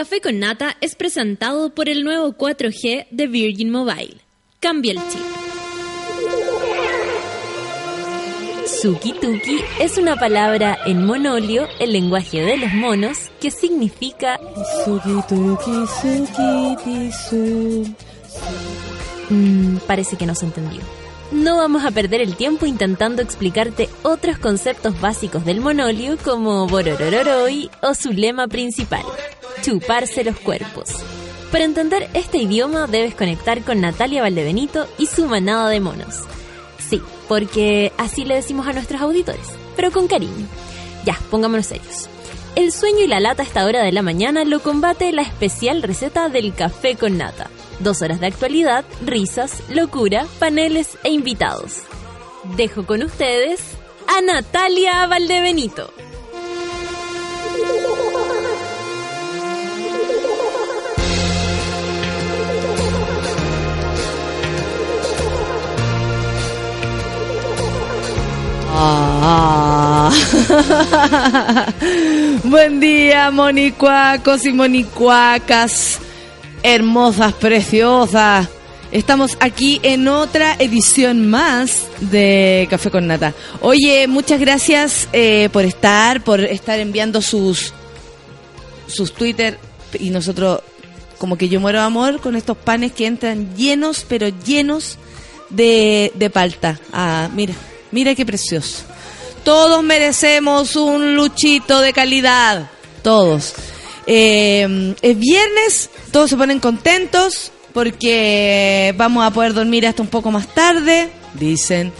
Café con Nata es presentado por el nuevo 4G de Virgin Mobile. Cambia el chip. Suki Tuki es una palabra en monolio, el lenguaje de los monos, que significa Suki Tuki, Suki Su. Mm, parece que no se entendió. No vamos a perder el tiempo intentando explicarte otros conceptos básicos del monolio como Bororororoi o su lema principal, chuparse los cuerpos. Para entender este idioma debes conectar con Natalia Valdebenito y su manada de monos. Sí, porque así le decimos a nuestros auditores, pero con cariño. Ya, pongámonos serios. El sueño y la lata a esta hora de la mañana lo combate la especial receta del café con nata. Dos horas de actualidad, risas, locura, paneles e invitados. Dejo con ustedes a Natalia Valdebenito. Ah. Buen día, monicuacos y monicuacas, hermosas, preciosas. Estamos aquí en otra edición más de Café con Nata. Oye, muchas gracias eh, por estar, por estar enviando sus sus Twitter y nosotros como que yo muero de amor con estos panes que entran llenos, pero llenos de, de palta. Ah, mira, Mira qué precioso. Todos merecemos un luchito de calidad. Todos. Eh, es viernes, todos se ponen contentos porque vamos a poder dormir hasta un poco más tarde, dicen.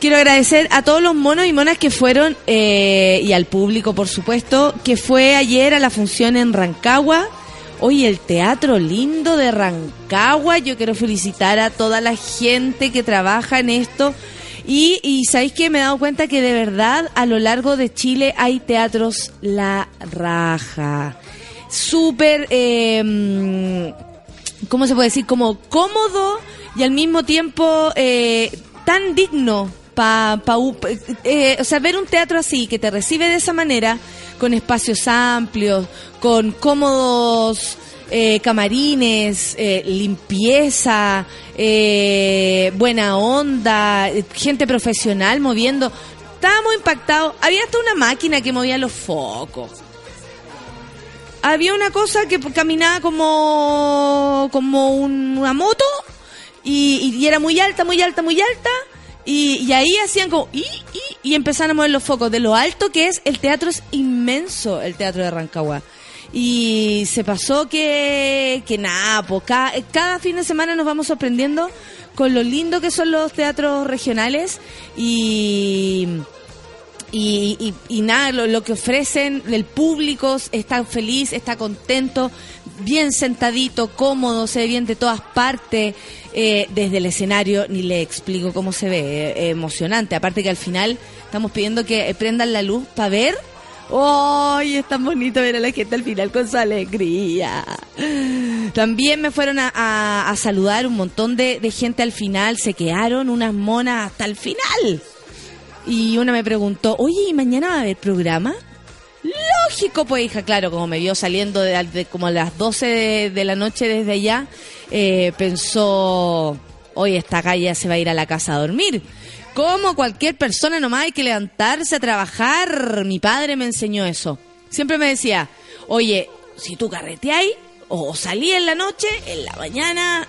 Quiero agradecer a todos los monos y monas que fueron eh, y al público, por supuesto, que fue ayer a la función en Rancagua. Hoy el teatro lindo de Rancagua. Yo quiero felicitar a toda la gente que trabaja en esto. Y, y sabéis que me he dado cuenta que de verdad a lo largo de Chile hay teatros la raja. Súper, eh, ¿cómo se puede decir? Como cómodo y al mismo tiempo eh, tan digno pa, pa, eh, o sea, ver un teatro así, que te recibe de esa manera, con espacios amplios, con cómodos eh, camarines, eh, limpieza, eh, buena onda, gente profesional moviendo. Estábamos impactados. Había hasta una máquina que movía los focos. Había una cosa que caminaba como, como una moto y era muy alta, muy alta, muy alta. Y, y, ahí hacían como y, y, y, empezaron a mover los focos de lo alto que es el teatro es inmenso el teatro de Rancagua. Y se pasó que, que nada, pues cada, fin de semana nos vamos sorprendiendo con lo lindo que son los teatros regionales y... Y, y, y, nada, lo, lo, que ofrecen, el público está feliz, está contento, bien sentadito, cómodo, se ve bien de todas partes, eh, desde el escenario, ni le explico cómo se ve, eh, emocionante. Aparte que al final estamos pidiendo que prendan la luz para ver ¡Ay, es tan bonito ver a la gente al final con su alegría! También me fueron a, a, saludar un montón de, de, gente al final, se quedaron unas monas hasta el final. Y una me preguntó, oye, ¿y mañana va a haber programa? Lógico, pues hija, claro, como me vio saliendo de, de como a las 12 de, la noche desde allá, eh, pensó, hoy esta calle se va a ir a la casa a dormir. Como cualquier persona nomás hay que levantarse a trabajar. Mi padre me enseñó eso. Siempre me decía, oye, si tú carreteáis o salí en la noche, en la mañana,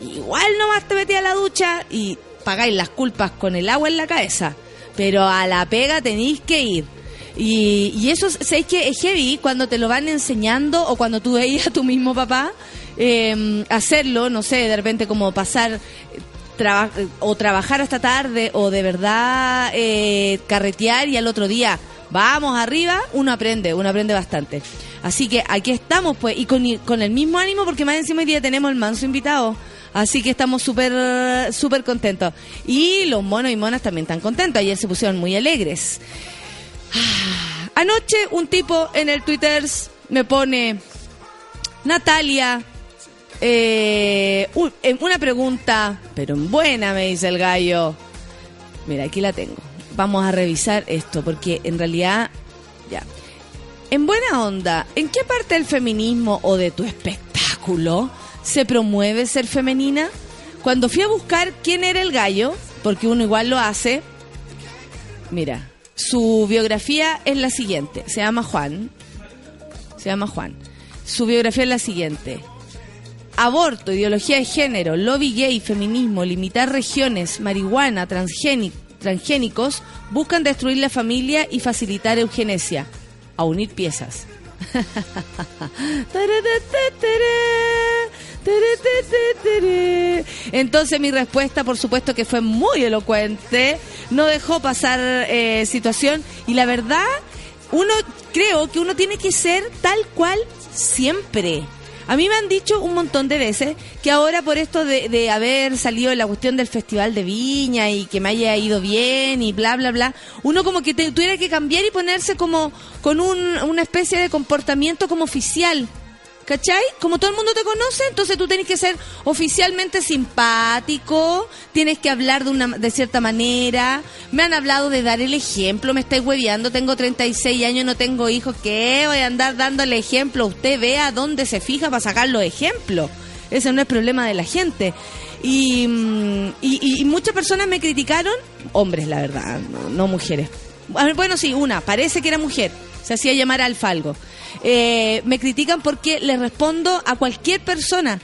igual nomás te metí a la ducha y pagáis las culpas con el agua en la cabeza. Pero a la pega tenéis que ir. Y, y eso, ¿sabéis que es heavy cuando te lo van enseñando o cuando tú veías a tu mismo papá eh, hacerlo, no sé, de repente como pasar traba o trabajar hasta tarde o de verdad eh, carretear y al otro día vamos arriba, uno aprende, uno aprende bastante. Así que aquí estamos pues y con, con el mismo ánimo porque más encima hoy día tenemos el manso invitado. Así que estamos súper súper contentos. Y los monos y monas también están contentos. Ayer se pusieron muy alegres. Anoche un tipo en el Twitter me pone, Natalia, eh, una pregunta, pero en buena, me dice el gallo. Mira, aquí la tengo. Vamos a revisar esto, porque en realidad, ya. en buena onda, ¿en qué parte del feminismo o de tu espectáculo se promueve ser femenina? Cuando fui a buscar quién era el gallo, porque uno igual lo hace, mira, su biografía es la siguiente, se llama Juan, se llama Juan. Su biografía es la siguiente. Aborto, ideología de género, lobby gay, feminismo, limitar regiones, marihuana, transgénicos, buscan destruir la familia y facilitar eugenesia a unir piezas. Entonces mi respuesta, por supuesto que fue muy elocuente, no dejó pasar eh, situación y la verdad, uno creo que uno tiene que ser tal cual siempre. A mí me han dicho un montón de veces que ahora por esto de, haber salido de la cuestión del Festival de Viña y que me haya ido bien y bla, bla, bla, uno como que tuviera que cambiar y ponerse como con una especie de comportamiento como oficial. ¿Cachai? Como todo el mundo te conoce, entonces tú tienes que ser oficialmente simpático, tienes que hablar de una de cierta manera. Me han hablado de dar el ejemplo, me estáis hueveando, tengo 36 años, no tengo hijos, ¿qué? Voy a andar dándole ejemplo. Usted vea dónde se fija para sacar los ejemplos. Ese no es problema de la gente. Y, mm, y, muchas personas me criticaron, hombres, la verdad, no, no mujeres. Bueno, sí, una, parece que era mujer, se hacía llamar alfalgo. Eh, me critican porque le respondo a cualquier persona.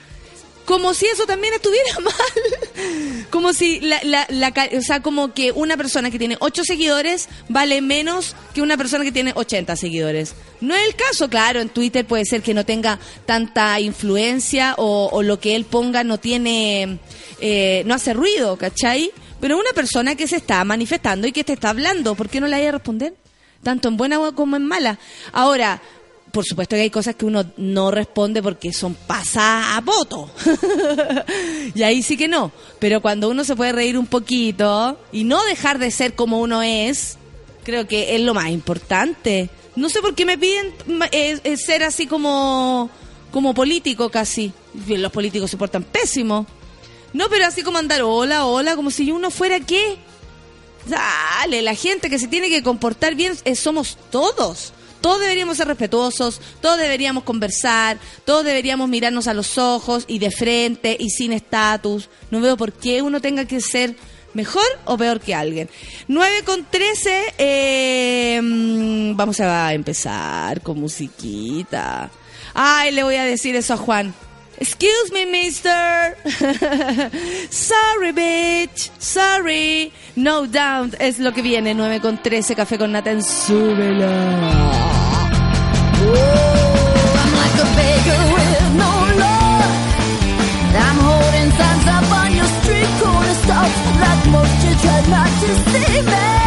Como si eso también estuviera mal. Como si la, la, o sea, como que una persona que tiene 8 seguidores vale menos que una persona que tiene 80 seguidores. No es el caso, claro, en Twitter puede ser que no tenga tanta influencia o, lo que él ponga no tiene, eh, no hace ruido, ¿cachai? Pero una persona que se está manifestando y que te está hablando, ¿por qué no le hay a responder? Tanto en buena como en mala. Ahora, por supuesto que hay cosas que uno no responde porque son pasadas a voto. y ahí sí que no. Pero cuando uno se puede reír un poquito y no dejar de ser como uno es, creo que es lo más importante. No sé por qué me piden eh, ser así como, como político casi. Los políticos se portan pésimo. No, pero así como andar hola, hola, como si uno fuera qué. Dale, la gente que se tiene que comportar bien eh, somos todos. Todos deberíamos ser respetuosos, todos deberíamos conversar, todos deberíamos mirarnos a los ojos y de frente y sin estatus. No veo por qué uno tenga que ser mejor o peor que alguien. 9 con 13, eh, mm, vamos a empezar con musiquita. Ay, le voy a decir eso a Juan. Excuse me, mister. sorry, bitch. Sorry. No doubt. Es lo que viene. 9 con 13. Café con nata en súbela. Like a beggar with no love. I'm holding signs up on your street corner stop. Like most you try not to see me.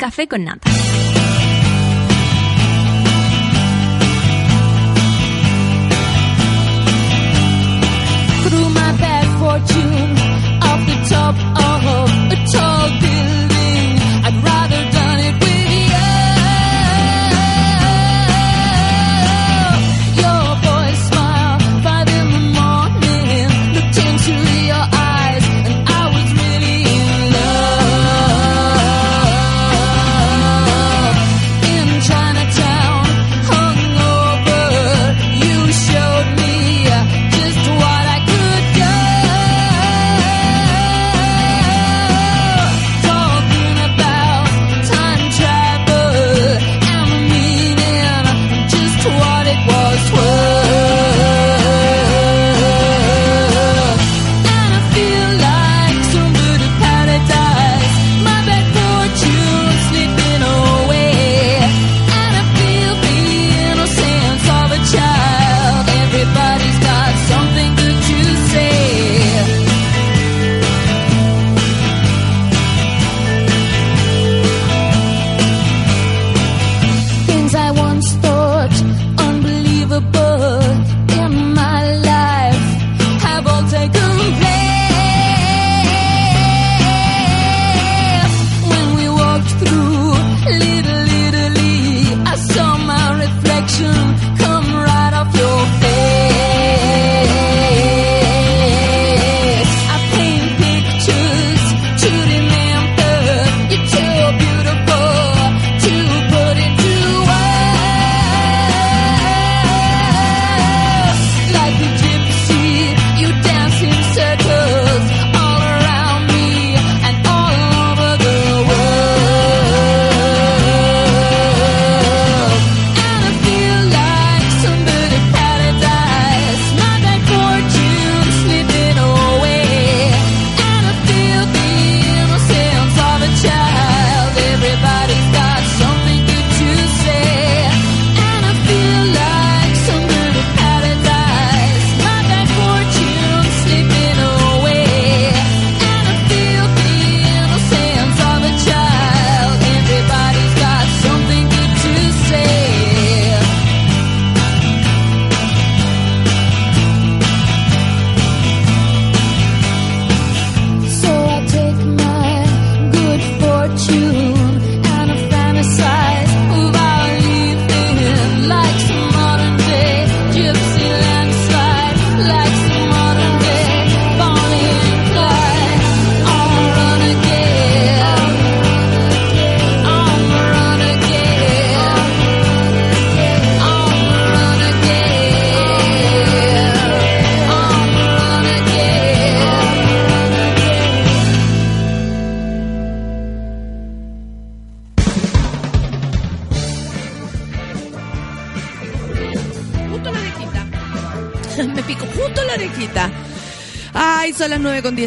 Café con Nata.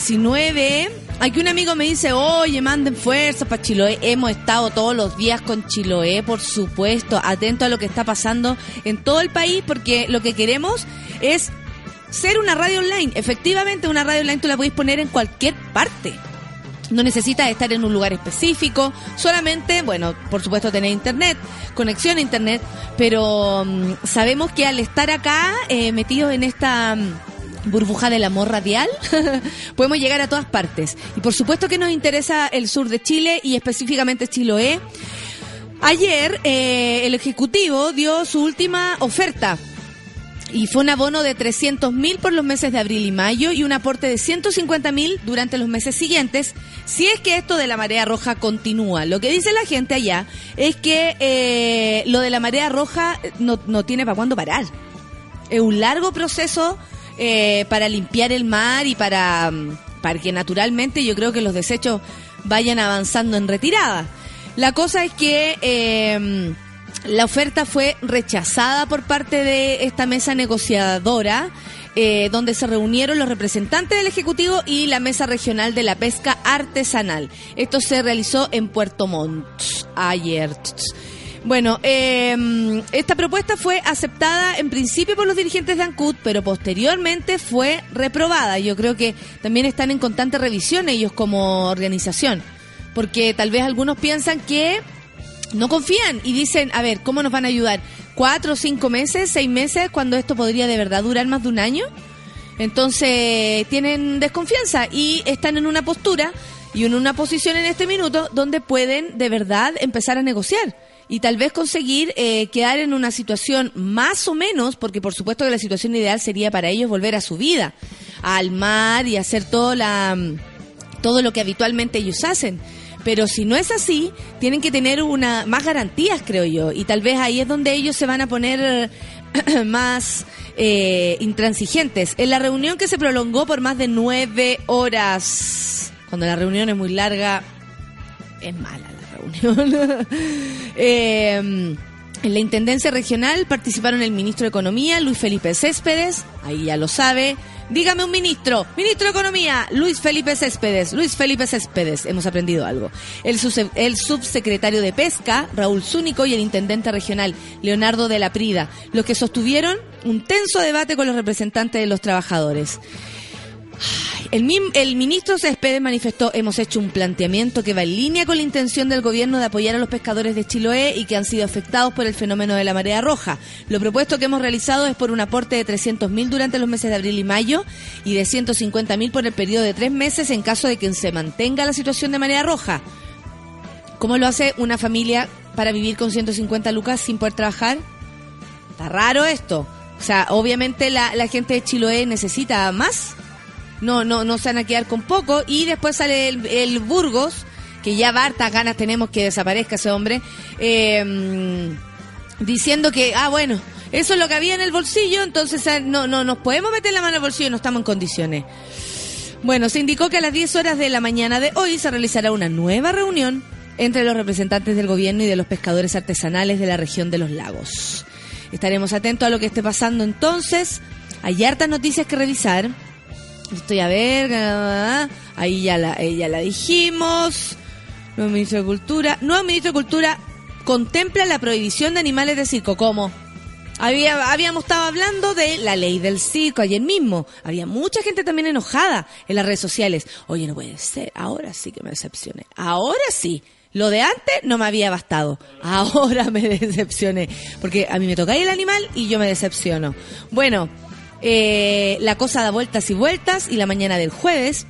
19. Aquí un amigo me dice, oye, manden fuerza para Chiloé. Hemos estado todos los días con Chiloé, por supuesto, atento a lo que está pasando en todo el país, porque lo que queremos es ser una radio online. Efectivamente, una radio online tú la podéis poner en cualquier parte. No necesitas estar en un lugar específico, solamente, bueno, por supuesto tener internet, conexión a internet, pero mm, sabemos que al estar acá eh, metidos en esta mm, burbuja del amor radial, podemos llegar a todas partes. Y por supuesto que nos interesa el sur de Chile y específicamente Chiloé. Ayer eh, el Ejecutivo dio su última oferta y fue un abono de 300 mil por los meses de abril y mayo y un aporte de 150 mil durante los meses siguientes, si es que esto de la marea roja continúa. Lo que dice la gente allá es que eh, lo de la marea roja no, no tiene para cuándo parar. Es un largo proceso eh, para limpiar el mar y para, mm, para que naturalmente yo creo que los desechos vayan avanzando en retirada. La cosa es que... eh, la oferta fue rechazada por parte de esta mesa negociadora, eh, donde se reunieron los representantes del Ejecutivo y la Mesa Regional de la Pesca Artesanal. Esto se realizó en Puerto Montt ayer. Bueno, eh, esta propuesta fue aceptada en principio por los dirigentes de ANCUT, pero posteriormente fue reprobada. Yo creo que también están en constante revisión ellos como organización porque tal vez algunos piensan que no confían y dicen, a ver, ¿cómo nos van a ayudar? ¿Cuatro, cinco meses, seis meses, cuando esto podría de verdad durar más de un año? Entonces tienen desconfianza y están en una postura y en una posición en este minuto donde pueden de verdad empezar a negociar y tal vez conseguir eh, quedar en una situación más o menos, porque por supuesto que la situación ideal sería para ellos volver a su vida, al mar y hacer todo, la, todo lo que habitualmente ellos hacen. Pero si no es así, tienen que tener una más garantías, creo yo. Y tal vez ahí es donde ellos se van a poner más eh, intransigentes. En la reunión que se prolongó por más de nueve horas, cuando la reunión es muy larga, es mala la reunión. Eh, en la Intendencia Regional participaron el ministro de Economía, Luis Felipe Céspedes, ahí ya lo sabe. Dígame un ministro, ministro de Economía, Luis Felipe Céspedes, Luis Felipe Céspedes, hemos aprendido algo. El, el subsecretario de Pesca, Raúl Zúnico, y el intendente regional, Leonardo de la Prida, los que sostuvieron un tenso debate con los representantes de los trabajadores. El, el ministro Céspedes manifestó, hemos hecho un planteamiento que va en línea con la intención del gobierno de apoyar a los pescadores de Chiloé y que han sido afectados por el fenómeno de la marea roja. Lo propuesto que hemos realizado es por un aporte de 300.000 durante los meses de abril y mayo y de 150.000 por el periodo de tres meses en caso de que se mantenga la situación de marea roja. ¿Cómo lo hace una familia para vivir con 150 lucas sin poder trabajar? Está raro esto. O sea, obviamente la gente de Chiloé necesita más. No, no, no se van a quedar con poco. Y después sale el, el Burgos, que ya hartas ganas tenemos que desaparezca ese hombre, eh, diciendo que, ah, bueno, eso es lo que había en el bolsillo, entonces ah, no, no nos podemos meter la mano al bolsillo, no estamos en condiciones. Bueno, se indicó que a las 10 horas de la mañana de hoy se realizará una nueva reunión entre los representantes del gobierno y de los pescadores artesanales de la región de los lagos. Estaremos atentos a lo que esté pasando entonces. Hay hartas noticias que revisar. Estoy a ver. ah, Ahí ya la, la dijimos. Nuevo ministro de Cultura. Nuevo ministro de Cultura contempla la prohibición de animales de circo. ¿Cómo? Había, habíamos estado hablando de la ley del circo ayer mismo. Había mucha gente también enojada en las redes sociales. Oye, no puede ser. Ahora sí que me decepcioné. Ahora sí. Lo de antes no me había bastado. Ahora me decepcioné. Porque a mí me toca el animal y yo me decepciono. Bueno, eh, la cosa da vueltas y vueltas y la mañana del jueves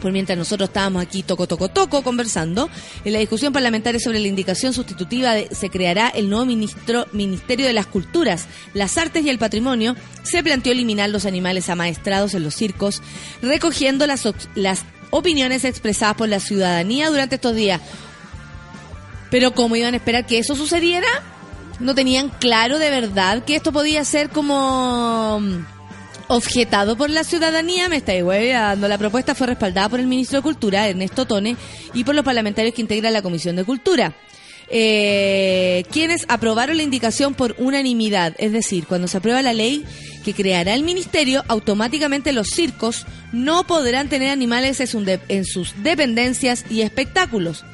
por mientras nosotros estábamos aquí toco, toco, toco conversando, en la discusión parlamentaria sobre la indicación sustitutiva de- se creará el nuevo ministro, Ministerio de las Culturas, las Artes y el Patrimonio, se planteó eliminar los animales amaestrados en los circos, recogiendo las, las opiniones expresadas por la ciudadanía durante estos días. Pero ¿cómo iban a esperar que eso sucediera? ¿No tenían claro de verdad que esto podía ser como objetado por la ciudadanía? Me está dando. La propuesta fue respaldada por el ministro de Cultura, Ernesto Tone, y por los parlamentarios que integran la Comisión de Cultura. Eh, quienes aprobaron la indicación por unanimidad, es decir, cuando se aprueba la ley que creará el ministerio, automáticamente los circos no podrán tener animales en sus dependencias y espectáculos.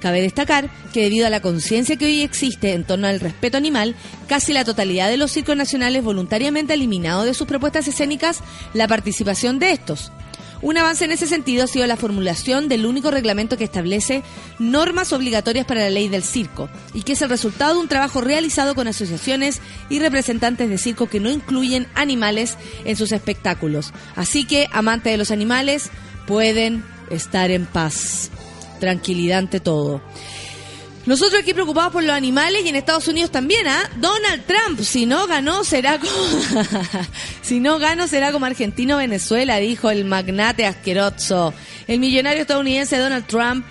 Cabe destacar que debido a la conciencia que hoy existe en torno al respeto animal, casi la totalidad de los circos nacionales voluntariamente ha eliminado de sus propuestas escénicas la participación de estos. Un avance en ese sentido ha sido la formulación del único reglamento que establece normas obligatorias para la ley del circo y que es el resultado de un trabajo realizado con asociaciones y representantes de circo que no incluyen animales en sus espectáculos. Así que, amantes de los animales, pueden estar en paz. Tranquilidad ante todo. Nosotros aquí preocupados por los animales y en Estados Unidos también, ¿ah? Donald Trump, si no ganó será como si no ganó será como argentino Venezuela, dijo el magnate asqueroso. El millonario estadounidense Donald Trump,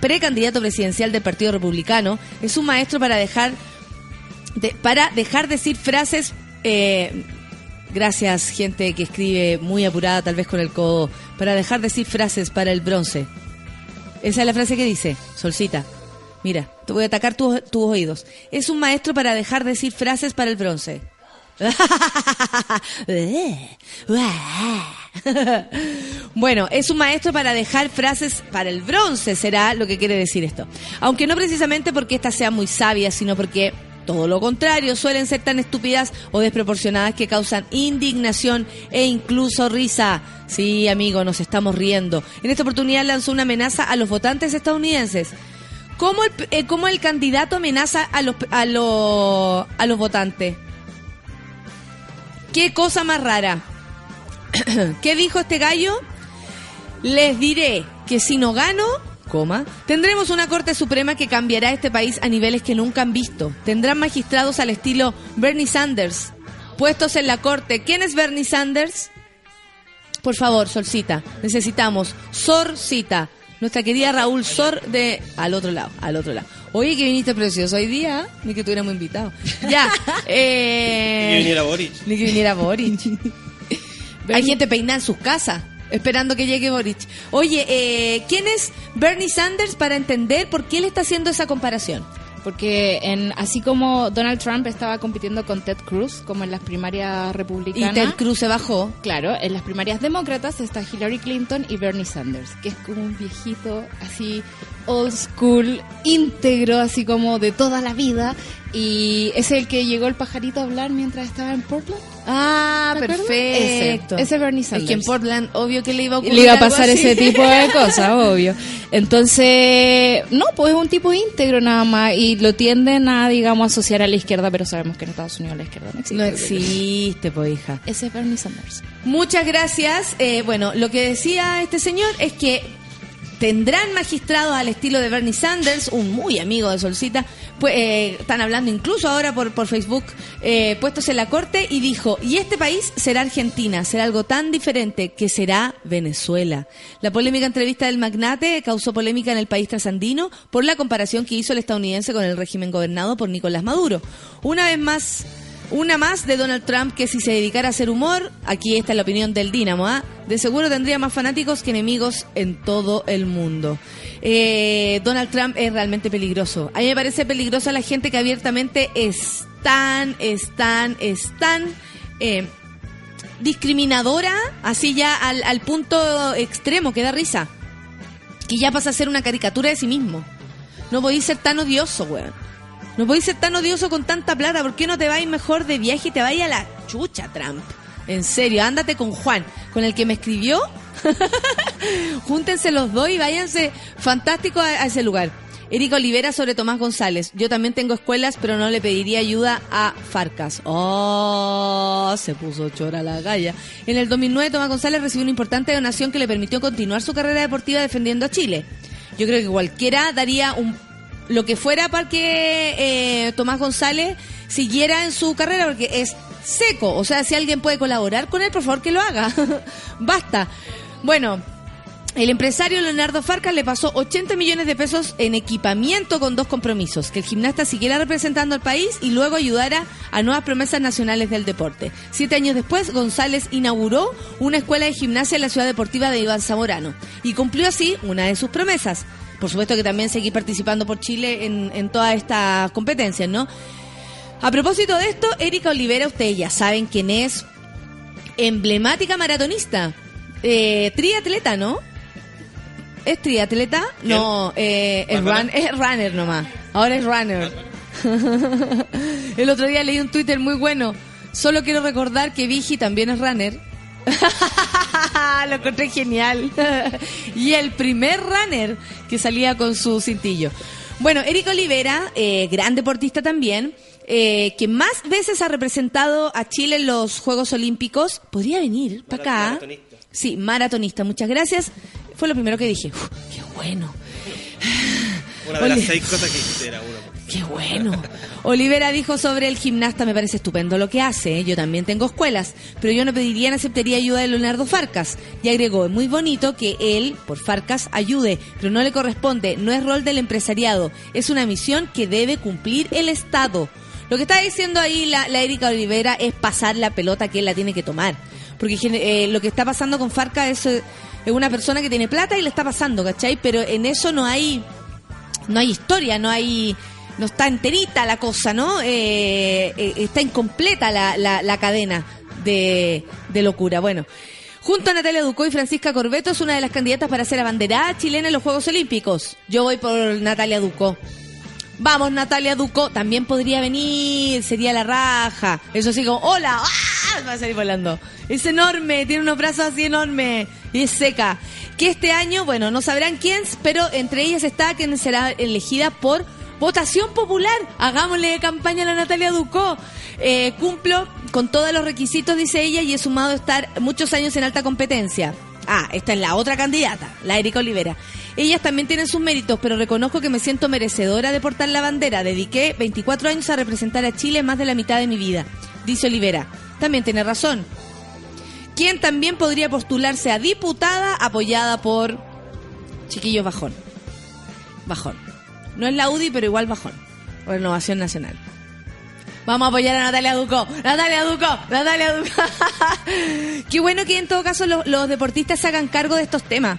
precandidato presidencial del Partido Republicano, es un maestro para dejar de- para dejar decir frases eh, gracias gente que escribe muy apurada tal vez con el codo para dejar decir frases para el bronce. Esa es la frase que dice, Solcita. Mira, te voy a atacar tus, oídos. Es un maestro para dejar decir frases para el bronce. bueno, es un maestro para dejar frases para el bronce, será lo que quiere decir esto. Aunque no precisamente porque esta sea muy sabia, sino porque Todo lo contrario, suelen ser tan estúpidas o desproporcionadas que causan indignación e incluso risa. Sí, amigo, nos estamos riendo. En esta oportunidad lanzó una amenaza a los votantes estadounidenses. ¿Cómo el, eh, candidato amenaza a los, a, los, a los votantes? ¿Qué cosa más rara? ¿Qué dijo este gallo? Les diré que si no gano, coma, tendremos una Corte Suprema que cambiará este país a niveles que nunca han visto. Tendrán magistrados al estilo Bernie Sanders, puestos en la Corte. ¿Quién es Bernie Sanders? Por favor, Solcita, necesitamos Sorcita, nuestra querida Raúl Sor de al otro lado, al otro lado. Oye, que viniste precioso hoy día, ni que tuviéramos invitado. Ya, eh... Que viniera Boric. Ni que viniera Boric. Hay gente peinada en sus casas, esperando que llegue Boric. Oye, eh, ¿quién es Bernie Sanders para entender por qué él está haciendo esa comparación? Porque en, así como Donald Trump estaba compitiendo con Ted Cruz, como en las primarias Y republicanas. Ted Cruz se bajó. Claro, en las primarias demócratas está Hillary Clinton y Bernie Sanders, que es como un viejito así old school, íntegro, así como de toda la vida. Y es el que llegó el pajarito a hablar mientras estaba en Portland. Ah, perfecto. Ese, ese Bernie Es Sanders. que en Portland, obvio que le iba a ocurrir le iba a algo pasar así. ese tipo de cosas, obvio. Entonces, no, pues es un tipo íntegro nada más y lo tienden a, digamos, asociar a la izquierda, pero sabemos que en Estados Unidos la izquierda no existe. No existe, po hija. Ese es Bernie Sanders. Muchas gracias. Eh, bueno, lo que decía este señor es que tendrán magistrados al estilo de Bernie Sanders, un muy amigo de Solcita, pues, eh, están hablando incluso ahora por, Facebook, eh, puestos en la corte, y dijo, y este país será Argentina, será algo tan diferente que será Venezuela. La polémica entrevista del magnate causó polémica en el país trasandino por la comparación que hizo el estadounidense con el régimen gobernado por Nicolás Maduro. Una vez más, una más de Donald Trump que si se dedicara a hacer humor, aquí está la opinión del Dínamo, ¿ah? de seguro tendría más fanáticos que enemigos en todo el mundo. Eh, Donald Trump es realmente peligroso. A mí me parece peligrosa la gente que abiertamente es tan, es tan, tan eh, discriminadora, así ya al, al punto extremo que da risa. Que ya pasa a ser una caricatura de sí mismo. No podéis ser tan odioso, weón. No podéis ser tan odioso con tanta plata. ¿Por qué no te vais mejor de viaje y te vais a la chucha, Trump? En serio, ándate con Juan, con el que me escribió. Júntense los dos y váyanse fantástico a, ese lugar. Erika Olivera sobre Tomás González. Yo también tengo escuelas, pero no le pediría ayuda a Farcas. Oh, se puso chora la galla. En el 2009 Tomás González recibió una importante donación que le permitió continuar su carrera deportiva defendiendo a Chile. Yo creo que cualquiera daría un lo que fuera para que eh, Tomás González siguiera en su carrera porque es seco. O sea, si alguien puede colaborar con él, por favor que lo haga. Basta. Bueno, el empresario Leonardo Farcas le pasó 80 millones de pesos en equipamiento con dos compromisos, que el gimnasta siguiera representando al país y luego ayudara a nuevas promesas nacionales del deporte. Siete años después, González inauguró una escuela de gimnasia en la ciudad deportiva de Iván Zamorano y cumplió así una de sus promesas. Por supuesto que también seguir participando por Chile en, en todas estas competencias, ¿no? A propósito de esto, Erika Olivera, ustedes ya saben quién es, emblemática maratonista, eh, triatleta, ¿no? ¿Es triatleta? No, eh, es, run- es runner nomás. Ahora es runner. El otro día leí un Twitter muy bueno. Solo quiero recordar que Vigi también es runner. Lo encontré genial. y el primer runner que salía con su cintillo. Bueno, Erika Olivera, eh, gran deportista también, eh, que más veces ha representado a Chile en los Juegos Olímpicos, podría venir para acá. Maratonista. Sí, maratonista. Muchas gracias. Fue lo primero que dije. Uf, qué bueno. Una de las seis cosas que dijiste era uno. Qué bueno. Olivera dijo sobre el gimnasta, me parece estupendo lo que hace. ¿eh? Yo también tengo escuelas, pero yo no pediría ni aceptaría ayuda de Leonardo Farcas. Y agregó, es muy bonito que él, por Farcas, ayude, pero no le corresponde, no es rol del empresariado, es una misión que debe cumplir el Estado. Lo que está diciendo ahí la, la Erika Olivera es pasar la pelota que él la tiene que tomar. Porque eh, lo que está pasando con Farcas es, eh, es una persona que tiene plata y le está pasando, ¿cachai? Pero en eso no hay no hay historia, no hay, no está enterita la cosa, ¿no? Eh, eh, está incompleta la, la, la cadena de, de locura. Bueno, junto a Natalia Ducó y Francisca Corbeto es una de las candidatas para ser abanderada chilena en los Juegos Olímpicos. Yo voy por Natalia Ducó. Vamos, Natalia Ducó, también podría venir, sería la raja. Eso sí, como, hola, ¡ah! va a salir volando. Es enorme, tiene unos brazos así enormes y es seca. Que este año, bueno, no sabrán quién, pero entre ellas está quien será elegida por votación popular. Hagámosle campaña a la Natalia Ducó. Eh, cumplo con todos los requisitos, dice ella, y he sumado estar muchos años en alta competencia. Ah, esta es la otra candidata, la Erika Olivera. Ellas también tienen sus méritos, pero reconozco que me siento merecedora de portar la bandera. Dediqué 24 años a representar a Chile más de la mitad de mi vida, dice Olivera. También tiene razón. Quien también podría postularse a diputada apoyada por Chiquillos Bajón. Bajón. No es la UDI, pero igual Bajón. Renovación Nacional. Vamos a apoyar a Natalia Ducó. Natalia Ducó. Natalia Ducó. Qué bueno que en todo caso los, deportistas se hagan cargo de estos temas.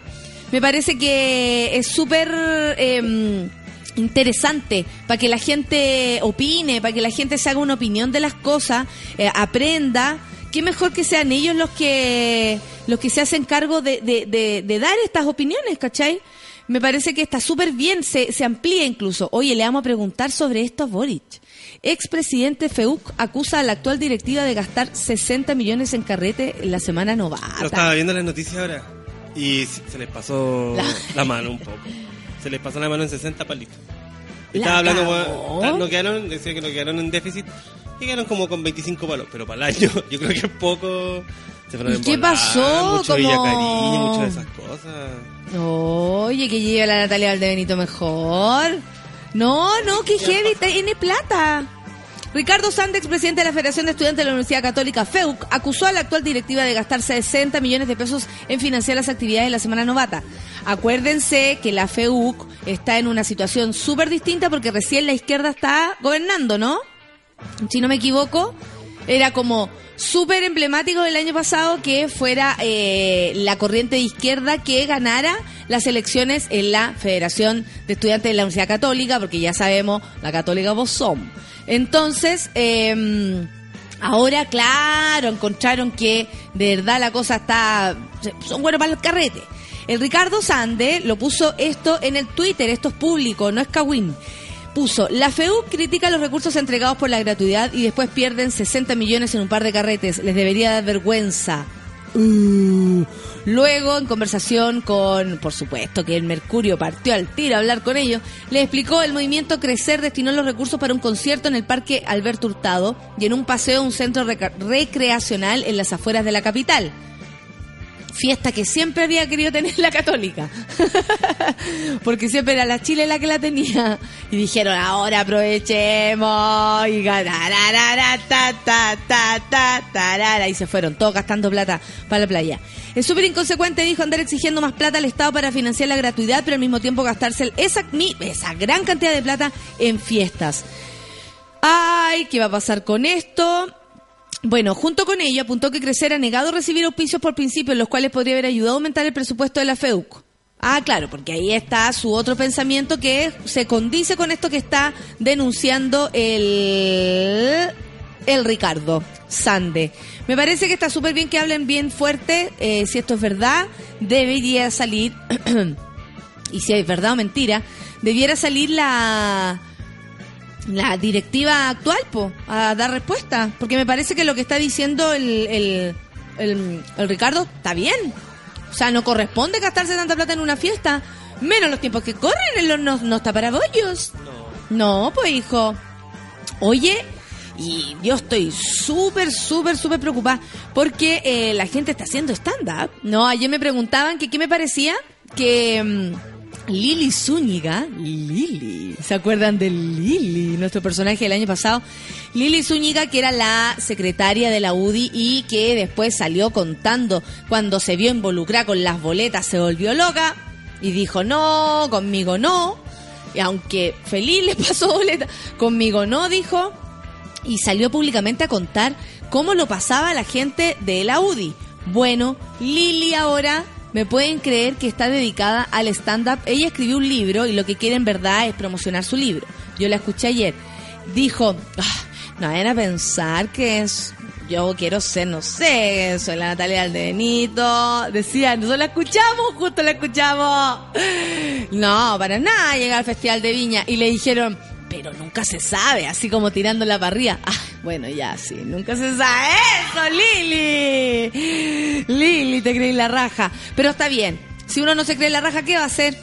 Me parece que es súper eh, interesante para que la gente opine, para que la gente se haga una opinión de las cosas, eh, aprenda. Qué mejor que sean ellos los que los que se hacen cargo de, de, de, de dar estas opiniones, ¿cachai? Me parece que está súper bien, se, se amplía incluso. Oye, le vamos a preguntar sobre esto a Boric. Expresidente FEUC acusa a la actual directiva de gastar 60 millones en carrete en la semana Lo novata. estaba viendo en las noticias ahora. Y se les pasó La- la, mano un poco. Se les pasó la mano en 60 palitos. Estaba hablando, bueno, no quedaron, decía que no quedaron en déficit. Y quedaron como con 25 palos. Pero para el año, yo creo que es poco. Se fueron ¿Y en qué volar, pasó? Mucho Como- Villacarí, mucho de esas cosas. Oye, que lleve la Natalia Valdebenito mejor. No, no, que heavy, tiene plata. Ricardo Sandex, presidente de la Federación de Estudiantes de la Universidad Católica FEUC, acusó a la actual directiva de gastar 60 millones de pesos en financiar las actividades de la Semana Novata. Acuérdense que la FEUC está en una situación súper distinta porque recién la izquierda está gobernando, ¿no? si no me equivoco, era como súper emblemático el año pasado que fuera eh, la corriente de izquierda que ganara las elecciones en la Federación de Estudiantes de la Universidad Católica, porque ya sabemos, la católica vos somos. Entonces, eh, ahora, claro, encontraron que de verdad la cosa está... son buenos para el carrete. El Ricardo Sande lo puso esto en el Twitter, esto es público, no es Kawin puso, la FEU critica los recursos entregados por la gratuidad y después pierden 60 millones en un par de carretes. Les debería dar vergüenza. Uh. Luego, en conversación con, por supuesto, que el Mercurio partió al tiro a hablar con ellos, le explicó el movimiento Crecer destinó los recursos para un concierto en el Parque Alberto Hurtado y en un paseo a un centro recreacional en las afueras de la capital. Fiesta que siempre había querido tener la católica. Porque siempre era la Chile la que la tenía. Y dijeron, ahora aprovechemos. Y. Y se fueron, todos gastando plata para la playa. Es súper inconsecuente, dijo, andar exigiendo más plata al Estado para financiar la gratuidad, pero al mismo tiempo gastarse esa, esa gran cantidad de plata en fiestas. Ay, ¿qué va a pasar con esto? Bueno, junto con ello apuntó que Crecer ha negado recibir auspicios por principios, los cuales podría haber ayudado a aumentar el presupuesto de la FEUC. Ah, claro, porque ahí está su otro pensamiento que se condice con esto que está denunciando el, el Ricardo Sande. Me parece que está súper bien que hablen bien fuerte, eh, si esto es verdad, debería salir, y si es verdad o mentira, debiera salir la la directiva actual po, a dar respuesta. Porque me parece que lo que está diciendo el, el, el, el Ricardo está bien. O sea, no corresponde gastarse tanta plata en una fiesta. Menos los tiempos que corren, el horno no está para bollos. No, pues hijo. Oye, y yo estoy súper, súper, súper preocupada porque eh, la gente está haciendo stand-up. No, ayer me preguntaban que qué me parecía que mm, Lili Zúñiga, Lili, ¿se acuerdan de Lili, nuestro personaje del año pasado? Lili Zúñiga, que era la secretaria de la UDI y que después salió contando cuando se vio involucrada con las boletas, se volvió loca y dijo, no, conmigo no. Y aunque feliz le pasó boleta, conmigo no, dijo y salió públicamente a contar cómo lo pasaba la gente de la UDI. Bueno, Lili ahora me pueden creer que está dedicada al stand-up. Ella escribió un libro y lo que quiere en verdad es promocionar su libro. Yo la escuché ayer. Dijo, "Ah, no vayan a pensar que es... Yo quiero ser, no sé, soy la Natalia Aldenito. Decía, nosotros la escuchamos, justo la escuchamos. No, para nada llegar al Festival de Viña. Y le dijeron, pero nunca se sabe, así como tirando la parrilla. Ah, bueno, ya, sí, nunca se sabe. ¡Eso, Lili! Lili, te creí la raja. Pero está bien. Si uno no se cree la raja, ¿qué va a hacer?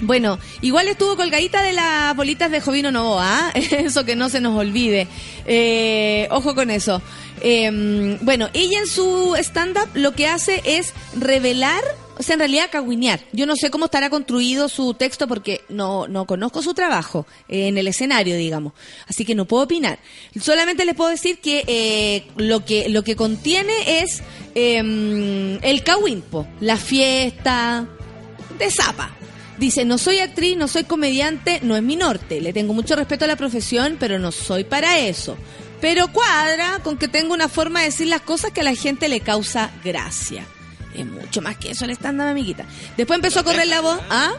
Bueno, igual estuvo colgadita de las bolitas de Jovino Novoa, ¿ah? eso que no se nos olvide. Eh, ojo con eso. Eh, bueno, ella en su stand-up lo que hace es revelar, o sea, en realidad cagüinear. Yo no sé cómo estará construido su texto porque no, no conozco su trabajo eh, en el escenario, digamos. Así que no puedo opinar. Solamente les puedo decir que eh, lo que lo que contiene es eh, el cagüinpo, la fiesta de zapa. Dice, no soy actriz, no soy comediante, no es mi norte. Le tengo mucho respeto a la profesión, pero no soy para eso. Pero cuadra con que tengo una forma de decir las cosas que a la gente le causa gracia. Es mucho más que eso el estándar, amiguita. Después empezó a correr la voz. ¿Ah?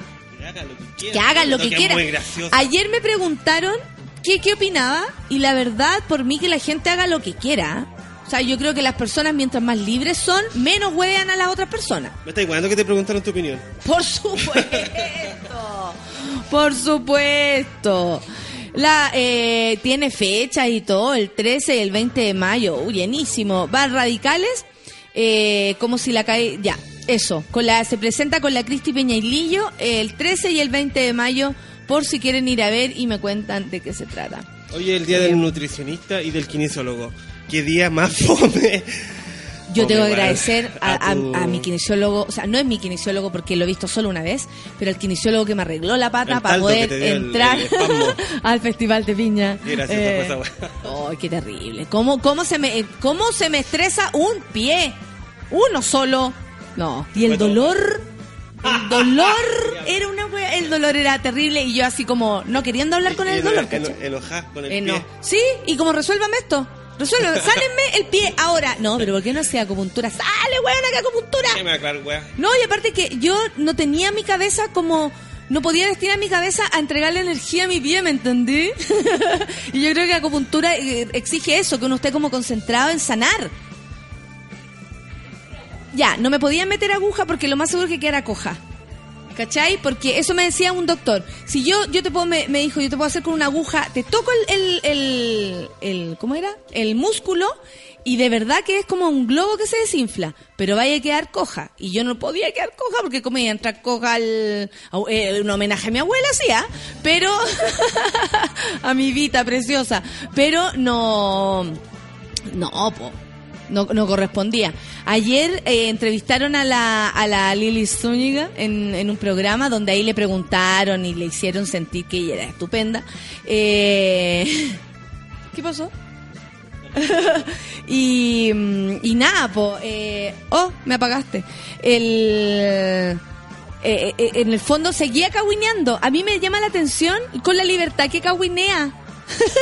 Que hagan lo que Que quieran. Ayer me preguntaron qué, qué opinaba y la verdad, por mí, que la gente haga lo que quiera. O sea, yo creo que las personas, mientras más libres son, menos huean a las otras personas. Me está igualando que te preguntaron tu opinión. Por supuesto. Por supuesto. La eh, tiene fechas y todo, el 13 y el 20 de mayo, Uy, llenísimo. Va radicales, eh, como si la cae, ya, eso, con la se presenta con la Cristi Peñailillo el 13 y el 20 de mayo, por si quieren ir a ver y me cuentan de qué se trata. Hoy es el día del nutricionista y del kinesiólogo. ¿Qué día más fome? Yo tengo que agradecer a, a- tu- a mi kinesiólogo, o sea, no es mi kinesiólogo porque lo he visto solo una vez, pero el kinesiólogo que me arregló la pata El para poder el- entrar el al Festival de Viña. Qué Eh, esa. Ay, qué terrible. ¿Cómo, cómo, se me, eh, ¿Cómo se me estresa un pie? Uno solo. No. Y el dolor... El dolor era una wea, el dolor era terrible y yo así como no queriendo hablar con el dolor, enojás con el Eh, pie. no. Sí, y como resuélvame esto. Resuélvame, sálenme el pie ahora. No, pero ¿por qué no hacía acupuntura? ¡Sale, weona, que acupuntura! ¿Qué me va a aclarar, weá? No, y aparte que yo no tenía mi cabeza como... No podía destinar mi cabeza a entregarle energía a mi pie, ¿me entendí? y yo creo que acupuntura eh, exige eso, que uno esté como concentrado en sanar. Ya, no me podía meter aguja porque lo más seguro es que quedara coja. ¿Cachai? Porque eso me decía un doctor. Si yo, yo te puedo, me, dijo, yo te puedo hacer con una aguja, te toco el, el, el, ¿cómo era? El músculo y de verdad que es como un globo que se desinfla, pero vaya a quedar coja. Y yo no podía quedar coja porque como iba a entrar coja al, eh, un homenaje a mi abuela, sí, ¿ah? Pero, a mi vida preciosa. Pero no, no, po. No, correspondía. Ayer eh, entrevistaron a la, a la Lili Zúñiga en, en un programa donde ahí le preguntaron y le hicieron sentir que ella era estupenda. Eh, ¿Qué pasó? y, y nada, po, eh, oh, me apagaste. El, eh, eh, en el fondo seguía cahuineando. A mí me llama la atención con la libertad que cahuinea.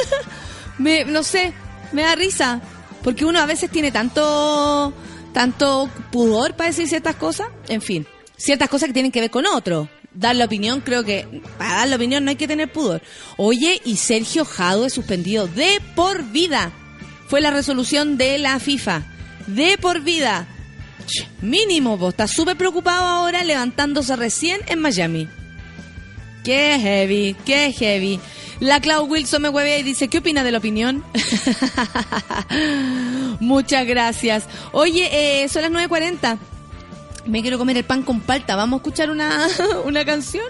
me, no sé, me da risa. Porque uno a veces tiene tanto, tanto pudor para decir ciertas cosas. En fin, ciertas cosas que tienen que ver con otro. Dar la opinión, creo que para dar la opinión no hay que tener pudor. Oye, y Sergio Jado es suspendido de por vida. Fue la resolución de la FIFA. De por vida. Mínimo, vos. Está súper preocupado ahora levantándose recién en Miami. Qué heavy, qué heavy. La Clau Wilson me huevea y dice, ¿qué opina de la opinión? Muchas gracias. Oye, eh, son las 9.40. Me quiero comer el pan con palta. ¿Vamos a escuchar una, una canción?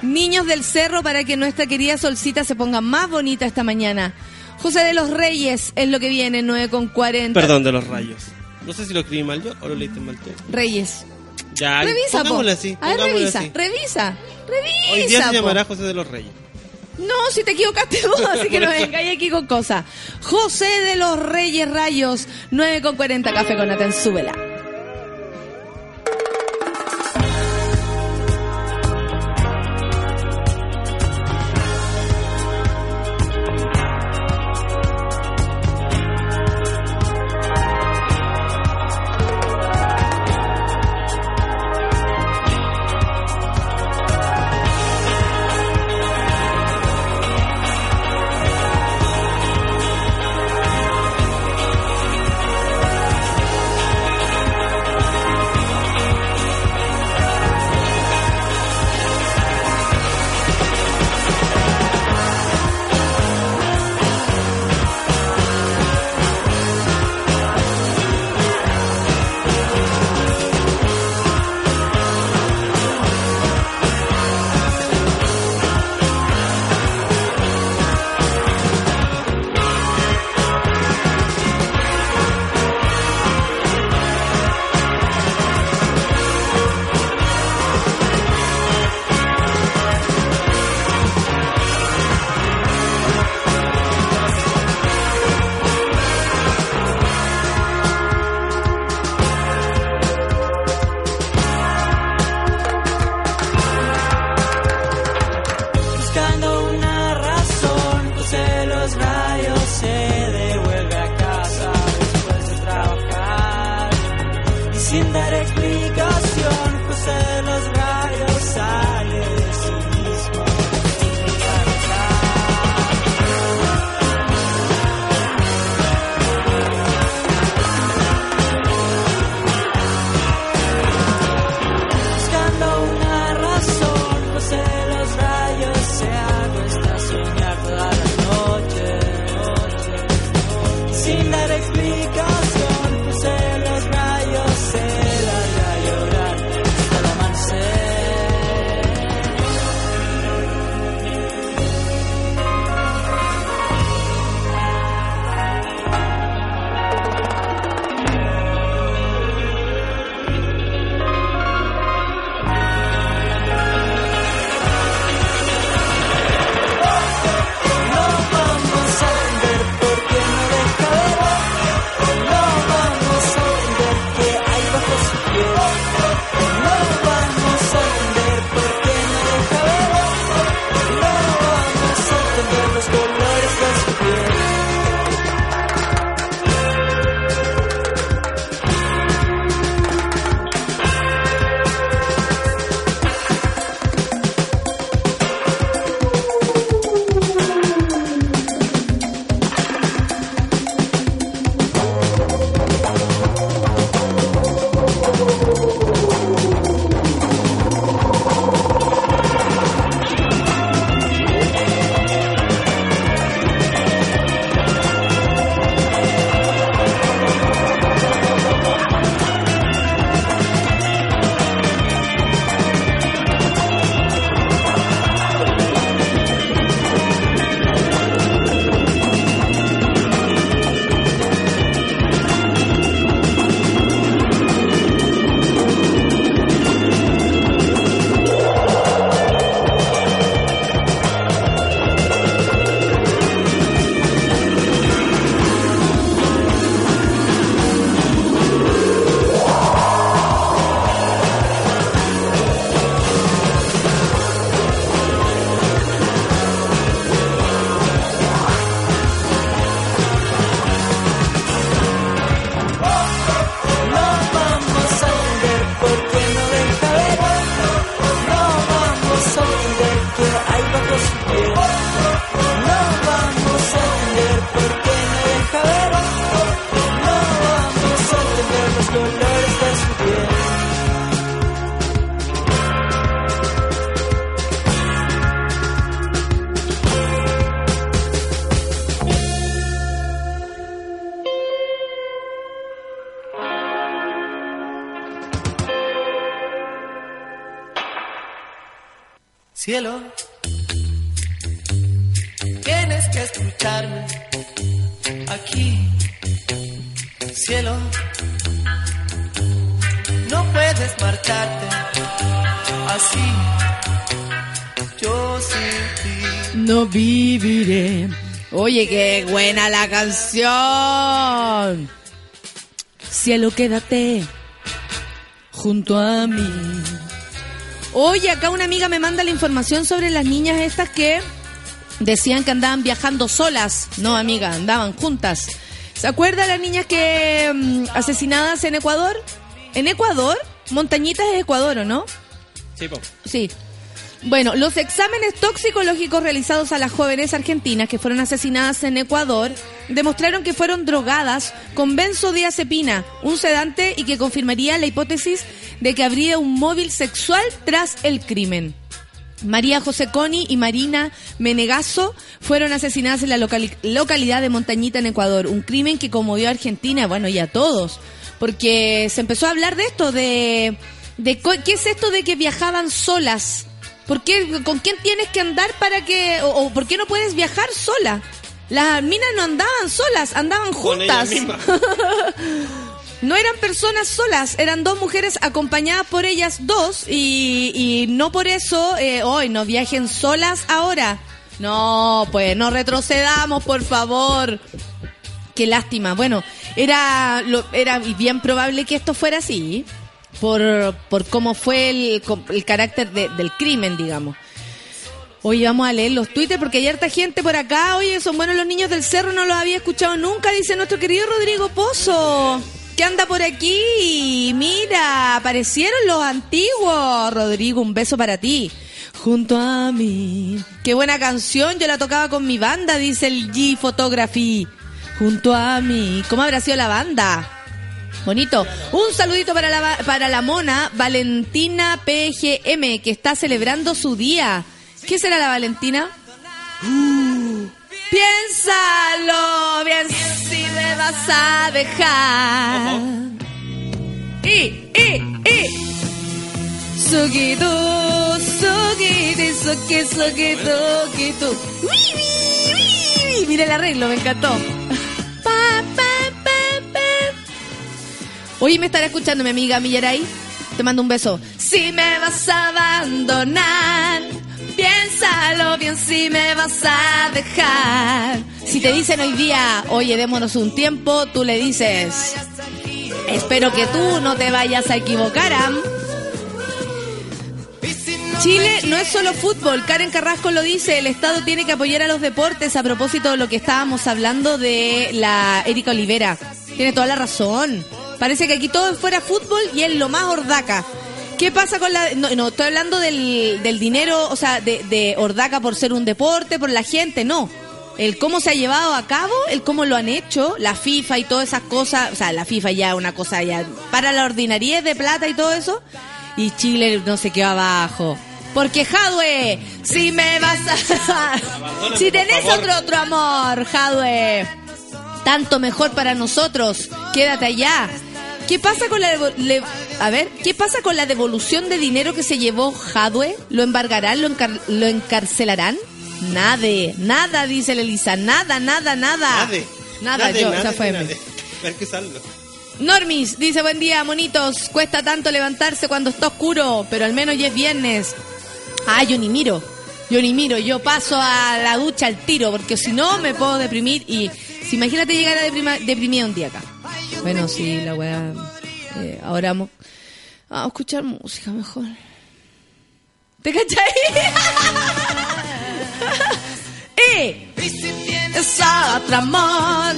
Niños del Cerro para que nuestra querida Solcita se ponga más bonita esta mañana. José de los Reyes es lo que viene, 9.40. Perdón de los rayos. No sé si lo escribí mal yo o lo leíste mal tú. Reyes. Ya, Revisa, po. así. A ver, revisa, así. revisa, revisa. Hoy día se llamará José de los Reyes. No, si te equivocaste vos, así que no vengáis aquí con cosas. José de los Reyes Rayos, 9 con 40 café con Nathan, súbela. Canción. Cielo, quédate junto a mí. Oye, acá una amiga me manda la información sobre las niñas estas que decían que andaban viajando solas. No, amiga, andaban juntas. ¿Se acuerdan las niñas que mm, asesinadas en Ecuador? ¿En Ecuador? Montañitas es Ecuador, ¿o no? Sí, po. Sí. Bueno, los exámenes toxicológicos realizados a las jóvenes argentinas que fueron asesinadas en Ecuador demostraron que fueron drogadas con benzodiazepina, un sedante y que confirmaría la hipótesis de que habría un móvil sexual tras el crimen. María José Coni y Marina Menegazo fueron asesinadas en la locali- localidad de Montañita en Ecuador, un crimen que conmovió a Argentina, bueno, y a todos, porque se empezó a hablar de esto, de, de qué es esto de que viajaban solas. ¿Por qué, ¿Con quién tienes que andar para que, o, o por qué no puedes viajar sola? Las minas no andaban solas, andaban juntas. No eran personas solas, eran dos mujeres acompañadas por ellas dos y, y no por eso, eh, hoy no viajen solas ahora. No, pues no retrocedamos, por favor. Qué lástima. Bueno, era, lo, era bien probable que esto fuera así, por, por cómo fue el, el carácter de- del crimen, digamos. Oye, vamos a leer los twitters porque hay harta gente por acá. Oye, son buenos los niños del cerro, no los había escuchado nunca, dice nuestro querido Rodrigo Pozo. ¿Qué anda por aquí? Mira, aparecieron los antiguos. Rodrigo, un beso para ti. Junto a mí. Qué buena canción, yo la tocaba con mi banda, dice el G Photography. Junto a mí. ¿Cómo habrá sido la banda? Bonito. Un saludito para la, para la mona Valentina PGM, que está celebrando su día. ¿Qué será la Valentina? Uh, piénsalo bien si me vas a dejar. Y, y, y. Sugitu, sugiti, suki, uy. Mira el arreglo, me encantó. Oye, me estará escuchando mi amiga Millaray. Te mando un beso. Si me vas a abandonar, piénsalo bien si me vas a dejar. Si te dicen hoy día, oye, démonos un tiempo, tú le dices, espero que tú no te vayas a equivocar. ¿am? Chile no es solo fútbol, Karen Carrasco lo dice, el Estado tiene que apoyar a los deportes a propósito de lo que estábamos hablando de la Erika Olivera. Tiene toda la razón. Parece que aquí todo fuera fútbol y es lo más ordaca. ¿Qué pasa con la.? No, no estoy hablando del, del dinero, o sea, de, de ordaca por ser un deporte, por la gente, no. El cómo se ha llevado a cabo, el cómo lo han hecho, la FIFA y todas esas cosas. O sea, la FIFA ya una cosa ya. Para la ordinariedad de plata y todo eso. Y Chile no se quedó abajo. Porque Jadwe, si me vas a. si tenés otro, otro amor, Jadwe tanto mejor para nosotros. Quédate allá. ¿Qué pasa con la le- a ver, ¿qué pasa con la devolución de dinero que se llevó Jadwe? ¿Lo embargarán? ¿Lo, encar- lo encarcelarán? Nada, nada, dice la Elisa. Nada, nada, nada. Nade. Nada, Nade, yo, nade, esa fue. Hay que. Normis dice buen día, monitos. Cuesta tanto levantarse cuando está oscuro, pero al menos ya es viernes. Ah, yo ni miro. Yo ni miro. Yo paso a la ducha al tiro, porque si no me puedo deprimir. Y si imagínate llegar a deprima- deprimida un día acá. Bueno, sí, la weá. eh, ahora vamos, a escuchar música mejor. ¿Te cachai? y es otro amor.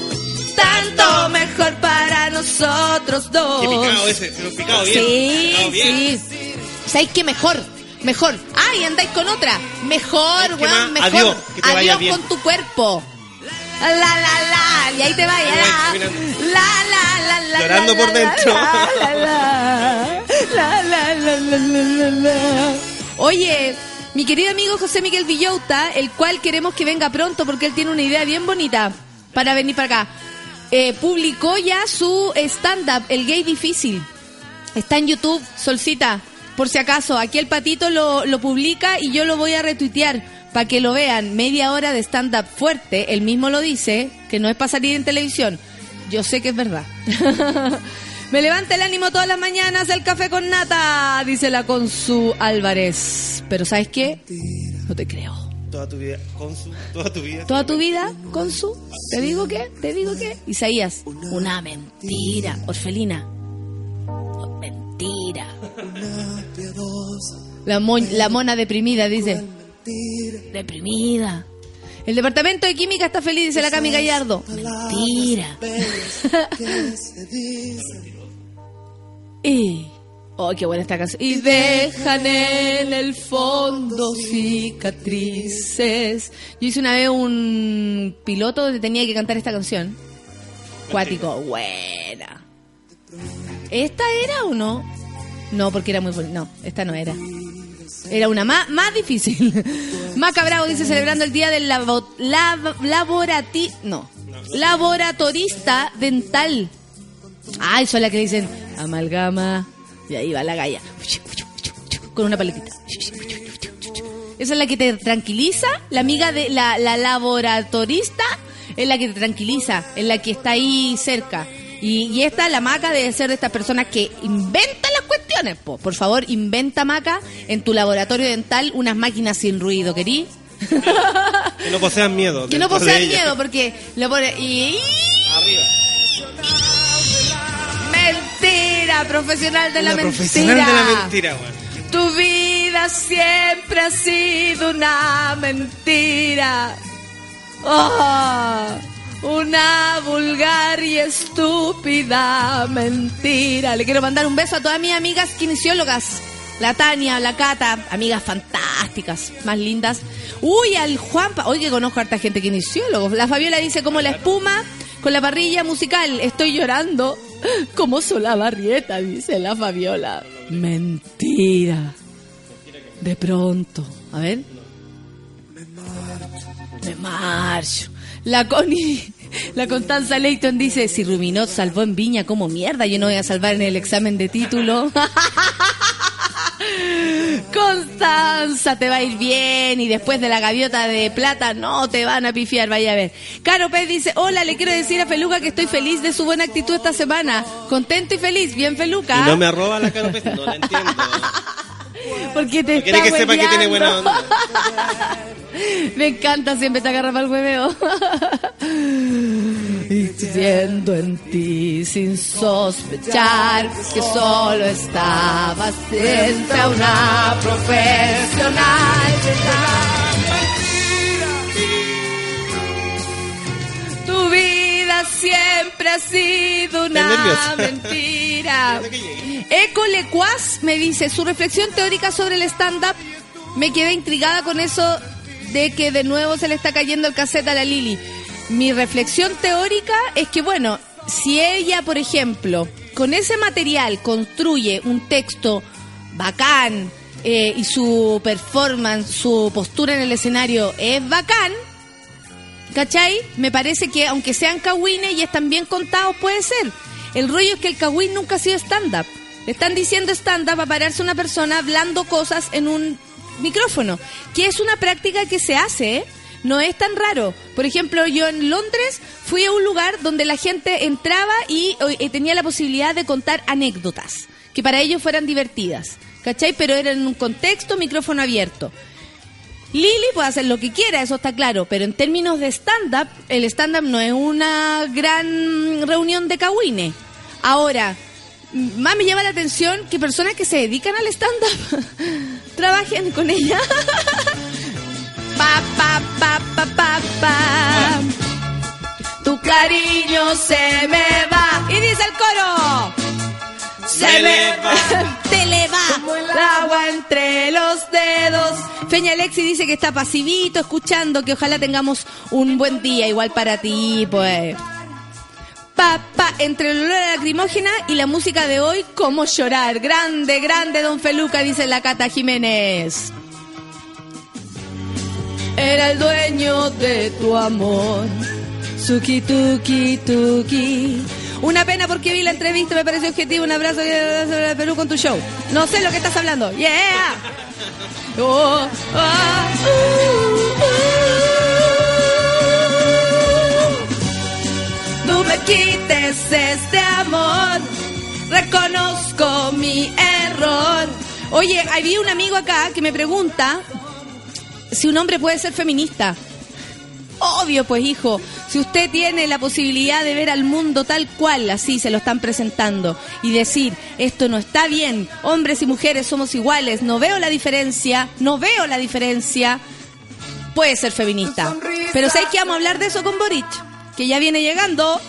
Tanto mejor para nosotros dos. Qué picado ese, pero picado bien. Sí, picado bien. sí. ¿Sabéis qué mejor? Mejor. ¡Ay, andáis con otra! Mejor, ¿Sabes weón, mejor. Adiós, que te vaya bien. con tu cuerpo. La, la, la. Y ahí te vaya. Ahí La, la, la, la, la. Llorando la, por la, dentro. La, la, la. La, la, la, la, la, la, la. Oye, mi querido amigo José Miguel Villauta, el cual queremos que venga pronto porque él tiene una idea bien bonita para venir para acá. Eh, publicó ya su stand-up, El Gay Difícil. Está en YouTube, Solcita. por si acaso, aquí el patito lo, lo publica y yo lo voy a retuitear para que lo vean. Media hora de stand-up fuerte, él mismo lo dice, que no es para salir en televisión. Yo sé que es verdad. Me levanta el ánimo todas las mañanas el café con nata, dice la Consu Álvarez. Pero ¿sabes qué? No te creo. Toda tu vida, con su, toda tu vida. Toda tu vida, Consu. ¿Te digo qué? ¿Te digo qué? Isaías. Una mentira. Orfelina. Mentira. La, mon- la mona deprimida dice. Deprimida. El departamento de química está feliz, dice la Cami Gallardo. Mentira. y. Oh, qué buena esta canción. Y dejan en el fondo cicatrices. Yo hice una vez un piloto donde tenía que cantar esta canción. Cuático, buena. ¿Esta era o no? No, porque era muy bonita. No, esta no era. Era una más, más difícil. Maca Bravo dice celebrando el día del labo- lab- laborati... No. Laboratorista dental. Ay, son las que le dicen amalgama. Y ahí va la galla. Con una paletita. Esa es la que te tranquiliza. La amiga de la, la laboratorista es la que te tranquiliza. Es la que está ahí cerca. Y, y esta, la maca, debe ser de estas personas que inventan las cuestiones. po. Por favor, inventa maca en tu laboratorio dental unas máquinas sin ruido, ¿querí? Que no posean miedo. Que no posean miedo porque lo pone... Y, Arriba. mentira, profesional de la mentira. profesional de la mentira. Tu vida siempre ha sido una mentira. Ah, una vulgar y estúpida mentira. Le quiero mandar un beso a todas mis amigas kinesiólogas. La Tania, la Cata, amigas fantásticas, más lindas. Uy, al Juanpa, hoy que conozco a harta gente kinesiólogo. La Fabiola dice como la espuma con la parrilla musical. Estoy llorando como sola barrieta, dice la Fabiola. Mentira. De pronto. A ver. Me marcho. La Connie, la Constanza Leighton dice, si Rubinot salvó en Viña como mierda, yo no voy a salvar en el examen de título. Constanza, te va a ir bien y después de la gaviota de plata no te van a pifiar, vaya a ver. Caro Pérez dice, hola, le quiero decir a Feluca que estoy feliz de su buena actitud esta semana. Contento y feliz, bien Feluca. Y no me arroba la cara, pues, no la entiendo. Porque te quiere está que sepa que tiene buena hueveando. onda. Me encanta, siempre te agarra para el hueveo. Y siendo en ti sin sospechar que solo estabas frente a una profesional. Tu vida siempre ha sido una mentira. Eco Lecuaz me dice su reflexión teórica sobre el stand-up. Me quedé intrigada con eso de que de nuevo se le está cayendo el cassette a la Lili. Mi reflexión teórica es que, bueno, si ella, por ejemplo, con ese material construye un texto bacán eh, y su performance, su postura en el escenario es bacán, ¿Cachai? Me parece que aunque sean cagüines y están bien contados, puede ser. El rollo es que el cagüín nunca ha sido stand-up. Están diciendo stand-up a pararse una persona hablando cosas en un micrófono, que es una práctica que se hace, ¿eh? No es tan raro. Por ejemplo, yo en Londres fui a un lugar donde la gente entraba y eh, tenía la posibilidad de contar anécdotas, que para ellos fueran divertidas. ¿Cachai? Pero era en un contexto, micrófono abierto. Lili puede hacer lo que quiera, eso está claro, pero en términos de stand-up, el stand-up no es una gran reunión de cagüines. Ahora, más me llama la atención que personas que se dedican al stand-up trabajen con ella. pa, pa, pa, pa, pa, pa. Tu cariño se me va. Y dice el coro. Se le va. te le va como el agua entre los dedos. Feña Alexi dice que está pasivito, escuchando, que ojalá tengamos un buen día igual para ti, pues. Papá, entre el olor a lacrimógena y la música de hoy, ¿cómo llorar? Grande, grande, don Feluca, dice la Cata Jiménez. Era el dueño de tu amor. Suki tuki tuki. Una pena porque vi la entrevista, me pareció objetivo. Un abrazo de Perú con tu show. No sé lo que estás hablando. Yeah. Oh, uh. No me quites este amor. Reconozco mi error. Oye, había un amigo acá que me pregunta si un hombre puede ser feminista. Obvio, pues hijo, si usted tiene la posibilidad de ver al mundo tal cual, así se lo están presentando, y decir, esto no está bien, hombres y mujeres somos iguales, no veo la diferencia, no veo la diferencia, puede ser feminista. Pero ¿sabes que vamos a hablar de eso con Boric? Que ya viene llegando,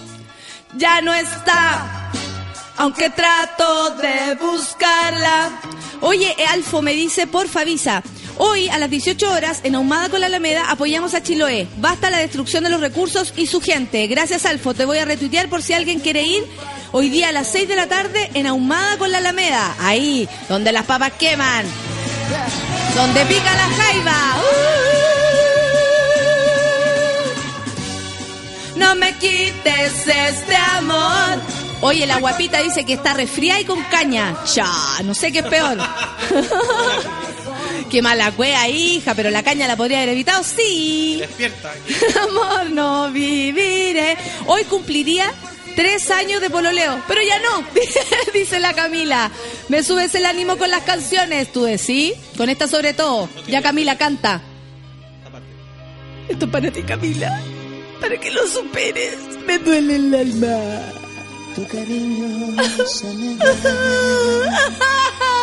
ya no está, aunque trato de buscarla. Oye, Alfo me dice, porfa, avisa. Hoy, a las 18 horas, en Ahumada con la Alameda, apoyamos a Chiloé. Basta la destrucción de los recursos y su gente. Gracias, Alfo. Te voy a retuitear por si alguien quiere ir. Hoy día a las 6 de la tarde en Ahumada con la Alameda. Ahí, donde las papas queman. Donde pica la jaiba. ¡Uh! No me quites este amor. Oye, la guapita dice que está resfriada y con caña. Ya, no sé qué es peor. Qué mala cuea, hija, pero la caña la podría haber evitado, sí. Despierta. Amor, no viviré. Hoy cumpliría tres años de pololeo, pero ya no, dice la Camila. Me subes el ánimo con las canciones, tú decís, con esta sobre todo. Ya Camila canta. Esto es para ti, Camila. Para que lo superes. Me duele el alma. Tu cariño se me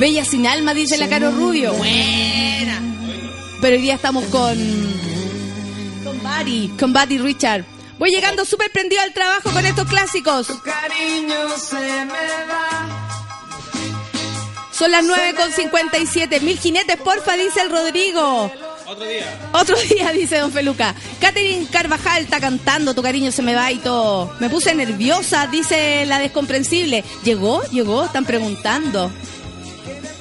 Bella sin alma, dice la Caro Rubio. Buena. Pero hoy día estamos con. Con Buddy. Con Buddy Richard. Voy llegando súper prendido al trabajo con estos clásicos. cariño se me va. Son las 9 con 57. Mil jinetes, porfa, dice el Rodrigo. Otro día. Otro día, dice Don Feluca. Catherine Carvajal está cantando, tu cariño se me va y todo. Me puse nerviosa, dice la descomprensible. ¿Llegó? ¿Llegó? Están preguntando.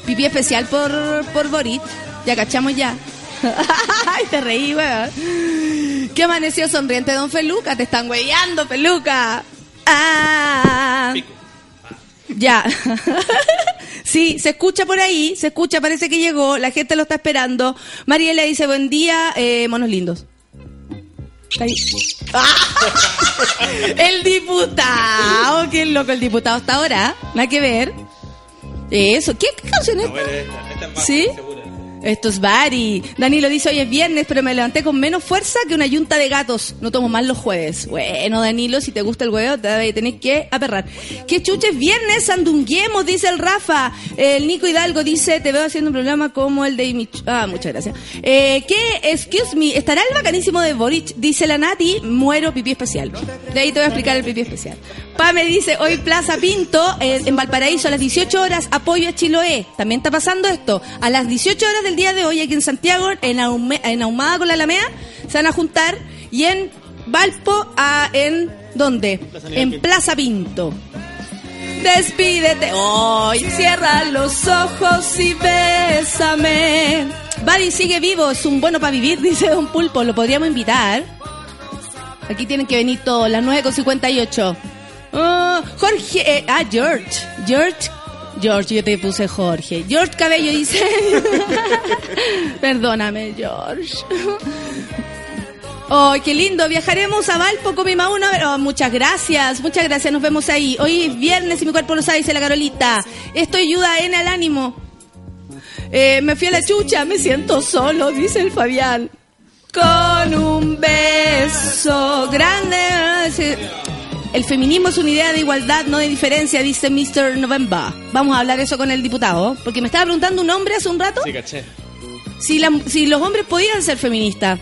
Pipí especial por, por Boris. Ya cachamos ya. Ay, te reí, weón. ¿Qué amaneció sonriente, Don Feluca? Te están huellando, Feluca. Ah. Pico. Ya. sí, se escucha por ahí, se escucha, parece que llegó, la gente lo está esperando. Mariela dice, buen día, eh, monos lindos. Está ahí. ¡Ah! El diputado, qué loco el diputado hasta ahora, nada que ver. Eso, ¿qué, qué canción es No, bueno, esta, esta es más ¿Sí? Esto es Bari. Danilo dice, hoy es viernes, pero me levanté con menos fuerza que una yunta de gatos. No tomo más los jueves. Bueno, Danilo, si te gusta el huevo, te tenés que aperrar. ¿Qué chuches viernes? Sandunguemos, dice el Rafa. El Nico Hidalgo dice, te veo haciendo un programa como el de... Mich ah, muchas gracias. Eh. Excuse me, ¿estará el bacanísimo de Boric? Dice la Nati, muero pipí especial. De ahí te voy a explicar el pipí especial. Pame dice, hoy Plaza Pinto, eh, en Valparaíso, a las 18 horas, apoyo a Chiloé. También está pasando esto. A las 18 horas del día de hoy, aquí en Santiago, en, Ahumada con la Alameda, se van a juntar. Y en Valpo, a, en, ¿dónde? En Plaza Pinto. Despídete hoy, cierra los ojos y bésame. Buddy sigue vivo, es un bueno para vivir, dice Don Pulpo, lo podríamos invitar. Aquí tienen que venir todos, las 9.58. Oh, Jorge, eh, ah, George, George, George, yo te puse Jorge. George Cabello dice, perdóname, George. Oh, qué lindo, viajaremos a Valpo con mi mauna. Oh, muchas gracias, muchas gracias, nos vemos ahí. Hoy es viernes y mi cuerpo lo sabe, dice la Carolita. Esto ayuda en el ánimo. Eh, me fui a la chucha, me siento solo, dice el Fabián. Con un beso grande. El feminismo es una idea de igualdad, no de diferencia, dice Mr. November. Vamos a hablar eso con el diputado, porque me estaba preguntando un hombre hace un rato Sí, caché. si, la- si los hombres podían ser feministas.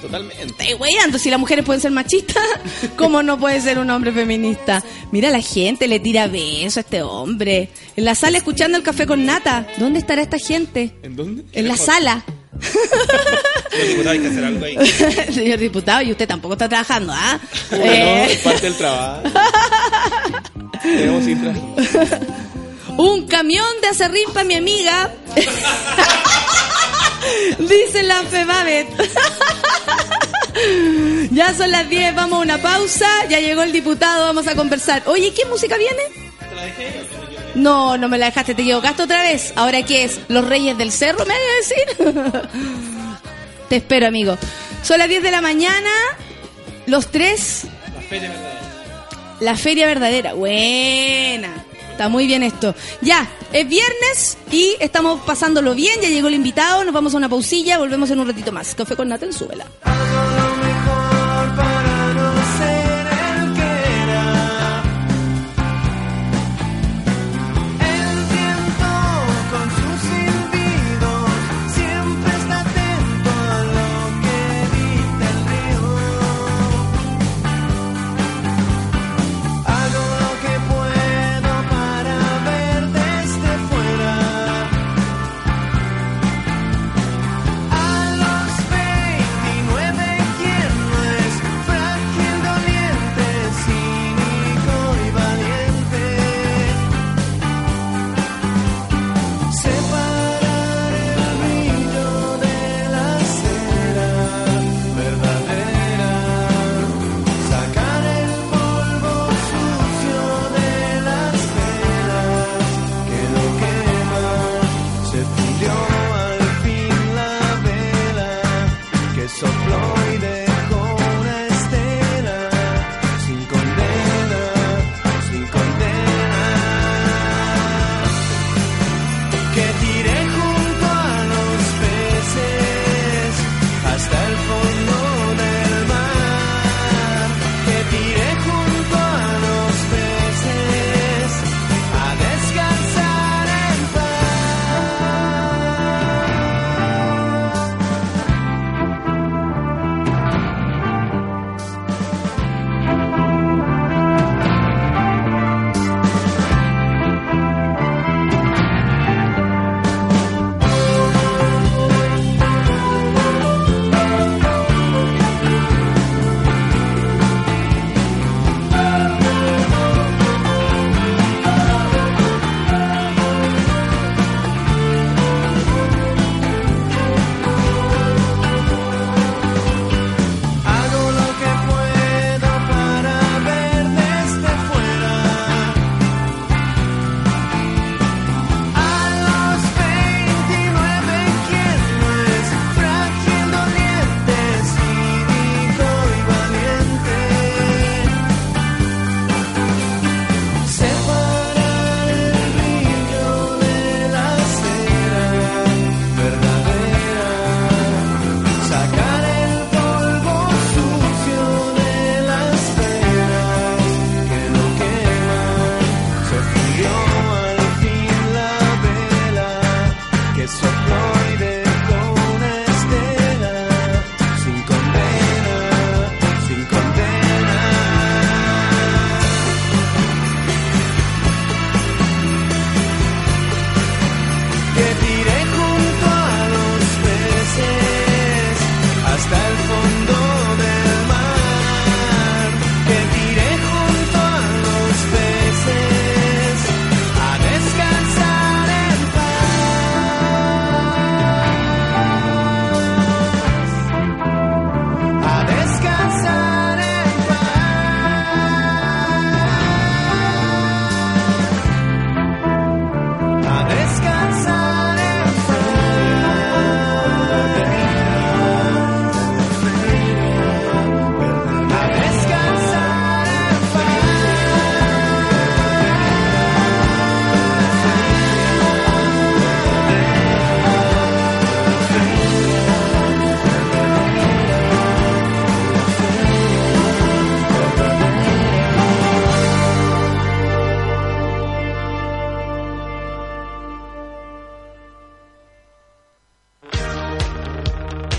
Totalmente. Estoy weyando, si las mujeres pueden ser machistas, ¿cómo no puede ser un hombre feminista? Mira, la gente le tira beso a este hombre. En la sala escuchando el café con nata. ¿Dónde estará esta gente? ¿En dónde? En la sala. Señor diputado, hay que hacer algo ahí. Señor diputado, y usted tampoco está trabajando, ¿ah? Bueno, Eh, es parte del trabajo. Tenemos un camión de acerrín para mi amiga. Dice la Febabet. Ya son las 10, vamos a una pausa. Ya llegó el diputado, vamos a conversar. Oye, ¿qué música viene? No, no me la dejaste, te equivocaste otra vez. ¿Ahora qué es? ¿Los Reyes del Cerro, me voy a decir? te espero, amigo. Son las 10 de la mañana, los tres, La feria verdadera. la feria verdadera. Buena. Está muy bien esto. Ya, es viernes y estamos pasándolo bien. Ya llegó el invitado. Nos vamos a una pausilla. Volvemos en un ratito más. Café con Nata en Suela.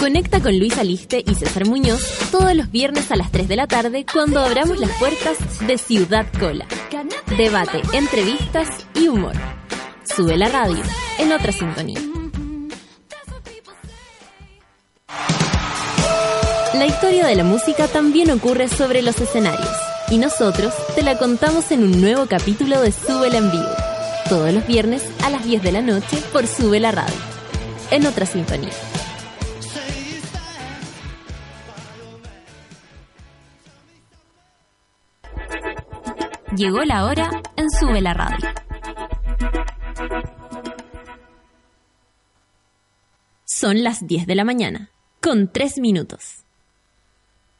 Conecta con Luis Aliste y César Muñoz todos los viernes a las 3 de la tarde cuando abramos las puertas de Ciudad Cola. Debate, entrevistas y humor. Sube la radio en otra sintonía. La historia de la música también ocurre sobre los escenarios y nosotros te la contamos en un nuevo capítulo de Súbela en vivo, todos los viernes a las 10 de la noche por Sube la Radio, en otra sintonía. Llegó la hora en Sube la Radio. Son las 10 de la mañana, con 3 minutos.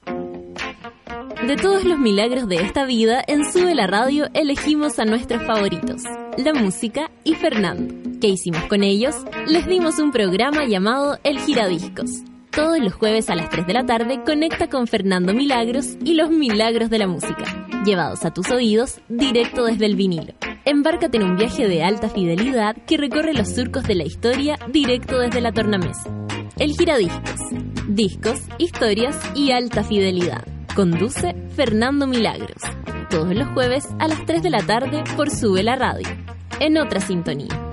De todos los milagros de esta vida, en Sube la Radio elegimos a nuestros favoritos, la música y Fernando. ¿Qué hicimos con ellos? Les dimos un programa llamado El Giradiscos. Todos los jueves a las 3 de la tarde conecta con Fernando Milagros y los milagros de la música, llevados a tus oídos directo desde el vinilo. Embárcate en un viaje de alta fidelidad que recorre los surcos de la historia directo desde la tornamesa. El Giradiscos. Discos, historias y alta fidelidad. Conduce Fernando Milagros. Todos los jueves a las 3 de la tarde por Sube la Radio. En otra sintonía.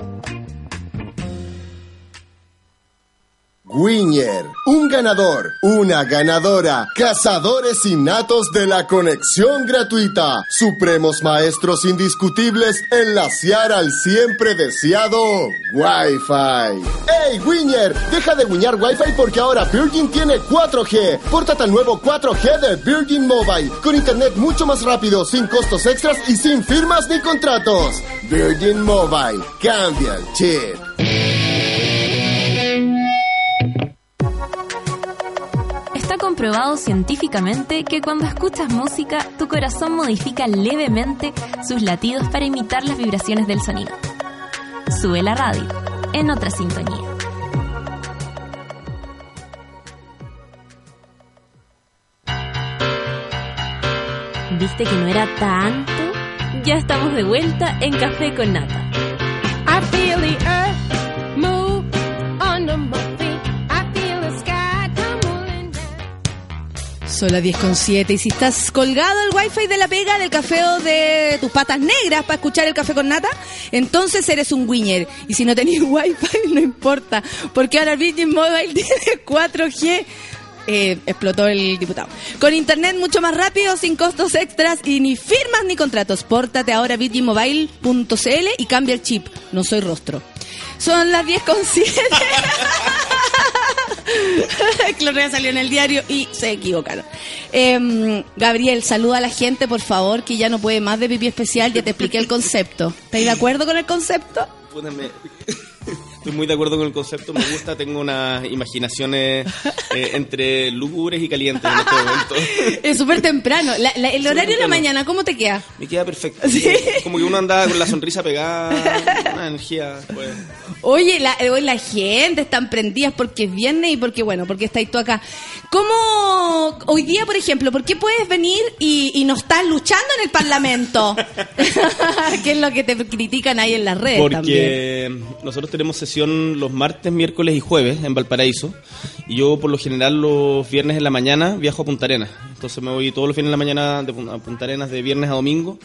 Winner, un ganador, una ganadora, cazadores innatos de la conexión gratuita, supremos maestros indiscutibles en laciar al siempre deseado Wi-Fi. ¡Hey, Winner! Deja de guiñar Wi-Fi porque ahora Virgin tiene 4G. Pórtate al nuevo 4G de Virgin Mobile, con internet mucho más rápido, sin costos extras y sin firmas ni contratos. Virgin Mobile, cambia el chip. Comprobado científicamente que cuando escuchas música, tu corazón modifica levemente sus latidos para imitar las vibraciones del sonido. Sube la radio, en otra sintonía. ¿Viste que no era tanto? Ya estamos de vuelta en Café con Nata. I feel Son las 10 con 7 y si estás colgado el wifi de la pega del café o de tus patas negras para escuchar el café con nata, entonces eres un winner. Y si no tenías wifi, no importa, porque ahora Virgin Mobile tiene 4G. Eh, explotó el diputado. Con internet mucho más rápido, sin costos extras y ni firmas ni contratos. Pórtate ahora a virginmobile.cl y cambia el chip. No soy rostro. Son las 10 con 7. Clorrea salió en el diario y se equivocaron. Em, Gabriel, saluda a la gente, por favor, que ya no puede más de pipí especial. Ya te expliqué el concepto. ¿Estáis de acuerdo con el concepto? Puta, me- Estoy muy de acuerdo con el concepto, me gusta, tengo unas imaginaciones eh, entre lúgubres y calientes en este momento. Es súper temprano. La- la- el horario de la mañana, ¿cómo te queda? Me queda perfecto. Sí. Como que uno anda con la sonrisa pegada, una energía. Pues. Oye, la, hoy la gente están prendidas porque es viernes y porque, bueno, porque estáis tú acá. ¿Cómo, hoy día, por ejemplo, por qué puedes venir y, y no estás luchando en el Parlamento? ¿Qué es lo que te critican ahí en las redes también? Porque nosotros tenemos sesión los martes, miércoles y jueves en Valparaíso. Y yo, por lo general, los viernes en la mañana viajo a Punta Arenas. Entonces me voy todos los viernes en la mañana de a Punta Arenas de viernes a domingo.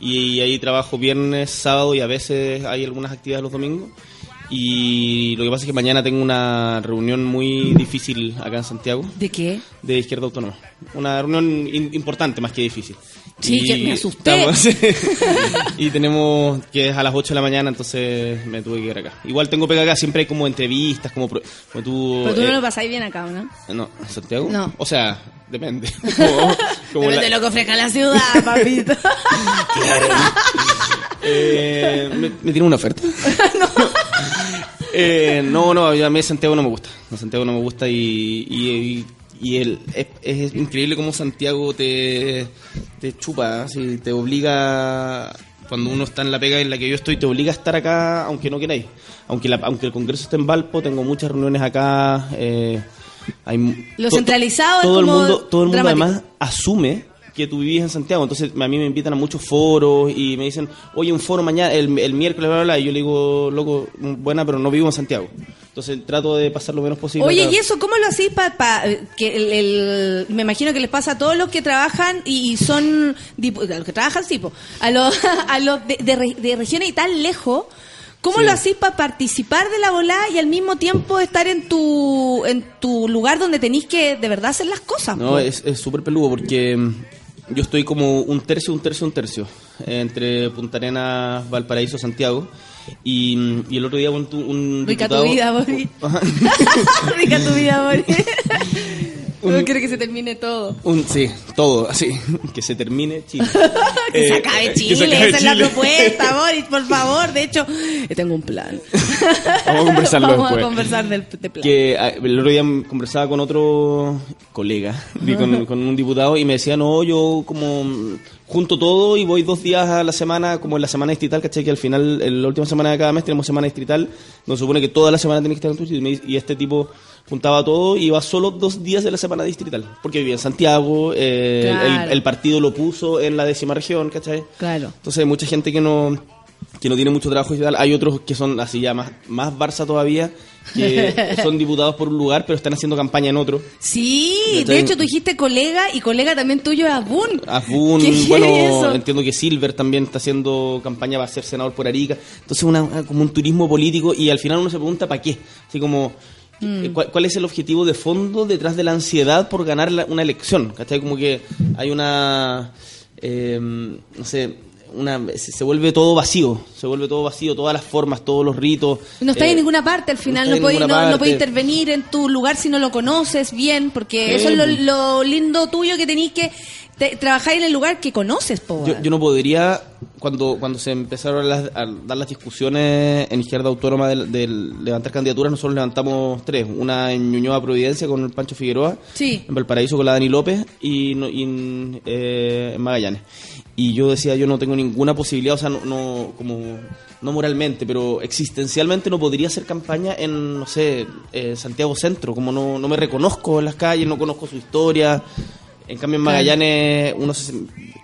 Y ahí trabajo viernes, sábado y a veces hay algunas actividades los domingos. Y lo que pasa es que mañana tengo una reunión muy difícil acá en Santiago ¿De qué? de Izquierda Autónoma. Una reunión in- importante más que difícil. Sí, que me asusté. estamos- y tenemos que es a las 8 de la mañana, entonces me tuve que ir acá. Igual tengo pega acá, siempre hay como entrevistas, como, como tú... Pero tú eh, no lo pasáis bien acá, ¿o ¿no? no, ¿en Santiago? No. O sea, depende. Como- como Depende la- de lo que ofrezca la ciudad, papito. Eh, ¿me, me tiene una oferta? Eh, no, no, a mí Santiago no me gusta. No, Santiago no me gusta y, y, y el, es, es increíble cómo Santiago te, te chupa, así, te obliga, cuando uno está en la pega en la que yo estoy, te obliga a estar acá aunque no queráis. Aunque, la- aunque el Congreso esté en Valpo, tengo muchas reuniones acá. eh, hay, Lo to- centralizado es todo el como mundo Todo el mundo dramático. además asume que tú vivís en Santiago. Entonces a mí me invitan a muchos foros y me dicen, oye, un foro mañana, el, el miércoles, bla, bla, bla. Y yo le digo, loco, buena, pero no vivo en Santiago. Entonces trato de pasar lo menos posible. Oye, acá. ¿y eso cómo lo hacís para que el, el- me imagino que les pasa a todos los que trabajan y son dipu- a los que trabajan sí, po, a los a los de, de re- de regiones y tan lejos, ¿cómo Sí. lo hacís para participar de la volada y al mismo tiempo estar en tu en tu lugar donde tenéis que de verdad hacer las cosas? No, po? es es súper peludo porque mm, yo estoy como un tercio, un tercio, un tercio entre Punta Arenas, Valparaíso, Santiago. Y, mm, y el otro día un, un Rica tu vida, Boris. Rica tu vida, Boris. No quiero que se termine todo. Un- sí, todo, así. Que se termine Chile. Que se Eh, acabe que Chile, se acabe esa es la propuesta, Boris, por favor. De hecho, eh, tengo un plan. Vamos a conversarlo Vamos después. a conversar del de plan. Que ah, el otro día conversaba con otro colega, con, con un diputado, y me decía, no, yo como junto todo y voy dos días a la semana, como en la semana distrital, ¿cachai? Que al final, en la última semana de cada mes tenemos semana distrital, donde se supone que toda la semana tenés que estar en tu sitio, y este tipo juntaba todo y iba solo dos días de la semana distrital, porque vivía en Santiago, eh, el- Claro. el, el partido lo puso en la décima región, ¿cachai? Claro. Entonces hay mucha gente que no que no tiene mucho trabajo y tal. Hay otros que son así ya más, más Barça todavía, que son diputados por un lugar, pero están haciendo campaña en otro. Sí, ¿Cachai? de hecho tú dijiste colega y colega también tuyo es Abun. Afun, ¿Qué es bueno, entiendo que Silver también está haciendo campaña para ser senador por Arica. Entonces, una, una- como un turismo político y al final uno se pregunta para qué. Así como, Mm. ¿cuál, cuál es el objetivo de fondo detrás de la ansiedad por ganar la- una elección? ¿Cachai? Como que hay una, eh, no sé, una, se, vuelve todo vacío, se vuelve todo vacío, todas las formas, todos los ritos. No está Eh, en ninguna parte al final, no, en puede, no, no puede intervenir en tu lugar si no lo conoces bien, porque Sí, eso es lo, pues. lo lindo tuyo que tenéis que te- trabajar en el lugar que conoces, po. Yo, yo no podría, cuando, cuando se empezaron las- a, dar las discusiones en izquierda autónoma del, del levantar candidaturas, nosotros levantamos tres. Una en Ñuñoa Providencia con el Pancho Figueroa, Sí. en Valparaíso con la Dani López y, no- y en, eh, en Magallanes. Y yo decía, yo no tengo ninguna posibilidad, o sea, no, no, como, no moralmente, pero existencialmente no podría hacer campaña en, no sé, eh, Santiago Centro, como no, no me reconozco en las calles, no conozco su historia. En cambio, en Magallanes, uno se-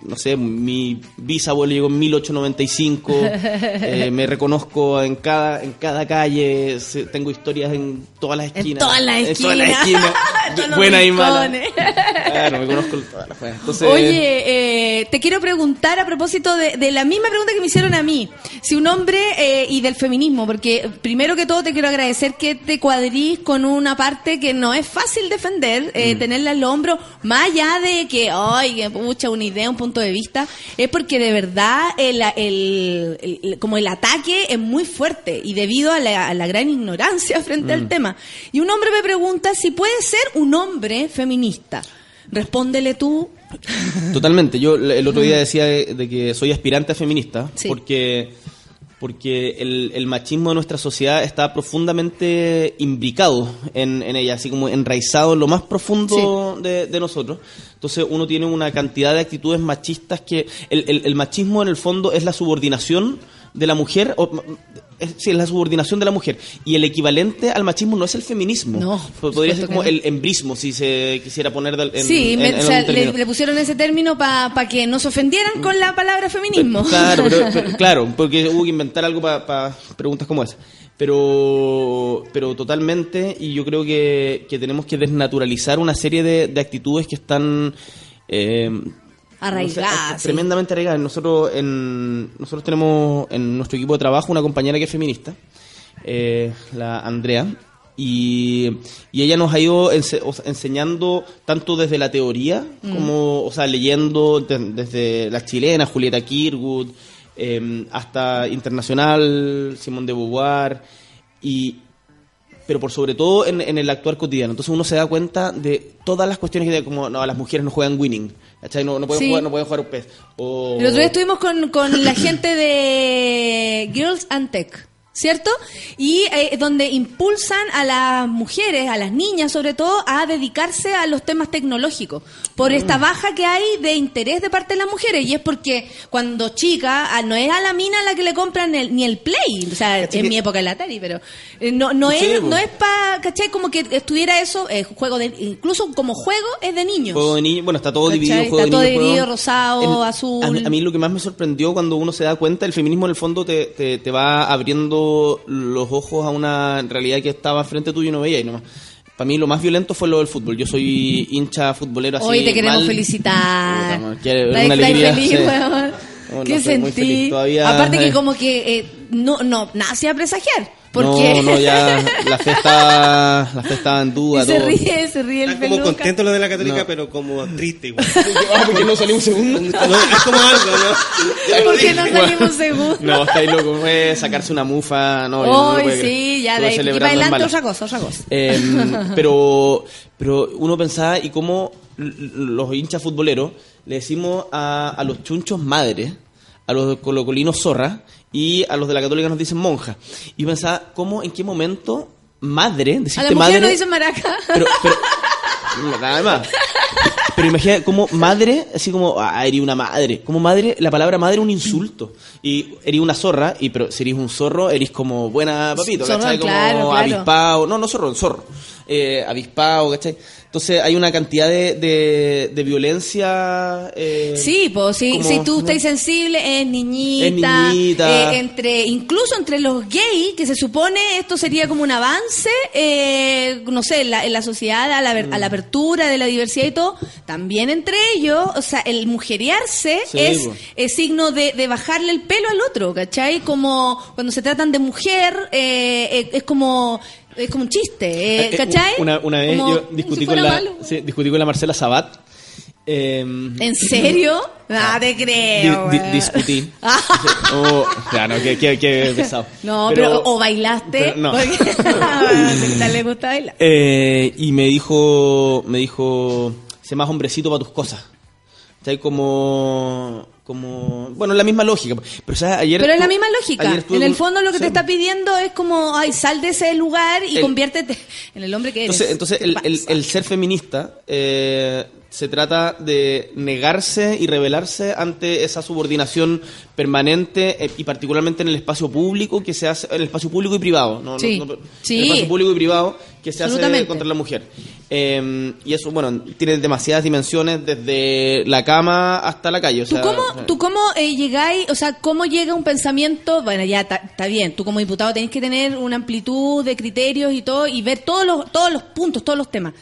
no sé, mi bisabuelo llegó en 1895, eh, me reconozco en cada, en cada calle, tengo historias en todas las esquinas. En todas las esquinas. buena y mala. Claro, me conozco en todas las. Entonces, Oye, eh, te quiero preguntar a propósito de, de la misma pregunta que me hicieron a mí, si un hombre eh, y del feminismo, porque primero que todo te quiero agradecer que te cuadrís con una parte que no es fácil defender, Mm. eh, tenerla en el hombro, más allá de que, ay, que pucha, una idea, un punto de vista, es porque de verdad el, el- el- como el ataque es muy fuerte y debido a la, a la gran ignorancia frente Mm. al tema. Y un hombre me pregunta si puede ser un hombre feminista. Respóndele tú. Totalmente. Yo el otro día decía de, de que soy aspirante a feminista Sí. porque porque el, el machismo de nuestra sociedad está profundamente imbricado en, en ella, así como enraizado en lo más profundo de, de nosotros. Entonces uno tiene una cantidad de actitudes machistas que el, el- el machismo en el fondo es la subordinación de la mujer, o, es, sí, la subordinación de la mujer. Y el equivalente al machismo no es el feminismo. No, por Podría ser como no. el embrismo, si se quisiera poner en, sí, en- me- en o sea, algún le, pusieron ese término para que no se ofendieran con la palabra feminismo. Claro, pero- pero- claro, porque hubo que inventar algo para preguntas como esa. Pero, pero totalmente, y yo creo que, que tenemos que desnaturalizar una serie de, de actitudes que están eh, Sé, sí. tremendamente arraigadas. Nosotros, en, nosotros tenemos en nuestro equipo de trabajo una compañera que es feminista, eh, la Andrea, y, y ella nos ha ido ense- enseñando tanto desde la teoría Mm. como, o sea, leyendo de- desde las chilenas, Julieta Kirwood, eh, hasta internacional, Simón de Beauvoir, y, pero por sobre todo en, en el actuar cotidiano. Entonces uno se da cuenta de todas las cuestiones que de como no, las mujeres no juegan winning, ¿cachai? No, no pueden Sí. jugar, no pueden jugar un pez. O, El otro día estuvimos con, con la gente de Girls and Tech. ¿Cierto? Y eh, donde impulsan a las mujeres, a las niñas sobre todo, a dedicarse a los temas tecnológicos. Por Mm. esta baja que hay de interés de parte de las mujeres. Y es porque cuando chica, ah, no es a la mina a la que le compran el- ni el Play. O sea, ¿Cachai en mi época el Atari, pero eh, no, no Sí, es, no es para, ¿cachai? Como que estuviera eso, eh, juego de, incluso como juego es de niños. Juego de niños, bueno, está todo ¿Cachai? dividido. Está de todo niños, juego- rosado, azul. A mí, a mí lo que más me sorprendió cuando uno se da cuenta, el feminismo en el fondo te, te, te va abriendo lo- los ojos a una realidad que estaba frente tuyo y no veía y nomás. Para mí lo más violento fue lo del fútbol. Yo soy hincha futbolero así. Hoy te queremos mal. felicitar. Puta, una alegría, feliz, sí. No, no, ¿Qué estoy muy sentí? Aparte que eh, como que eh, no, no, nada hacía presagiar. Porque No, no, ya la fe está, la fe estaba en duda. y se todo. ríe, se ríe el Está como peluca. contento lo de la católica, No. pero como triste igual. Ah, ¿por qué no salió un segundo? No, es como algo, ¿no? ¿Por qué no salimos segundos? No, estáis loco, fue sacarse una mufa, no, yo no sí, ya Estuve de ahí y mala. otra cosa, otra cosa. Eh, pero, pero uno pensaba, ¿y cómo los hinchas futboleros le decimos a, a los chunchos madres, a los colocolinos zorra y a los de la católica nos dicen monja? Y pensaba, ¿cómo, en qué momento madre, A la mujer madre... no dice maraca. Pero, pero, nada más. Pero imagina como madre, así como, ah, eres una madre. Como madre, la palabra madre es un insulto. Y eres una zorra, y pero si eres un zorro, eres como buena papito, Zorro, ¿cachai? Como claro, claro. avispado. No, no zorro, zorro. Eh, avispado, ¿cachai? Entonces hay una cantidad de, de, de violencia. eh, Sí, pues si, como- si tú estás sensible es niñita, Es niñita. eh, entre incluso entre los gays que se supone esto sería como un avance, eh, no sé, en la, en la sociedad a la, Mm. a la apertura de la diversidad y todo, también entre ellos, o sea, el mujerearse Sí, es, pues. es signo de, de bajarle el pelo al otro, ¿cachai? Como cuando se tratan de mujer, eh, eh, es como es como un chiste, eh, eh, ¿cachai? Una, una vez Como- yo discutí si con, la, malo. sí, discutí con la Marcela Sabat. eh, ¿En serio? Ah, te creo. Di- di- weón. discutí. Oh, ya, no, qué, qué- qué pesado. No, pero, o bailaste. pero no. Porque a tal le gusta bailar. Eh, y me dijo, me dijo, sé más hombrecito para tus cosas. Está como, como, bueno, la misma lógica. Pero ¿sabes? ayer Pero es la misma lógica. En el fondo lo que te está pidiendo es como, ay, sal de ese lugar y El- conviértete en el hombre que eres. Entonces, entonces ¿Qué el, el- el ser feminista eh, se trata de negarse y rebelarse ante esa subordinación permanente eh, y particularmente en el espacio público que se hace, en el espacio público y privado, no, no- Sí. no- Sí. en el espacio público y privado que se hace contra la mujer. Eh, y eso, bueno, tiene demasiadas dimensiones desde la cama hasta la calle. o ¿Tú sea, cómo, eh, tú cómo eh, llegáis, o sea, cómo llega un pensamiento? Bueno, ya está está bien, tú como diputado tenés que tener una amplitud de criterios y todo y ver todos los, todos los puntos, todos los temas.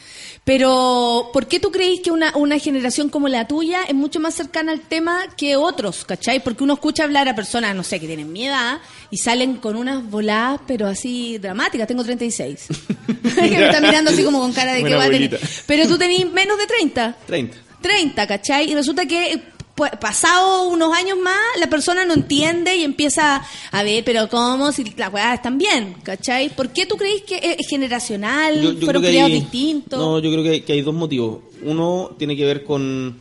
Pero, ¿por qué tú creéis que una, una generación como la tuya es mucho más cercana al tema que otros, ¿cachai? Porque uno escucha hablar a personas, no sé, que tienen mi edad y salen con unas voladas, pero así dramáticas. Tengo 36. que me está mirando así como con cara de que va a tener. Pero tú tenés menos de 30. 30. 30, ¿cachai? Y resulta que pu- pasado unos años más, la persona no entiende y empieza a ver, pero ¿cómo? Si las weas están bien, ¿cachai? ¿Por qué tú crees que es generacional? Yo- yo ¿Fueron criados distintos? No, yo creo que hay, que hay dos motivos. Uno tiene que ver con,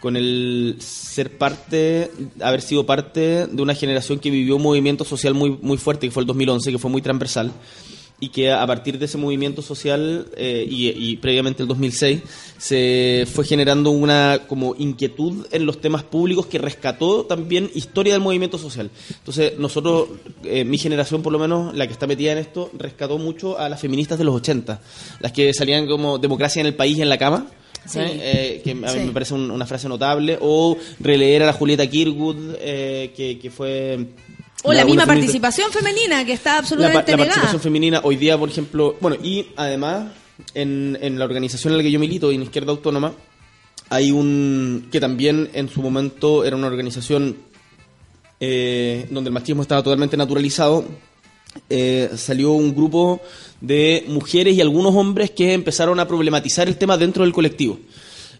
con el ser parte, haber sido parte de una generación que vivió un movimiento social muy, muy fuerte, que fue el 2011, que fue muy transversal, y que a partir de ese movimiento social eh, y, y previamente el 2006 se fue generando una como inquietud en los temas públicos que rescató también historia del movimiento social. Entonces nosotros, eh, mi generación por lo menos, la que está metida en esto, rescató mucho a las feministas de los 80, las que salían como democracia en el país y en la cama. Sí. ¿eh? Que a mí Sí. me parece un- una frase notable, o releer a la Julieta Kirkwood, eh, que, que fue... o la misma participación femenina, que está absolutamente la participación femenina hoy día, por ejemplo, bueno, y además en, en la organización en la que yo milito, en Izquierda Autónoma, hay un que también en su momento era una organización eh, donde el machismo estaba totalmente naturalizado. eh, salió un grupo de mujeres y algunos hombres que empezaron a problematizar el tema dentro del colectivo.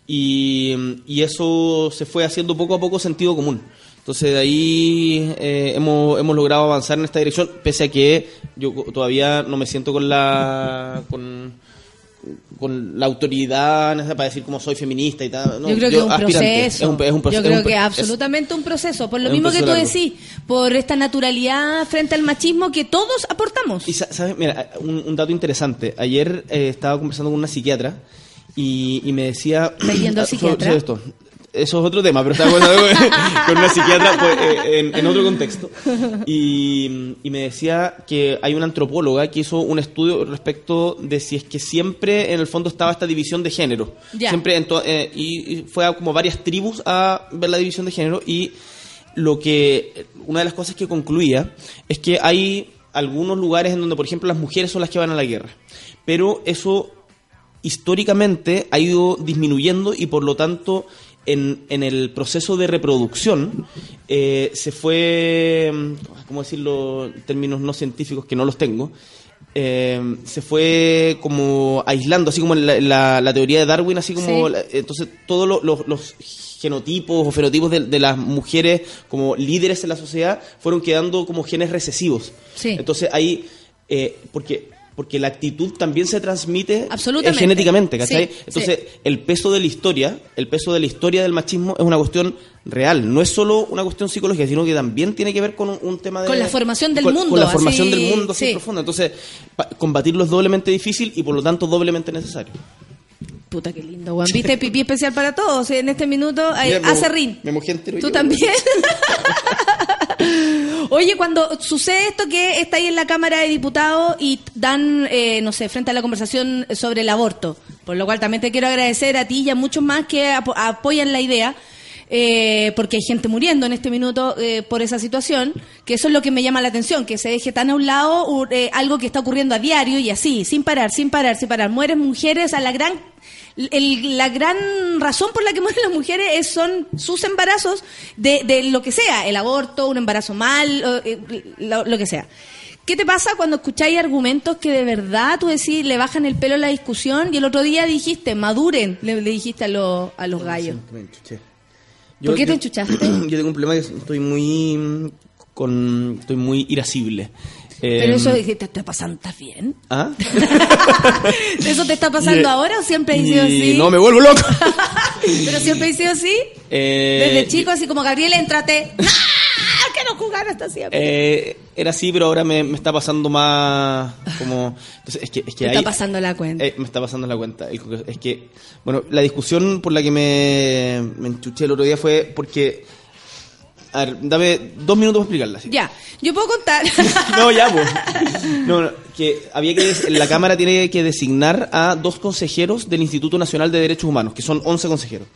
Y, y eso se fue haciendo poco a poco sentido común. Entonces de ahí eh, hemos, hemos logrado avanzar en esta dirección, pese a que yo todavía no me siento con la con, con la autoridad para decir cómo soy feminista y tal. No, yo creo que es un proceso. Es un, es un proceso. Yo creo es un que es absolutamente un proceso. Por lo mismo que tú decís, por esta naturalidad frente al machismo que todos aportamos. Y sa- sabes, mira, un, un dato interesante. Ayer eh, estaba conversando con una psiquiatra y, y me decía. ¿Estás yendo al sobre- psiquiatra? sobre esto. Eso es otro tema, pero estaba con, con una psiquiatra pues, eh, en, en otro contexto. Y, y me decía que hay una antropóloga que hizo un estudio respecto de si es que siempre en el fondo estaba esta división de género. Siempre en eh, y, y fue a como varias tribus a ver la división de género y lo que una de las cosas que concluía es que hay algunos lugares en donde, por ejemplo, las mujeres son las que van a la guerra. Pero eso históricamente ha ido disminuyendo y por lo tanto en, en el proceso de reproducción eh, se fue, ¿cómo decirlo? en Términos no científicos que no los tengo. eh, se fue como aislando, así como la, la- la teoría de Darwin, así como Sí. la- entonces todos lo- los- los genotipos o fenotipos de, de las mujeres como líderes en la sociedad fueron quedando como genes recesivos. Sí. Entonces ahí, eh, porque porque la actitud también se transmite Absolutamente. eh, genéticamente, ¿cachai? Sí, Entonces, el peso de la historia, el peso de la historia del machismo es una cuestión real, no es solo una cuestión psicológica, sino que también tiene que ver con un, un tema de... Con la formación del con- mundo, Con la formación así, del mundo así sí. profunda. Entonces, combatirlo es doblemente difícil y por lo tanto doblemente necesario. Puta, qué lindo, Juan. ¿Viste? Pipí especial para todos. En este minuto eh, Mira, me- hace rin. Me mojé entero ¿Tú yo. también? Oye, cuando sucede esto que está ahí en la Cámara de Diputados y dan, eh, no sé, frente a la conversación sobre el aborto, por lo cual también te quiero agradecer a ti y a muchos más que apo- apoyan la idea, eh, porque hay gente muriendo en este minuto eh, por esa situación, que eso es lo que me llama la atención, que se deje tan a un lado u- eh, algo que está ocurriendo a diario y así, sin parar, sin parar, sin parar. Mueren mujeres a la gran el- la gran razón por la que mueren las mujeres es, son sus embarazos de, de lo que sea, el aborto, un embarazo mal, eh, lo, lo que sea. ¿Qué te pasa cuando escucháis argumentos que de verdad tú decís le bajan el pelo a la discusión y el otro día dijiste, maduren, le, le dijiste a, los a los gallos? Me enchuché. ¿Por qué te enchuchaste? Yo tengo un problema que estoy muy con estoy muy irascible. Pero Eh, eso te, te está pasando, ¿estás bien? ¿Ah? ¿Eso te está pasando Y- ahora o siempre ha y sido así? No, me vuelvo loco. ¿Pero siempre ha sido así? Eh, Desde chico, así como Gabriel, entrate. ¡Ah! Que no jugar hasta siempre. eh, era así, pero ahora me, me está pasando más como... Entonces, es que, es que Me está pasando la cuenta. Eh, me está pasando la cuenta. Es que, bueno, la discusión por la que me, me enchuché el otro día fue porque... A ver, dame dos minutos para explicarla. ¿sí? Ya, yo puedo contar. No, ya, pues. No, no, que había que la Cámara tiene que designar a dos consejeros del Instituto Nacional de Derechos Humanos, que son 11 consejeros.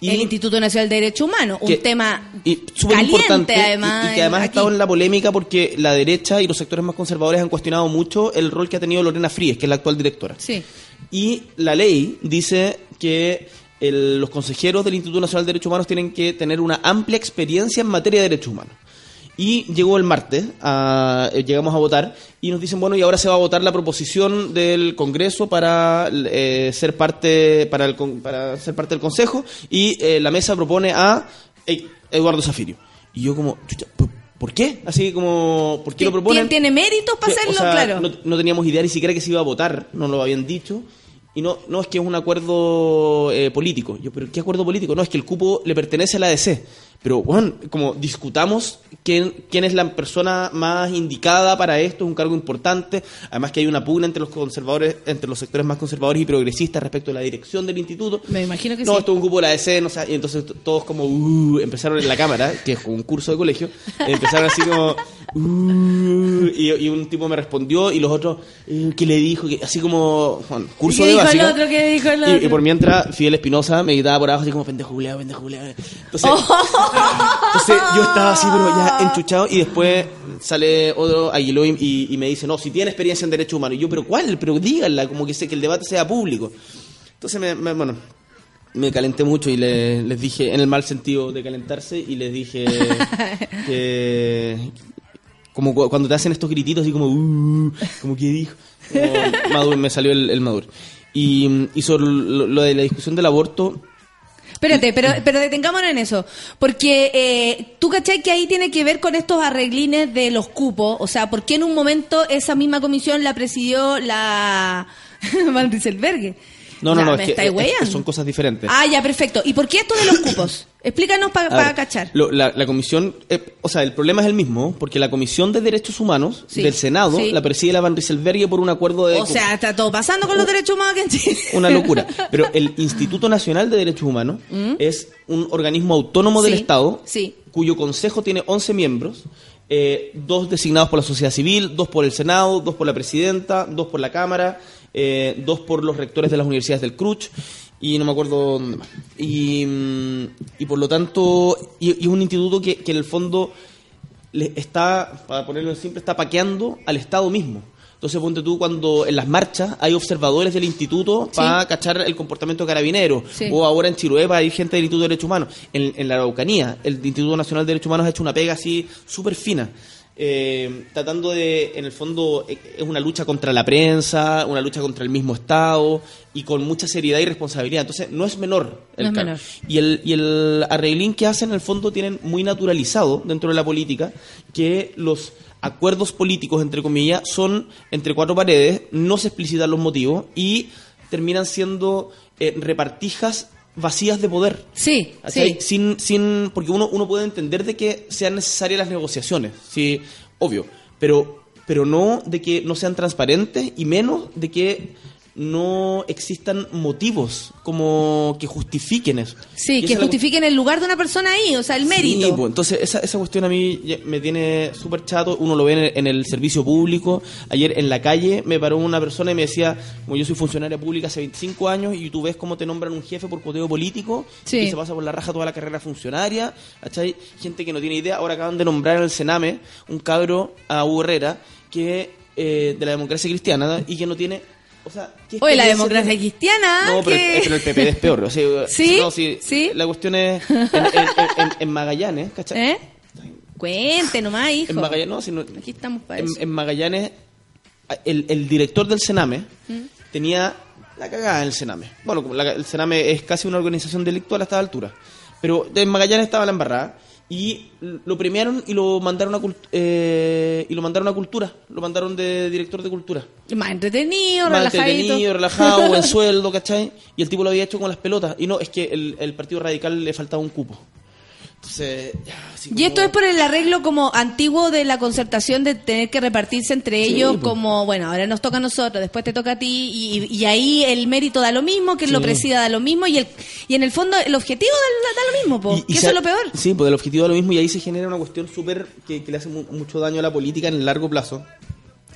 Y el Instituto Nacional de Derechos Humanos, un que- tema y caliente importante además. y, y que además ha estado en la polémica porque la derecha y los sectores más conservadores han cuestionado mucho el rol que ha tenido Lorena Fríes, que es la actual directora. Sí. Y la ley dice que el- los consejeros del Instituto Nacional de Derechos Humanos tienen que tener una amplia experiencia en materia de derechos humanos. Y llegó el martes, a- eh, llegamos a votar y nos dicen, bueno, y ahora se va a votar la proposición del Congreso para eh, ser parte para, el, para ser parte del Consejo y eh, la mesa propone a eh, Eduardo Zafirio. Y yo como, chucha, ¿por- ¿por qué? Así como, ¿por qué lo ¿Tien- proponen? ¿Tiene méritos para hacerlo? o sea, claro. No, no teníamos idea ni siquiera que se iba a votar, no lo habían dicho. Y no, no es que es un acuerdo eh, político. Yo, pero ¿qué acuerdo político? No, es que el cupo le pertenece a la ADC. Pero, bueno, como discutamos quién, quién es la persona más indicada para esto, es un cargo importante. Además que hay una pugna entre los conservadores, entre los sectores más conservadores y progresistas respecto a la dirección del instituto. Me imagino que no, sí. esto es un cupo de la ADC, no sé, y entonces todos como uh, empezaron en la cámara, que es un curso de colegio, empezaron así como uh, y, y un tipo me respondió y los otros eh, que le dijo que así como Juan, curso ¿Qué de dijo el otro? ¿Qué dijo el otro? Y, por mientras Fidel Espinosa me gritaba por abajo así como pendejo pendejo. Entonces, entonces yo estaba así pero ya enchuchado y después sale otro Aguiló y, y- y me dice, no, si tiene experiencia en derechos humanos. Y yo, pero ¿cuál? Pero díganla, como que sé que el debate sea público. Entonces, me, me- bueno, me calenté mucho y le- les dije, en el mal sentido de calentarse, y les dije que... Como cu- cuando te hacen estos grititos así como... "Uh", como que dijo... como Maduro, me salió el, el Maduro. Y, y sobre lo, lo de la discusión del aborto... Espérate, pero, pero detengámonos en eso. Porque eh, tú cachai que ahí tiene que ver con estos arreglines de los cupos. O sea, ¿por qué en un momento esa misma comisión la presidió la Van Rieselberghe? No, no, no, es que, es que son cosas diferentes. Ah, ya, perfecto. ¿Y por qué esto de los cupos? Explícanos para cachar. lo- la, la comisión, eh, o sea, el problema es el mismo, porque la Comisión de Derechos Humanos Sí, del Senado sí. la preside la Van Rieselberghe por un acuerdo de... O sea, está todo pasando con los derechos humanos aquí en Chile. una locura. Pero el Instituto Nacional de Derechos Humanos es un organismo autónomo del Mm. Sí, Estado, sí. cuyo consejo tiene 11 miembros, eh, dos designados por la sociedad civil, dos por el Senado, dos por la presidenta, dos por la Cámara, eh, dos por los rectores de las universidades del CRUCH, y no me acuerdo dónde más. Y, mm, y por lo tanto, y, y es un instituto que, que en el fondo le está, para ponerlo en simple, está paqueando al Estado mismo. Entonces, ponte tú cuando en las marchas hay observadores del instituto para cachar el comportamiento de carabineros. Sí. O ahora en Chiloé hay gente del Instituto de Derechos Humanos. En, en la Araucanía, el Instituto Nacional de Derechos Humanos ha hecho una pega así súper fina. Eh, tratando de, en el fondo, eh, es una lucha contra la prensa, una lucha contra el mismo Estado y con mucha seriedad y responsabilidad. Entonces, no es menor el No es menor. Y el, y el arreglín que hacen, en el fondo, tienen muy naturalizado dentro de la política que los acuerdos políticos, entre comillas, son entre cuatro paredes, no se explicitan los motivos y terminan siendo eh, repartijas vacías de poder. Sí, sí. Sin, sin, porque uno, uno puede entender de que sean necesarias las negociaciones, sí, obvio, pero, pero no de que no sean transparentes y menos de que no existan motivos como que justifiquen eso. Sí, Y que la justifiquen el lugar de una persona ahí, o sea, el mérito. Sí, pues, entonces esa, esa cuestión a mí me tiene súper chato. Uno lo ve en el, en el servicio público. Ayer en la calle me paró una persona y me decía, como yo soy funcionaria pública hace 25 años y tú ves cómo te nombran un jefe por coteo político Sí. y se pasa por la raja toda la carrera funcionaria. ¿cachai? Gente que no tiene idea. Ahora acaban de nombrar en el Sename un cabro a Hugo Herrera que eh, de la democracia cristiana y que no tiene... O sea, ¿qué Oye, la democracia cristiana. No, pero, que- el- pero el PPD es peor. o sea, ¿Sí? no, sí, ¿Sí? La cuestión es en, en- en- en Magallanes, ¿cachai? ¿Eh? Cuente nomás, hijo. En Magallanes, no, sino- Aquí estamos para en, eso. en Magallanes, el, el director del Sename ¿Mm? tenía la cagada en el Sename. Bueno, como la- el Sename es casi una organización delictual a esta altura. Pero en Magallanes estaba la embarrada y lo premiaron y lo mandaron a eh, y lo mandaron a cultura, lo mandaron de director de cultura. Más entretenido, Más relajadito. entretenido, relajado, buen sueldo, ¿cachai? Y el tipo lo había hecho con las pelotas. Y no, es que el, el Partido Radical le faltaba un cupo. Entonces, ya, así Y esto es por el arreglo como antiguo de la concertación de tener que repartirse entre Sí, ellos pues. como, bueno, ahora nos toca a nosotros, después te toca a ti, y, y ahí el mérito da lo mismo, que Sí. lo presida da lo mismo, y el y en el fondo el objetivo da, da lo mismo, po, Y- y que eso es lo peor. Sí, pues el objetivo es lo mismo y ahí se genera una cuestión súper que, que le hace mu- mucho daño a la política en el largo plazo.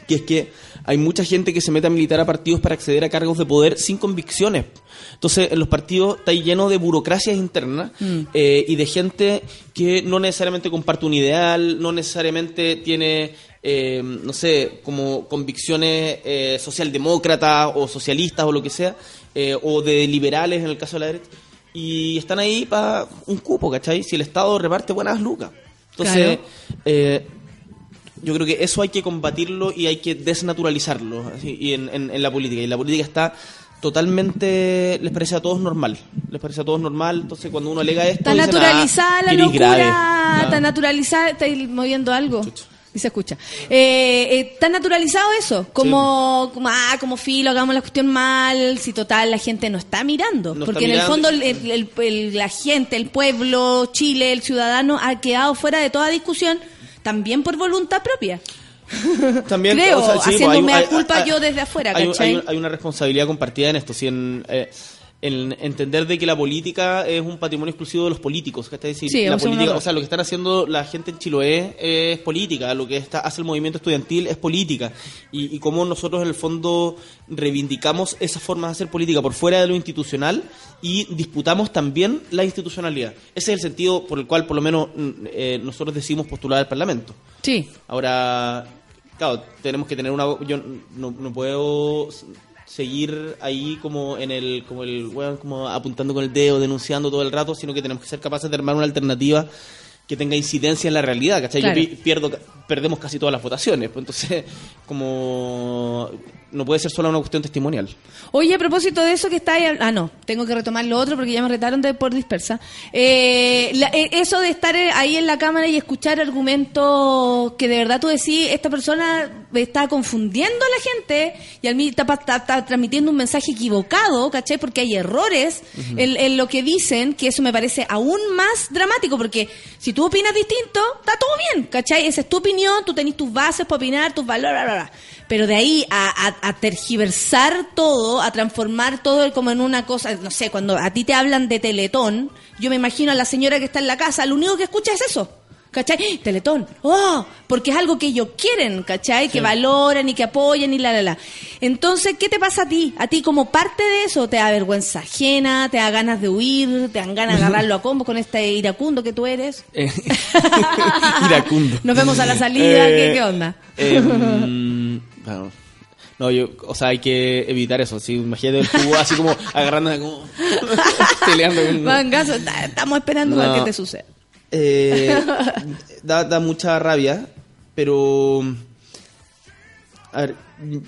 Que es que hay mucha gente que se mete a militar a partidos para acceder a cargos de poder sin convicciones. Entonces, en los partidos está lleno de burocracias internas Mm. eh, y de gente que no necesariamente comparte un ideal, no necesariamente tiene, eh, no sé, como convicciones eh, socialdemócratas o socialistas o lo que sea, eh, o de liberales en el caso de la derecha y están ahí para un cupo, ¿cachai? Si el Estado reparte buenas lucas. Entonces, eh, yo creo que eso hay que combatirlo y hay que desnaturalizarlo así, y en, en- en la política. Y la política está totalmente, les parece a todos normal. Les parece a todos normal. Entonces, cuando uno alega esto, Está dicen, naturalizada "Ah, la locura, grave". Claro. está naturalizada, está moviendo algo. Chucha. Y se escucha. Eh, eh, está naturalizado eso, como, como, ah, como filo, hagamos la cuestión mal, si total la gente no está mirando. No porque está en el fondo el- el- el- el- la gente, el pueblo, Chile, el ciudadano ha quedado fuera de toda discusión, también por voluntad propia. También, Creo, o sea, sí, pues, haciéndome hay- hay- culpa hay- yo desde afuera, hay, ¿cachai? hay- hay una responsabilidad compartida en esto, sí, en, eh, en entender de que la política es un patrimonio exclusivo de los políticos, ¿cachai? Sí, la política, o sea, lo que están haciendo la gente en Chiloé es política, lo que está, hace el movimiento estudiantil es política, y, y cómo nosotros en el fondo reivindicamos esas formas de hacer política por fuera de lo institucional y disputamos también la institucionalidad. Ese es el sentido por el cual, por lo menos, eh, nosotros decidimos postular al Parlamento. Sí. Ahora, claro, tenemos que tener una... Yo no, no puedo seguir ahí como en el como el weón, como apuntando con el dedo denunciando todo el rato sino que tenemos que ser capaces de armar una alternativa que tenga incidencia en la realidad ¿cachai? Claro. Yo pi- pierdo perdemos casi todas las votaciones pues entonces como no puede ser solo una cuestión testimonial Oye, a propósito de eso que está ahí... Ah, no, tengo que retomar lo otro porque ya me retaron de por dispersa. Eh, la- eh, eso de estar eh, ahí en la cámara y escuchar argumentos que de verdad tú decís, esta persona está confundiendo a la gente y al está, está- está transmitiendo un mensaje equivocado, ¿cachai? Porque hay errores en, en lo que dicen, que eso me parece aún más dramático porque si tú opinas distinto, está todo bien, ¿cachai? Esa es tu opinión, tú tenés tus bases para opinar, tus valores, bla, bla, bla. Pero de ahí a, a- a tergiversar todo, a transformar todo como en una cosa, no sé, cuando a ti te hablan de Teletón, yo me imagino a la señora que está en la casa, lo único que escucha es eso. ¿Cachai? Teletón, oh, porque es algo que ellos quieren, ¿cachai? Que valoran y que apoyan y la, la, la. Entonces, ¿qué te pasa a ti? A ti como parte de eso, te da vergüenza ajena, te da ganas de huir, te dan ganas de agarrarlo a combo con este iracundo que tú eres. Eh, iracundo. Nos vemos a la salida, ¿qué, Eh, qué onda? eh, mm, bueno, no, yo, o sea, hay que evitar eso. Si imagínate el jugo así como agarrándose como peleando Mangazo, estamos esperando a No. que te suceda. Eh, da, da mucha rabia, pero a ver,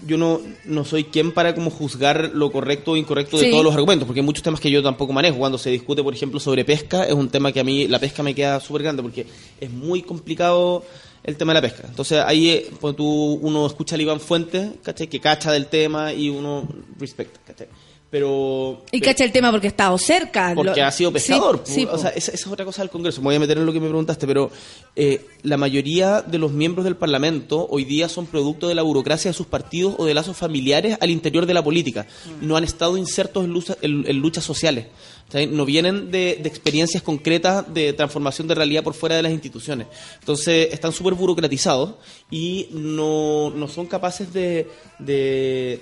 yo no, no soy quien para como juzgar lo correcto o incorrecto de Sí. todos los argumentos, porque hay muchos temas que yo tampoco manejo. Cuando se discute, por ejemplo, sobre pesca, es un tema que a mí la pesca me queda súper grande, porque es muy complicado el tema de la pesca. Entonces ahí eh, pues, tú, uno escucha al Iván Fuentes, ¿cachai? Que cacha del tema y uno respecta, ¿cachai? Pero... Y cacha el tema porque ha estado cerca. porque lo- ha sido pescador. Sí, o sea, esa, esa es otra cosa del Congreso. Me voy a meter en lo que me preguntaste, pero eh, la mayoría de los miembros del Parlamento hoy día son producto de la burocracia de sus partidos o de lazos familiares al interior de la política. No han estado insertos en, lucha- en- en luchas sociales. ¿sí? No vienen de, de experiencias concretas de transformación de realidad por fuera de las instituciones. Entonces, están súper burocratizados y no, no son capaces de- de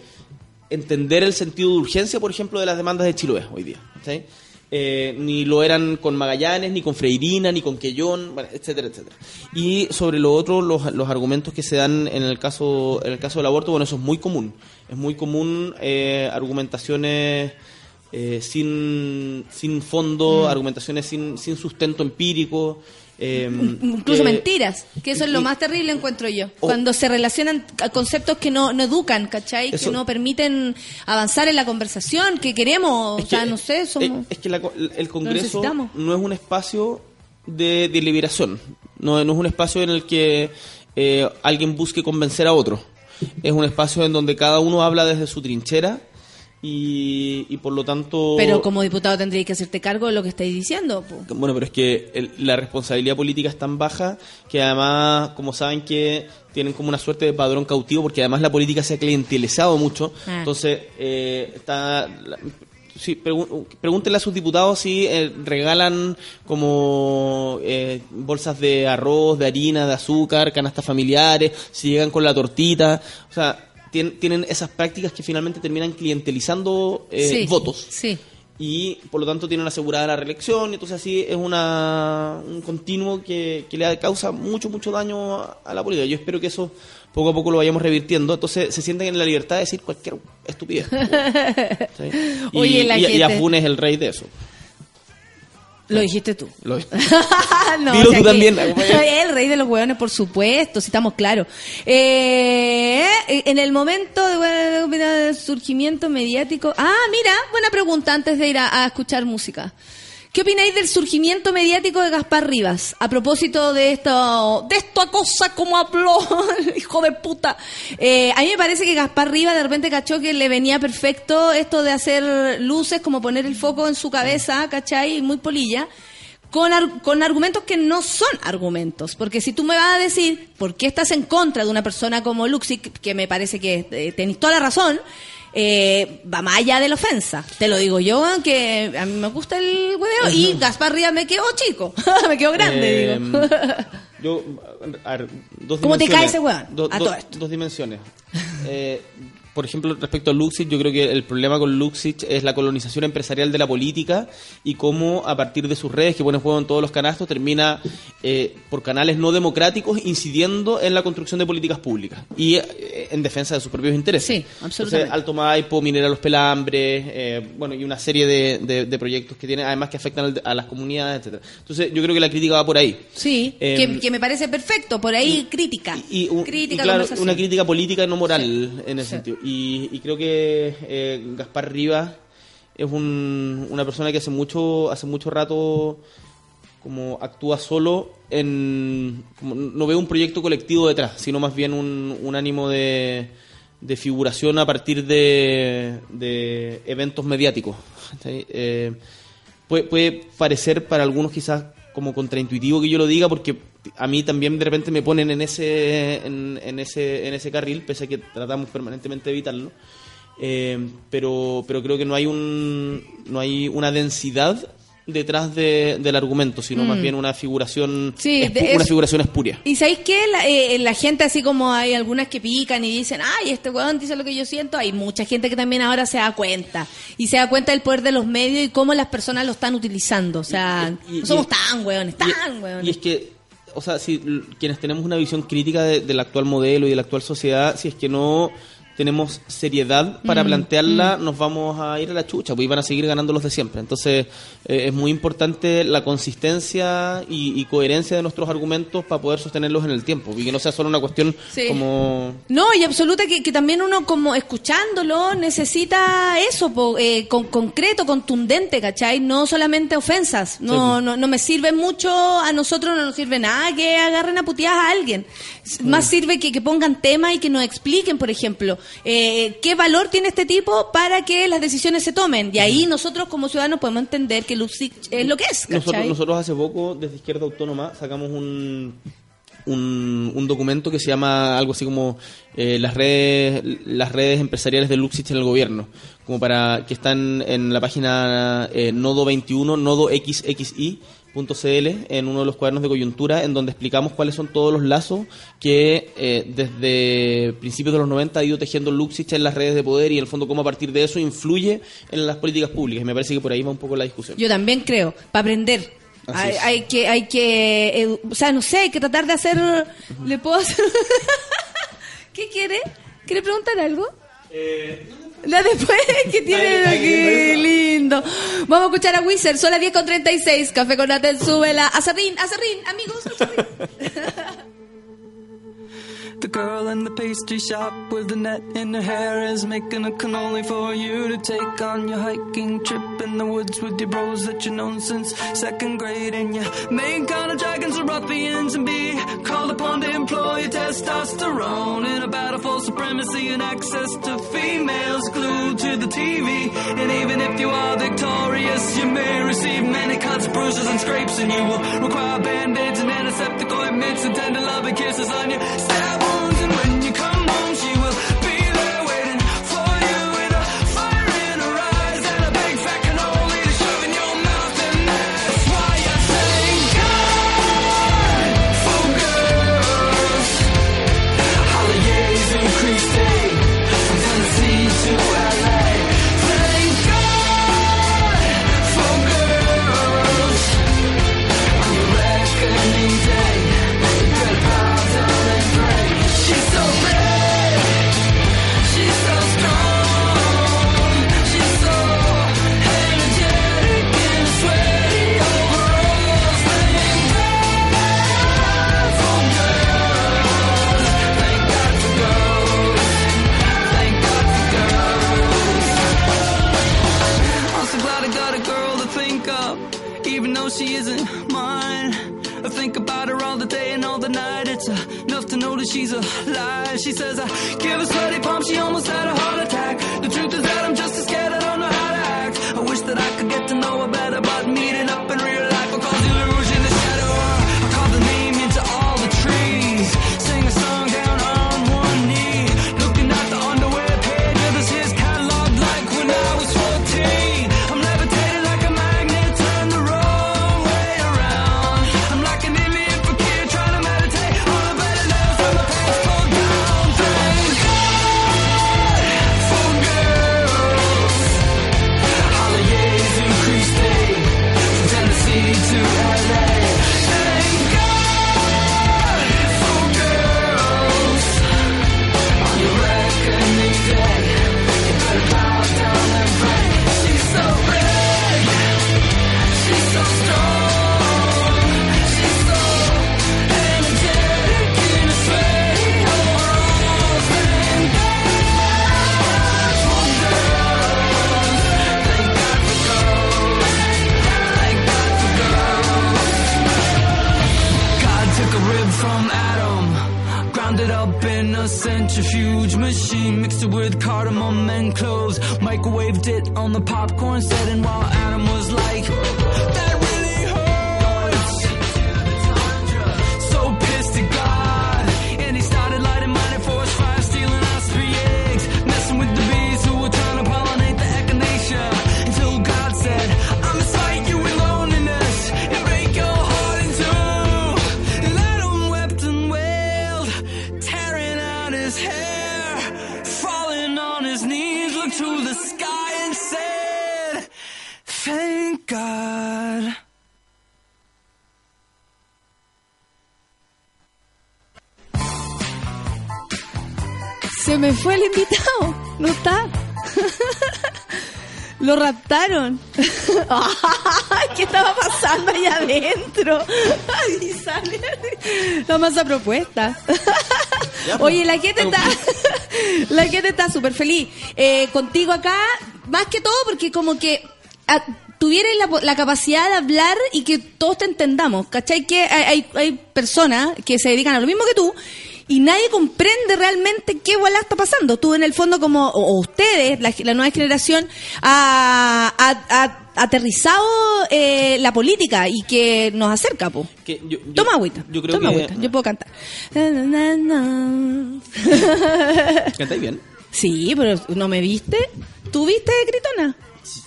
entender el sentido de urgencia, por ejemplo, de las demandas de Chiloé hoy día. ¿sí? Eh, ni lo eran con Magallanes, ni con Freirina, ni con Quellón, bueno, etcétera, etcétera. Y sobre lo otro, los, los argumentos que se dan en el caso en el caso del aborto, bueno, eso es muy común. Es muy común eh, argumentaciones eh, sin, sin fondo, argumentaciones sin, sin sustento empírico. eh, Incluso que- mentiras, que eso es lo más terrible, encuentro yo. O- Cuando se relacionan a conceptos que no, no educan, ¿cachai? Eso- Que no permiten avanzar en la conversación que queremos. Es o sea, que- no sé, somos... es que la el Congreso no es un espacio de deliberación, no, no es un espacio en el que eh, alguien busque convencer a otro. Es un espacio en donde cada uno habla desde su trinchera y, y por lo tanto... Pero como diputado tendríais que hacerte cargo de lo que estáis diciendo. po. Bueno, pero es que el- la responsabilidad política es tan baja que además, como saben que tienen como una suerte de padrón cautivo, porque además la política se ha clientelizado mucho, Ah. entonces eh, está... la- sí, pregun- pregúntenle a sus diputados si eh, regalan como eh, bolsas de arroz, de harina, de azúcar, canastas familiares, si llegan con la tortita, o sea, tien- tienen esas prácticas que finalmente terminan clientelizando eh, Sí, votos. Sí. y por lo tanto tienen asegurada la reelección. Y entonces así es una un continuo que, que le causa mucho mucho daño a, a la política. Yo espero que eso poco a poco lo vayamos revirtiendo. Entonces se sienten en la libertad de decir cualquier estupidez. ¿sí? y, Oye, la y- y gente- Afun es el rey de eso Lo dijiste tú. Lo- no, Dilo o sea tú también, acompaña. El rey de los hueones, por supuesto, si estamos claros. Eh, en el momento de, surgimiento mediático. Ah, mira, buena pregunta antes de ir a, a escuchar música. ¿Qué opináis del surgimiento mediático de Gaspar Rivas? A propósito de esto, de esta cosa como habló, hijo de puta. Eh, a mí me parece que Gaspar Rivas de repente cachó que le venía perfecto esto de hacer luces, como poner el foco en su cabeza, ¿cachai? Muy polilla. Con, ar- con argumentos que no son argumentos. Porque si tú me vas a decir por qué estás en contra de una persona como Luxic, que me parece que eh, tenéis toda la razón, eh, va más allá de la ofensa. Te lo digo yo, que a mí me gusta el hueveo y Gaspar Rivas me quedó chico, me quedó grande, Eh, digo. yo a ver, dos ¿Cómo te cae ese weón? Do- A do- todo esto. dos dimensiones Eh, por ejemplo, respecto a Luxich, yo creo que el problema con Luxich es la colonización empresarial de la política y cómo a partir de sus redes que pone juego en todos los canastos termina eh, por canales no democráticos incidiendo en la construcción de políticas públicas y eh, en defensa de sus propios intereses. Sí, absolutamente. Entonces, Alto Maipo, Minera Los Pelambres, eh, bueno, y una serie de, de- de proyectos que tiene, además que afectan a las comunidades, etcétera. Entonces, yo creo que la crítica va por ahí. Sí, que, que me parece perfecto, por ahí crítica. Y, un- crítica, y claro, una crítica política y no moral en ese Sí. sentido. Y, creo que eh, Gaspar Rivas es un- una persona que hace mucho, hace mucho rato como actúa solo en no veo un proyecto colectivo detrás, sino más bien un, un ánimo de, de figuración a partir de, de eventos mediáticos. Eh, puede parecer para algunos quizás como contraintuitivo que yo lo diga porque a mí también de repente me ponen en ese en, ese en ese carril pese a que tratamos permanentemente de evitarlo. Eh, pero pero creo que no hay un no hay una densidad detrás de- del argumento, sino más bien una figuración, Mm. Sí, una figuración espuria. Y sabéis que la, eh, la gente, así como hay algunas que pican y dicen, ay, este weón dice lo que yo siento, hay mucha gente que también ahora se da cuenta. Y se da cuenta del poder de los medios y cómo las personas lo están utilizando. O sea, Y- y- no somos y- tan weones, tan weones. y es que, o sea, si quienes tenemos una visión crítica de- del actual modelo y de la actual sociedad, si es que no tenemos seriedad para Mm, plantearla, nos vamos a ir a la chucha, pues van a seguir ganando los de siempre. Entonces, eh, es muy importante la consistencia y, y coherencia de nuestros argumentos para poder sostenerlos en el tiempo, y que no sea solo una cuestión Sí. como... No, y absoluta que, que también uno como escuchándolo necesita eso, po, eh, con, concreto, contundente, ¿cachai? No solamente ofensas. No, Sí. no, no me sirve mucho, a nosotros no nos sirve nada que agarren a puteadas a alguien. S- Más sirve que, que pongan tema y que nos expliquen, por ejemplo, eh, qué valor tiene este tipo para que las decisiones se tomen. Y ahí nosotros como ciudadanos podemos entender que Luxich es lo que es, ¿cachai? Nosotros, nosotros hace poco, desde Izquierda Autónoma, sacamos un, un, un documento que se llama algo así como eh, las redes las redes empresariales de Luxich en el gobierno, como para que están en la página eh, nodo 21, nodo XXI .cl en uno de los cuadernos de coyuntura en donde explicamos cuáles son todos los lazos que eh, desde principios de los 90 ha ido tejiendo Luxich en las redes de poder y en el fondo cómo a partir de eso influye en las políticas públicas. Y me parece que por ahí va un poco la discusión. Yo también creo, para aprender. Hay, hay que, hay que, edu- o sea, no sé, hay que tratar de hacer, ¿le puedo hacer? ¿Qué quiere? ¿Quiere preguntar algo? La después que tiene aquí, lindo. Vamos a escuchar a Wizard, son las 10 con 36, café con Natel, súbela. Acerrín, acerrín, amigos. The girl in the pastry shop with the net in her hair is making a cannoli for you to take on your hiking trip in the woods with your bros that you've known since second grade. And your main kind of dragons are ruffians and be called upon to employ your testosterone in a battle for supremacy and access to females glued to the TV. And even if you are victorious, you may receive many cuts, bruises, and scrapes, and you will require band-aids and antiseptic ointments and tender loving kisses on your stab she's a lie. She says I give a sweaty palm, she almost had a masa propuesta. Oye, la gente está, la gente está súper feliz eh, contigo acá, más que todo porque como que ah, tuvieras la, la capacidad de hablar y que todos te entendamos, ¿cachai? Que hay, hay, hay personas que se dedican a lo mismo que tú y nadie comprende realmente qué bola está pasando. Tú en el fondo como, o, ustedes, la, la nueva generación, ha, ha- ha aterrizado eh, la política y que nos acerca, po. Que yo- yo- Toma agüita. Yo creo Toma que. agüita. Yo puedo cantar. ¿Cantáis bien? Sí, pero ¿no me viste? ¿Tú viste, Gritona?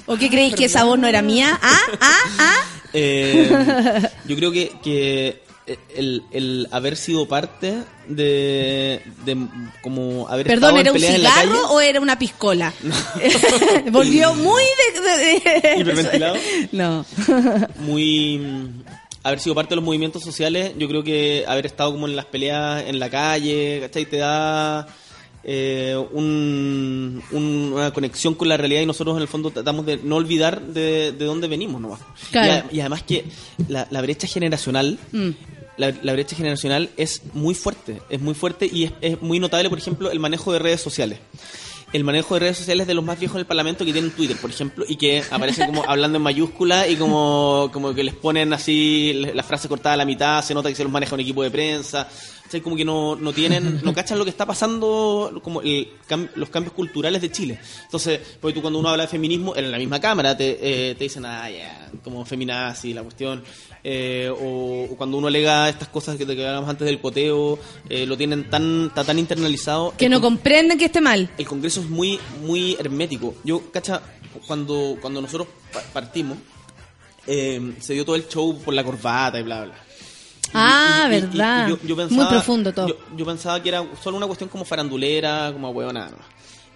¿O qué creéis que esa voz no era mía? ¿Ah? ¿Ah? ¿Ah? Eh, yo creo que, que el, el haber sido parte de, de como haber Perdón, ¿era un cigarro o era una piscola? Volvió muy de... de- ¿Hiperventilado? No. muy haber sido parte de los movimientos sociales, yo creo que haber estado como en las peleas en la calle, ¿cachai? Te da eh, un- un- una conexión con la realidad y nosotros en el fondo tratamos de no olvidar de, de dónde venimos nomás. Claro. Y, a- y además que la, la brecha generacional Mm. La, la brecha generacional es muy fuerte, es muy fuerte y es, es muy notable, por ejemplo, el manejo de redes sociales. El manejo de redes sociales de los más viejos del Parlamento que tienen Twitter, por ejemplo, y que aparecen como hablando en mayúscula y como, como que les ponen así la frase cortada a la mitad, se nota que se los maneja un equipo de prensa, sea, como que no, no tienen, no cachan lo que está pasando, como el los cambios culturales de Chile. Entonces, porque tú cuando uno habla de feminismo, en la misma cámara te, eh, te dicen, ah, ya, como feminazi, la cuestión, eh, o, o cuando uno alega estas cosas que, que hablábamos antes del coteo, eh, lo tienen tan, está tan internalizado. Que El no comprenden que esté mal. el Congreso es muy, muy hermético. Yo, cacha, cuando, cuando nosotros pa- partimos, eh, se dio todo el show por la corbata y bla, bla. Ah, y- y- y- verdad. y yo- yo Muy pensaba- profundo todo. Yo, yo pensaba que era solo una cuestión como farandulera, como huevona.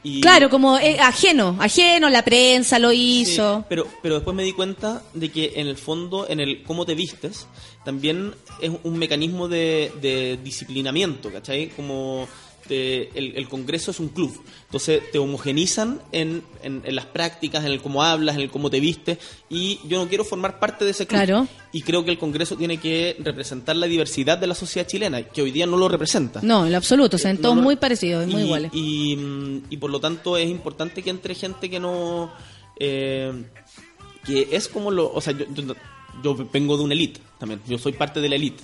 Y, Claro, como eh, ajeno, ajeno, la prensa lo Sí, hizo. pero, pero después me di cuenta de que en el fondo, en el cómo te vistes, también es un mecanismo de, de disciplinamiento, ¿cachai? Como te- el, el Congreso es un club, entonces te homogenizan en, en, en las prácticas, en el cómo hablas, en el cómo te vistes, y yo no quiero formar parte de ese club. Claro. Y creo que el Congreso tiene que representar la diversidad de la sociedad chilena, que hoy día no lo representa. No, en lo absoluto, se ven No, todos no. muy parecidos, muy y, iguales. Y, mm, y por lo tanto es importante que entre gente que no... eh, que es como lo... O sea, yo, yo, yo vengo de una elite también, yo soy parte de la elite.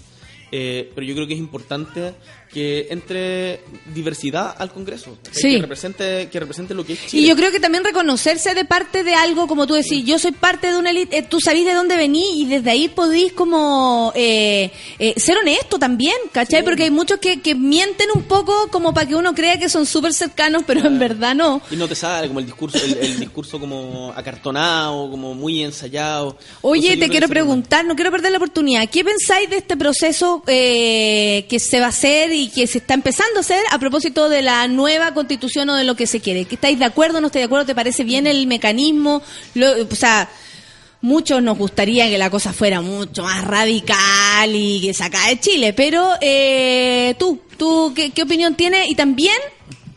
Eh, pero yo creo que es importante que entre diversidad al Congreso. Sí. Que represente, que represente lo que es Chile. Y yo creo que también reconocerse de parte de algo, como tú decís, yo soy parte de una élite, eh, tú sabís de dónde venís y desde ahí podís como eh, eh, ser honesto también, ¿cachai? Porque hay muchos que, que mienten un poco como para que uno crea que son súper cercanos, pero en verdad no. Y no te sale como el discurso, el, el discurso como acartonado, como muy ensayado. Oye, Entonces, te quiero preguntar, no quiero perder la oportunidad. ¿Qué pensáis de este proceso eh, que se va a hacer y que se está empezando a hacer a propósito de la nueva constitución o de lo que se quiere? ¿Que ¿Estáis de acuerdo no estáis de acuerdo? ¿Te parece bien el mecanismo? Lo- o sea, muchos nos gustaría que la cosa fuera mucho más radical y que se acabe Chile, pero eh, tú, tú ¿qué, qué opinión tienes? Y también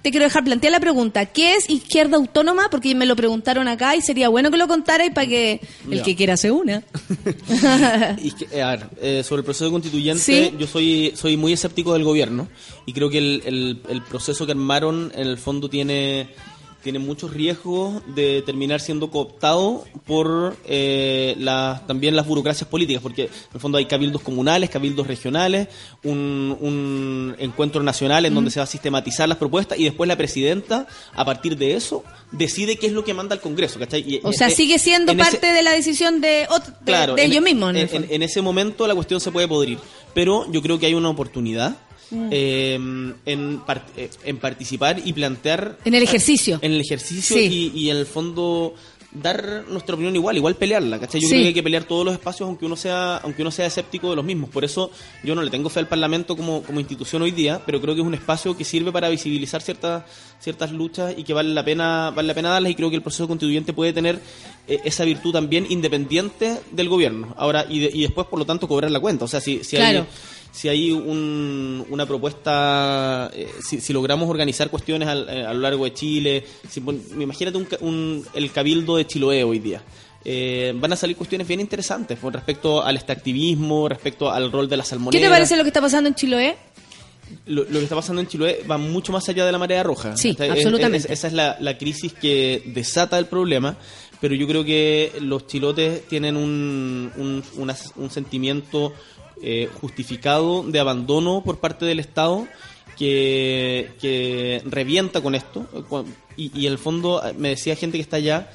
te quiero dejar plantear la pregunta, ¿qué es izquierda autónoma? Porque me lo preguntaron acá y sería bueno que lo contarais para que el Ya. que quiera se una. Y eh, a ver, eh, sobre el proceso constituyente, Sí. yo soy soy muy escéptico del gobierno y creo que el, el- el proceso que armaron en el fondo tiene tiene muchos riesgos de terminar siendo cooptado por eh, las- también las burocracias políticas, porque en el fondo hay cabildos comunales, cabildos regionales, un, un encuentro nacional en donde se va a sistematizar las propuestas y después la presidenta, a partir de eso, decide qué es lo que manda al Congreso. ¿cachai? Y, O sea, eh, sigue siendo ese- parte de la decisión de, ot- de, Claro, de en- ellos mismos. en ese momento la cuestión se puede podrir, pero yo creo que hay una oportunidad Mm. eh, en, par- eh, en participar y plantear En el ejercicio. en el ejercicio Sí. y, y en el fondo dar nuestra opinión igual, igual pelearla, ¿cachai? Yo Sí. creo que hay que pelear todos los espacios aunque uno sea aunque uno sea escéptico de los mismos. Por eso yo no le tengo fe al Parlamento como, como institución hoy día, pero creo que es un espacio que sirve para visibilizar ciertas ciertas luchas y que vale la pena vale la pena darlas y creo que el proceso constituyente puede tener eh, esa virtud también independiente del gobierno. Ahora y, de- y después por lo tanto cobrar la cuenta, o sea, si si Claro. hay si hay un- una propuesta, eh, si, si logramos organizar cuestiones al- eh, a lo largo de Chile, si imagínate un un- el cabildo de Chiloé hoy día. Eh, van a salir cuestiones bien interesantes con respecto al extractivismo, respecto al rol de la ¿Qué salmonera. te parece lo que está pasando en Chiloé? lo, lo que está pasando en Chiloé va mucho más allá de la marea roja. Sí, es- absolutamente. es- esa es la, la crisis que desata el problema, pero yo creo que los chilotes tienen un, un, una- un sentimiento eh, justificado de abandono por parte del Estado que, que revienta con esto. Y, y en el fondo eh, me decía gente que está allá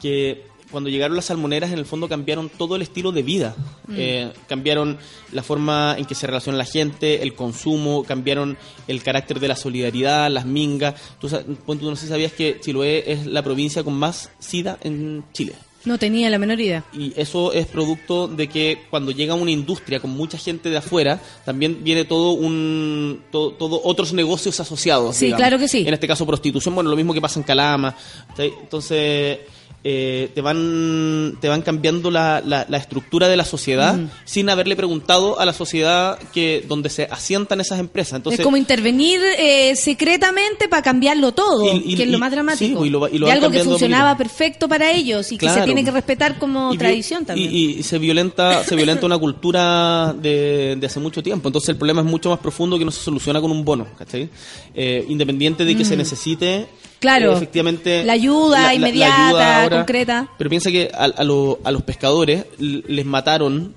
que cuando llegaron las salmoneras en el fondo cambiaron todo el estilo de vida. Eh, cambiaron la forma en que se relaciona la gente, el consumo, cambiaron el carácter de la solidaridad, las mingas. Tú, tú, no sé si sabías que Chiloé es la provincia con más SIDA en Chile. No tenía la menor idea. Y eso es producto de que cuando llega una industria con mucha gente de afuera, también viene todo un todo, todo otros negocios asociados. Sí, claro que sí. En este caso prostitución, bueno, lo mismo que pasa en Calama. ¿sí? Entonces eh, te van te van cambiando la, la, la estructura de la sociedad sin haberle preguntado a la sociedad que donde se asientan esas empresas. Entonces es como intervenir eh, secretamente para cambiarlo todo, Y- y- que es lo más dramático. sí, y lo lo algo que funcionaba perfecto para ellos y que se tiene que respetar como tradición también. Y, se violenta se violenta una cultura de, de hace mucho tiempo. Entonces el problema es mucho más profundo que no se soluciona con un bono, ¿cachai? Eh, independiente de que se necesite Mm. Claro. eh, efectivamente La ayuda inmediata, concreta. Pero piensa que a, a lo- a los pescadores les mataron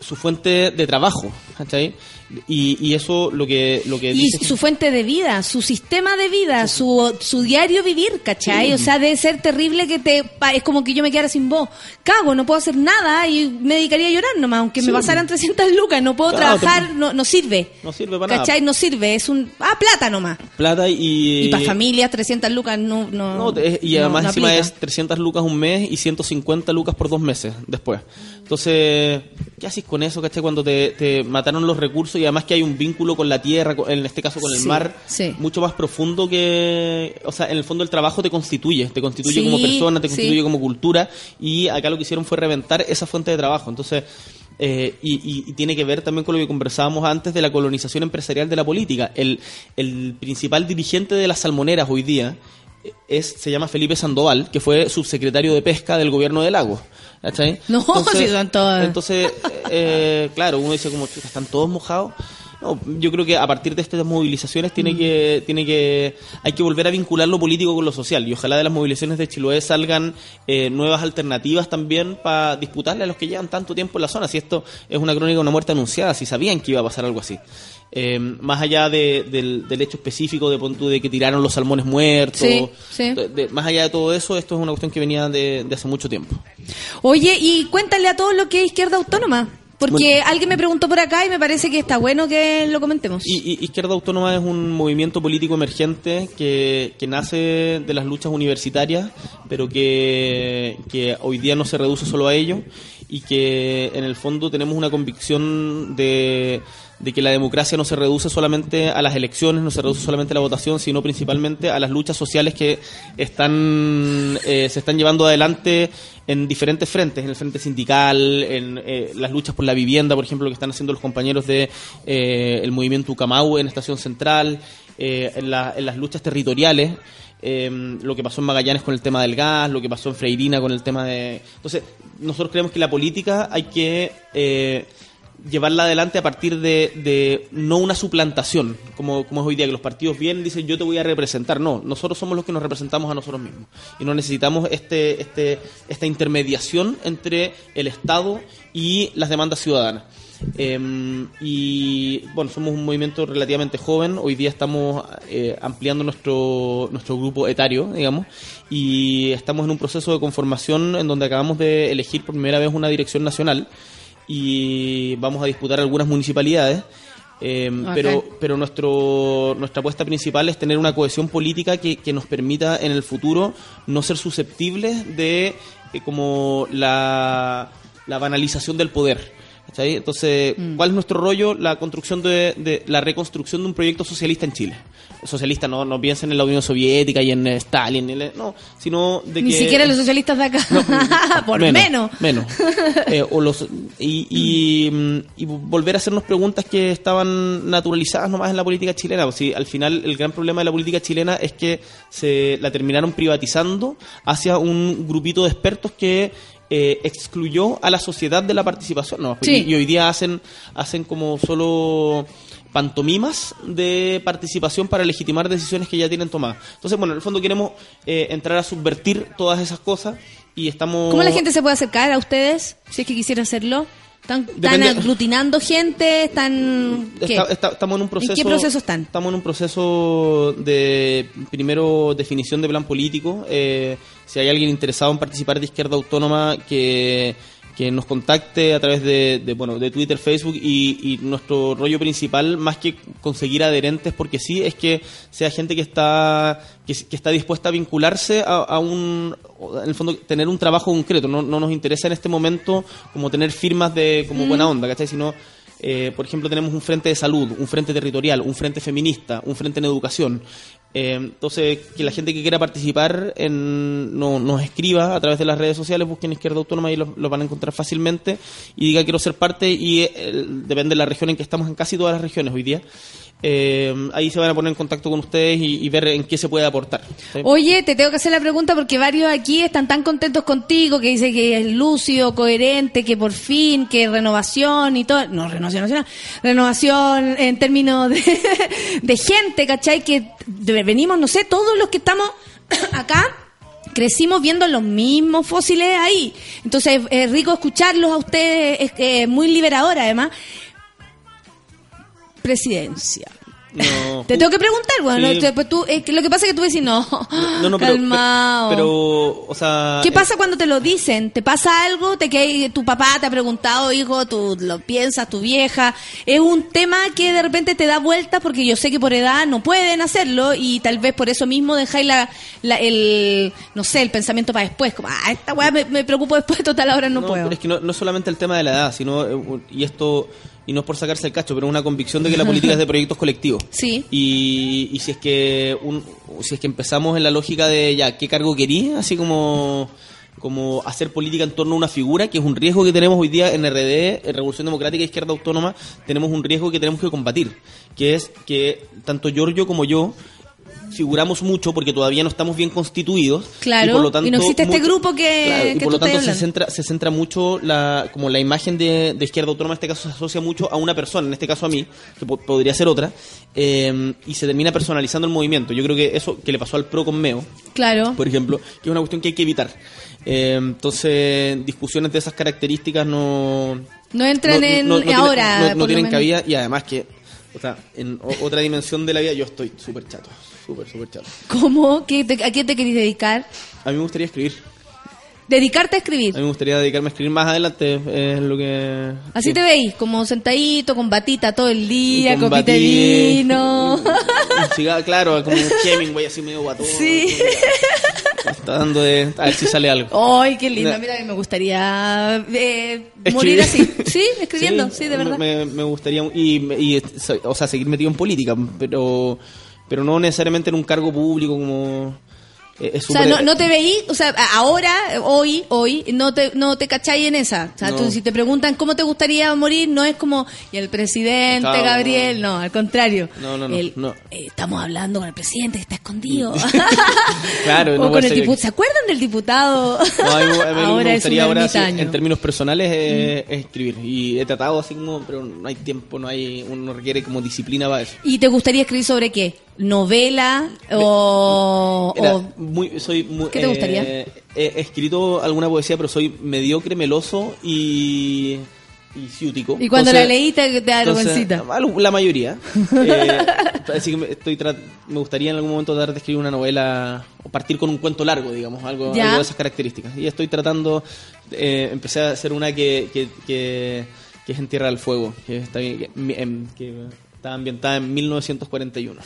su fuente de trabajo, ¿cachai? Y, y eso lo que lo que Y dice su fuente de vida, su sistema de vida, su, su diario vivir, ¿cachai? O sea, debe ser terrible que te... Es como que yo me quedara sin voz. Cago, no puedo hacer nada y me dedicaría a llorar nomás, aunque me pasaran 300 lucas, no puedo Claro, trabajar, te- no, no sirve. no sirve para nada. ¿Cachai? No sirve, es un... Ah, plata nomás. plata y Y para familias, 300 lucas no... no No, y además no encima aplica. es 300 lucas un mes y 150 lucas por dos meses después. Entonces, ¿qué haces con eso, cachai? Cuando te, te mataron los recursos y además que hay un vínculo con la tierra, en este caso con el Sí, mar, sí. mucho más profundo que... O sea, en el fondo el trabajo te constituye, te constituye Sí, como persona, te constituye como cultura y acá lo que hicieron fue reventar esa fuente de trabajo. Entonces... eh, y, y- y tiene que ver también con lo que conversábamos antes de la colonización empresarial de la política. El, el principal dirigente de las salmoneras hoy día es, se llama Felipe Sandoval, que fue subsecretario de pesca del gobierno de Lagos. ¿Cachai? No, si son todas. Entonces, eh, claro, uno dice como, "Chuta, están todos mojados. No, yo creo que a partir de estas movilizaciones Mm. tiene que, tiene que, hay que volver a vincular lo político con lo social y ojalá de las movilizaciones de Chiloé salgan eh, nuevas alternativas también para disputarle a los que llevan tanto tiempo en la zona. Si esto es una crónica de una muerte anunciada, si sabían que iba a pasar algo así. Eh, más allá de- del, del hecho específico de, de que tiraron los salmones muertos, Sí, sí. de- de- más allá de todo eso, esto es una cuestión que venía de, hace mucho tiempo. Oye, y cuéntale a todos lo que es Izquierda Autónoma. Porque alguien me preguntó por acá y me parece que está bueno que lo comentemos. Y, y Izquierda Autónoma es un movimiento político emergente que, que nace de las luchas universitarias, pero que, que hoy día no se reduce solo a ello y que en el fondo tenemos una convicción de, de que la democracia no se reduce solamente a las elecciones, no se reduce solamente a la votación, sino principalmente a las luchas sociales que están eh, se están llevando adelante en diferentes frentes, en el frente sindical, en eh, las luchas por la vivienda, por ejemplo, lo que están haciendo los compañeros de eh, el movimiento Ucamau en Estación Central, eh, en, la- en las luchas territoriales, eh, lo que pasó en Magallanes con el tema del gas, lo que pasó en Freirina con el tema de... Entonces, nosotros creemos que la política hay que... llevarla adelante a partir de, de no una suplantación, como, como es hoy día, que los partidos vienen y dicen yo te voy a representar. No, nosotros somos los que nos representamos a nosotros mismos. Y no necesitamos este, este, esta intermediación entre el Estado y las demandas ciudadanas. Eh, y bueno, somos un movimiento relativamente joven, hoy día estamos eh, ampliando nuestro, nuestro grupo etario, digamos, y estamos en un proceso de conformación en donde acabamos de elegir por primera vez una dirección nacional y vamos a disputar algunas municipalidades. eh, pero pero nuestro nuestra apuesta principal es tener una cohesión política que, que nos permita en el futuro no ser susceptibles de eh, como la, la banalización del poder. ¿Cachai? Entonces, ¿cuál es nuestro rollo? La construcción de, de- la reconstrucción de un proyecto socialista en Chile. Socialista, no, no piensen en la Unión Soviética y en Stalin, ni en- no, sino de Ni que... siquiera los socialistas de acá. Por menos. Menos. Eh, o los, y, y, mm, y volver a hacernos preguntas que estaban naturalizadas nomás en la política chilena. Pues sí, al final, el gran problema de la política chilena es que se la terminaron privatizando hacia un grupito de expertos que eh, excluyó a la sociedad de la participación. No, Sí. y, y hoy día hacen, hacen como solo pantomimas de participación para legitimar decisiones que ya tienen tomadas. Entonces, bueno, en el fondo queremos eh, entrar a subvertir todas esas cosas y estamos... ¿Cómo la gente se puede acercar a ustedes si es que quisiera hacerlo? ¿Están, aglutinando gente? ¿Están qué? Está- está- estamos en un proceso. ¿En qué proceso están? Estamos en un proceso de primero definición de plan político. Eh, si hay alguien interesado en participar de Izquierda Autónoma, que, que nos contacte a través de, de, bueno de Twitter, Facebook y, y nuestro rollo principal, más que conseguir adherentes, porque sí, es que sea gente que está que, que está dispuesta a vincularse a, a un en el fondo tener un trabajo concreto. No, no nos interesa en este momento como tener firmas de como buena onda, ¿cachai? Sino eh, por ejemplo, tenemos un frente de salud, un frente territorial, un frente feminista, un frente en educación. Eh, entonces, que la gente que quiera participar en, no, nos escriba a través de las redes sociales, busquen Izquierda Autónoma y lo, van a encontrar fácilmente y diga quiero ser parte y eh, depende de la región en que estamos, en casi todas las regiones hoy día. Eh, ahí se van a poner en contacto con ustedes y, ver en qué se puede aportar. Oye, te tengo que hacer la pregunta porque varios aquí están tan contentos contigo, que dice que es lúcido, coherente, que por fin, que renovación y todo. No, renovación nacional. Renovación en términos de, gente, ¿cachai? Que venimos, no sé, todos los que estamos acá crecimos viendo los mismos fósiles ahí. Entonces es, es rico escucharlos a ustedes, es, es muy liberador además. Presidencia. No, Te tengo que preguntar, bueno, Sí. no, pues tú, que lo que pasa es que tú decís, no, no, no, pero, calmado. pero, o sea, ¿Qué eh, pasa cuando te lo dicen? ¿Te pasa algo? ¿Te que tu papá te ha preguntado, hijo, tú lo piensas, tu vieja? Es un tema que de repente te da vueltas porque yo sé que por edad no pueden hacerlo y tal vez por eso mismo dejáis la, la- el, no sé, el pensamiento para después. Como, ah, esta weá me, me preocupo después, total, ahora no, puedo. pero es que no, no solamente el tema de la edad, sino, eh, y esto, y no es por sacarse el cacho, pero una convicción de que la política es de proyectos colectivos. Sí. Y, y si es que un, si es que empezamos en la lógica de ya, ¿qué cargo querí? Así como como hacer política en torno a una figura, que es un riesgo que tenemos hoy día en RD, en Revolución Democrática e Izquierda Autónoma, tenemos un riesgo que tenemos que combatir, que es que tanto Giorgio como yo figuramos mucho porque todavía no estamos bien constituidos Claro, y por lo tanto y no existe este grupo que- Claro, y por tú lo tanto se centra se centra mucho la como la imagen de, de izquierda autónoma en este caso se asocia mucho a una persona en este caso a mí que po- podría ser otra eh, y se termina personalizando el movimiento yo creo que eso que le pasó al pro con Meo Claro. por ejemplo que es una cuestión que hay que evitar Eh, entonces discusiones de esas características no No entran en tienen- ahora. no- no tienen cabida y además que o sea, en otra dimensión de la vida yo estoy súper chato súper súper chato ¿Cómo? ¿Qué te- ¿A qué te querés dedicar? a mí me gustaría escribir Dedicarte a a escribir. mí me gustaría dedicarme a escribir más adelante es lo que Así sí. te veis, como sentadito, con batita todo el día, con vino. claro, como un Hemingway así medio guatón. Sí. Está dando de. A ver si sale algo. Ay, qué lindo. Mira, me gustaría eh, morir así. Sí, escribiendo, sí, de verdad. Me, me gustaría. Y, y, o sea, seguir metido en política, pero, pero no necesariamente en un cargo público como. eh, Es O sea, no, no te veí, o sea, ahora, hoy, hoy, no te, no te cacháis en esa. O sea, No. tú, si te preguntan cómo te gustaría morir, no es como, y el presidente Gabriel, no, al contrario. No, no, no, El, eh, estamos hablando con el presidente que está escondido. Claro, no o con el ¿Se acuerdan del diputado? No, a mí, a mí ahora me es gustaría ahora, sí, en términos personales, eh, es escribir. Y he tratado así como, pero no hay tiempo, no hay, uno requiere como disciplina para eso. ¿Y te gustaría escribir sobre qué? ¿Novela o...? Muy, soy muy, ¿Qué te gustaría? eh, he escrito alguna poesía, pero soy mediocre, meloso y, y ciútico. y cuando Entonces- la leí te, te da vergüencita. al- La mayoría. Eh, así que me, estoy me gustaría en algún momento tratar de escribir una novela o partir con un cuento largo, digamos, algo, algo de esas características. Y estoy tratando, eh, empecé a hacer una que, que, que, que es en Tierra del Fuego, que está bien, que, em, que Está ambientada en 1941.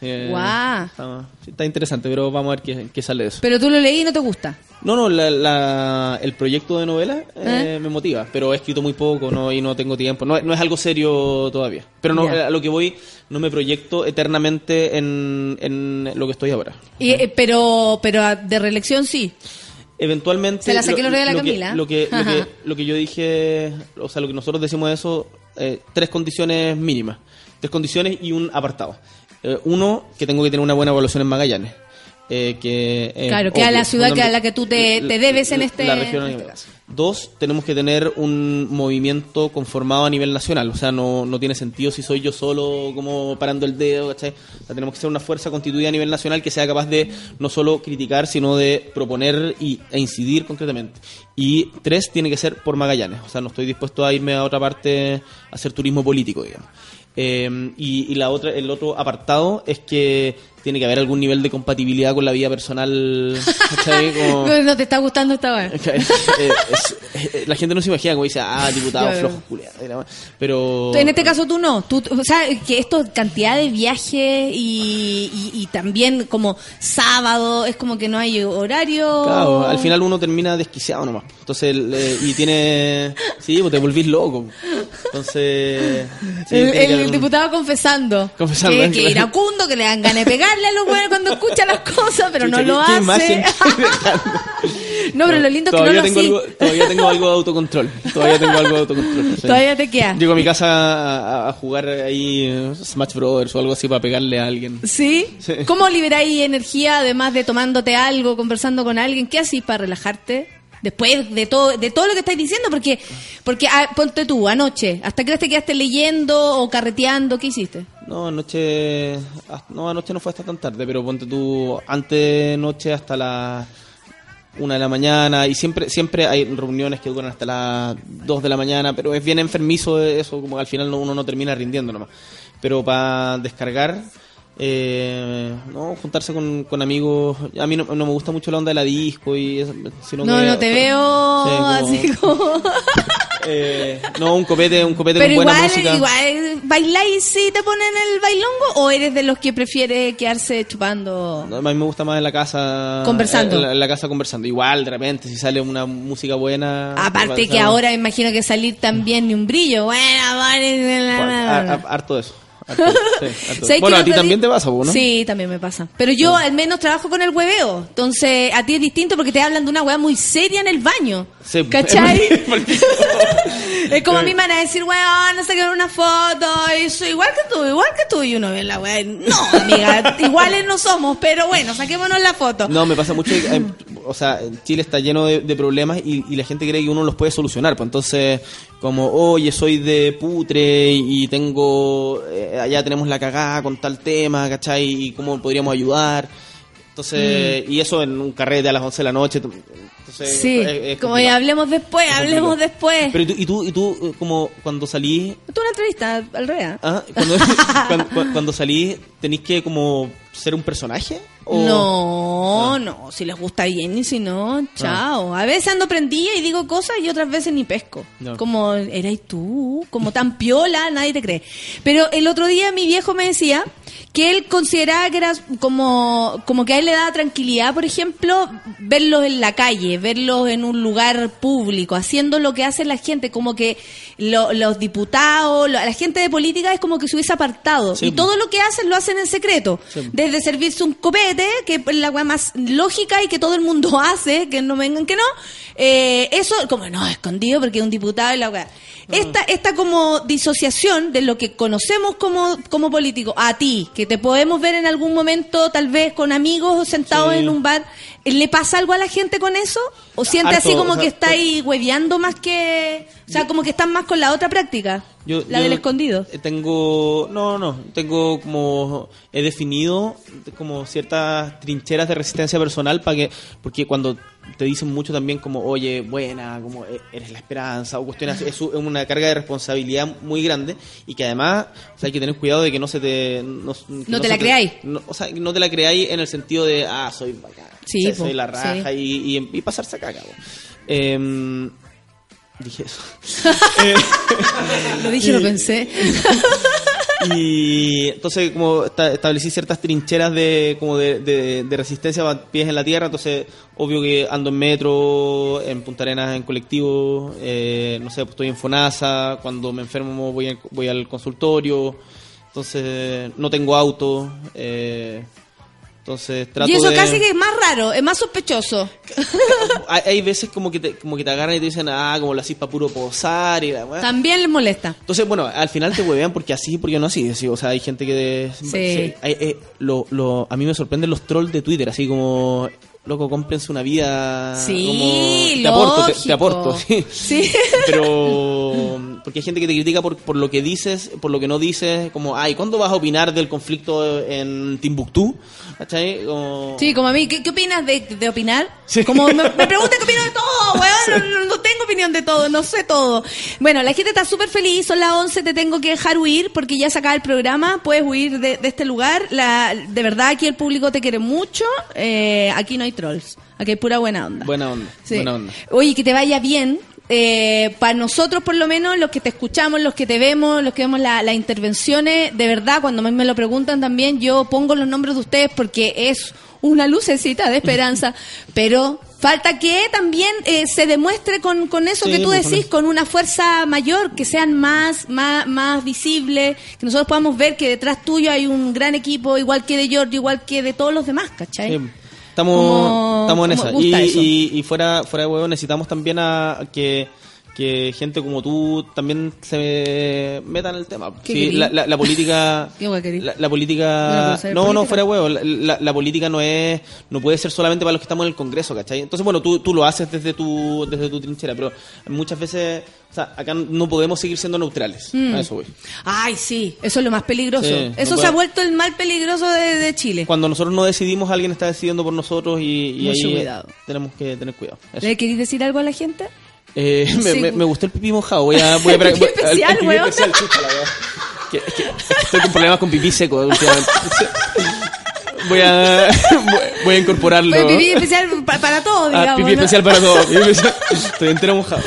Eh, Guau. Está, está interesante, pero vamos a ver qué, qué sale de eso. Pero tú lo leí y no te gusta. No, no, la- la- el proyecto de novela eh, ¿Eh? me motiva, pero he escrito muy poco no, y no tengo tiempo. No, no es algo serio todavía. Pero no, a lo que voy, no me proyecto eternamente en, en lo que estoy ahora. Y, eh, pero, pero ah, de reelección sí. Eventualmente. Se la saqué día a la Camila. Lo que, lo, que, lo que yo dije, o sea, lo que nosotros decimos de eso, eh, tres condiciones mínimas. Tres condiciones y un apartado. Eh, uno, que tengo que tener una buena evaluación en Magallanes. Eh, que, eh, Claro, que a la ciudad que a la que tú te- te debes en este- la región en este caso. Dos, tenemos que tener un movimiento conformado a nivel nacional. O sea, no, no tiene sentido si soy yo solo como parando el dedo, ¿cachai? O sea, tenemos que ser una fuerza constituida a nivel nacional que sea capaz de no solo criticar, sino de proponer y, e incidir concretamente. Y tres, tiene que ser por Magallanes. O sea, no estoy dispuesto a irme a otra parte a hacer turismo político, digamos. Eh, y, y la otra, el otro apartado es que tiene que haber algún nivel de compatibilidad con la vida personal. No te está gustando esta vez. la gente no se imagina como dice, ah, diputado flojo, culiado. Pero. En este caso tú no, tú, o sea, que esto cantidad de viajes y, y, y también como sábado, es como que no hay horario. Claro, al final uno termina desquiciado nomás. Entonces, eh, y tiene. Sí, pues te volvís loco. Entonces. sí, el, diputado confesando, Confesando, que, que iracundo, que le dan ganas de pegarle a los cuando escucha las cosas, pero no lo hace. no, pero lo lindo es que no lo tengo hace. algo, Todavía tengo algo de autocontrol. Todavía tengo algo de autocontrol. sí. Todavía te queda. Llego a mi casa a, a jugar ahí Smash Brothers o algo así para pegarle a alguien. ¿Sí? Sí. ¿Cómo liberáis energía además de tomándote algo, conversando con alguien? ¿Qué hacís para relajarte? Después de todo, de todo lo que estáis diciendo, porque, porque ah, ponte tú, anoche, ¿hasta qué hora te quedaste leyendo o carreteando? ¿Qué hiciste? No, anoche, ah, no, anoche no fue hasta tan tarde, pero ponte tú antes noche hasta las una de la mañana y siempre siempre hay reuniones que duran hasta las 2 de la mañana, pero es bien enfermizo eso, como al final no- uno no termina rindiendo nomás. Pero para descargar, eh, no, juntarse con, con amigos, a mí no, no me gusta mucho la onda de la disco y eso, sino No, que- no te veo Sí, como- así como... eh, no, un copete, un copete Pero con buena igual, música. igual, ¿bailáis si te ponen el bailongo o eres de los que prefiere quedarse chupando? No, a mí me gusta más en la casa. Conversando. En la, en la casa conversando. Igual, de repente, si sale una música buena. Aparte que ahora me imagino que salir también ni un brillo. Bueno, Ha- ha- harto de eso. Harto de eso, sí, harto de eso. ¿Sabes Bueno, a ti también te pasa, ¿no? Sí, también me pasa. Pero yo al menos trabajo con el hueveo. Entonces, a ti es distinto porque te hablan de una hueá muy seria en el baño. Sí, ¿Cachai? es como a mí me van a decir, weón, no sé qué, una foto. Y soy igual que tú, igual que tú. Y uno ve la weá. No, amiga, iguales no somos, pero bueno, saquémonos la foto. No, me pasa mucho. eh, o sea, Chile está lleno de, de problemas y, y la gente cree que uno los puede solucionar. Pues entonces, como, oye, soy de putre y tengo. eh, allá tenemos la cagada con tal tema, ¿cachai? Y cómo podríamos ayudar. Entonces, y eso en un carrete a las 11 de la noche. Entonces, Mm. Sí, es- es como ya hablemos después, Es hablemos después. Pero ¿y tú, y tú, y tú, eh, como cuando salís, Tú una entrevista al revés. ah, cuando, cuando, cu- cuando salís, tenés que como ser un personaje? ¿O- No, no, si les gusta bien y si no, chao. A veces ando prendida y digo cosas y otras veces ni pesco. No. Como, eras tú, como tan piola, nadie te cree. Pero el otro día mi viejo me decía que él consideraba que era como, como que a él le daba tranquilidad, por ejemplo, verlos en la calle, verlos en un lugar público, haciendo lo que hace la gente, como que lo- los diputados, lo- la gente de política es como que se hubiese apartado. Sí. Y todo lo que hacen lo hacen en secreto. Sí. Desde servirse un copete, que es la weá más lógica y que todo el mundo hace, que no vengan que no. eh, eso, como no, escondido porque es un diputado y la weá. Esta, esta como disociación de lo que conocemos como, como político, a ti, que te podemos ver en algún momento, tal vez con amigos sentados Sí. en un bar, ¿le pasa algo a la gente con eso? ¿O siente Harto, así como o sea, que está ahí hueveando más que... O sea, como que están más con la otra práctica, Yo- la yo del escondido? Tengo, no, no, tengo como, he definido como ciertas trincheras de resistencia personal para que, porque cuando te dicen mucho también como, oye, buena, como e- eres la esperanza o cuestiones, es una carga de responsabilidad muy grande y que además o sea, hay que tener cuidado de que no se te... No, te la creáis. no- o sea, no te la creáis en el sentido de, ah, soy bacán, Sí, soy, la raja sí. y, y, y pasarse acá, cabrón. Em, dije eso. Lo dije, lo pensé. Y entonces como esta- establecí ciertas trincheras de como de, de- de resistencia a pies en la tierra, entonces obvio que ando en metro, en Punta Arenas en colectivo, eh, no sé, pues estoy en Fonasa, cuando me enfermo voy al, voy al consultorio, entonces no tengo auto, eh, entonces trato Y eso de... casi que es más raro, es más sospechoso. hay, hay veces como que te, como que te agarran y te dicen, ah, como lo hacís para puro posar y la weá. También les molesta. Entonces, bueno, al final te huevean porque así, porque no así. sí, O sea, hay gente que... Sí. hay- eh, lo, lo- a mí me sorprenden los trolls de Twitter, así como... Loco, cómprense una vida... Sí, como, te aporto, te, te aporto, sí. Sí. Pero... Porque hay gente que te critica por, por lo que dices, por lo que no dices, como, ay, ¿cuándo vas a opinar del conflicto en Timbuktu? ¿Cachai? Como- Sí, como a mí, ¿qué, qué opinas de, de opinar? Como me, me preguntan qué opino de todo, weón, no, no- no tengo opinión de todo, no sé todo. Bueno, la gente está súper feliz, son las 11, te tengo que dejar huir porque ya se acaba el programa, puedes huir de, de este lugar. La, de verdad, aquí el público te quiere mucho, eh, aquí no hay trolls, aquí hay pura buena onda. Buena onda, Sí. buena onda. Oye, que te vaya bien. Eh, para nosotros, por lo menos, los que te escuchamos, los que te vemos, los que vemos la- las intervenciones, de verdad, cuando me, me lo preguntan también, yo pongo los nombres de ustedes porque es una lucecita de esperanza, pero falta que también eh, se demuestre con, con eso Sí, que tú pues, decís, con una fuerza mayor, que sean más, más, más visibles, que nosotros podamos ver que detrás tuyo hay un gran equipo, igual que de Giorgio, igual que de todos los demás, ¿cachai? Sí, Estamos, Como- estamos en esa. Y, y, y fuera, fuera de huevo necesitamos también a que, que gente como tú también se meta en el tema. La, la, la política... La, la política... No, no, fuera huevo. La, la- la política no es no puede ser solamente para los que estamos en el Congreso, ¿cachai? Entonces, bueno, tú, tú lo haces desde tu, desde tu trinchera, pero muchas veces... O sea, acá no podemos seguir siendo neutrales. Mm. A eso voy. Ay, sí, eso es lo más peligroso. Sí, eso no se ha vuelto el mal peligroso de, de Chile. Cuando nosotros no decidimos, alguien está decidiendo por nosotros y, y ahí cuidado. tenemos que tener cuidado. Eso. ¿Le queréis decir algo a la gente? Eh, me, Sí. me, me gustó el pipí mojado. Voy a. Voy a especial, pipí weón. especial. Que- que estoy con problemas con pipí seco últimamente. Voy a. Voy a incorporarlo. Pues pipí especial pa- para todos, Ah, digamos. pipí ¿no? especial para todos. Pipí Estoy entero mojado.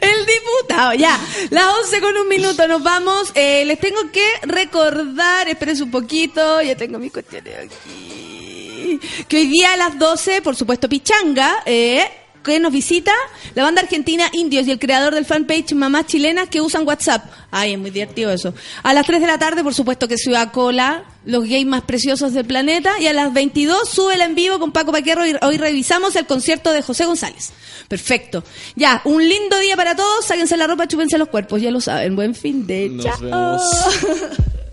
El diputado, ya. Las 11 con un minuto, nos vamos. Eh, les tengo que recordar, esperen un poquito, ya tengo mis cuestiones aquí. Que hoy día a las 12, por supuesto, Pichanga, eh, que nos visita la banda argentina Indios y el creador del fanpage Mamás Chilenas que usan WhatsApp. Ay, es muy divertido eso. A las 3 de la tarde, por supuesto, que Ciudad Cola, los gays más preciosos del planeta. Y a las 22, sube en vivo con Paco Paquerro y hoy revisamos el concierto de José González. Perfecto. Ya, un lindo día para todos. Sáquense la ropa, chúpense los cuerpos, ya lo saben. Buen fin de Nos chao. vemos.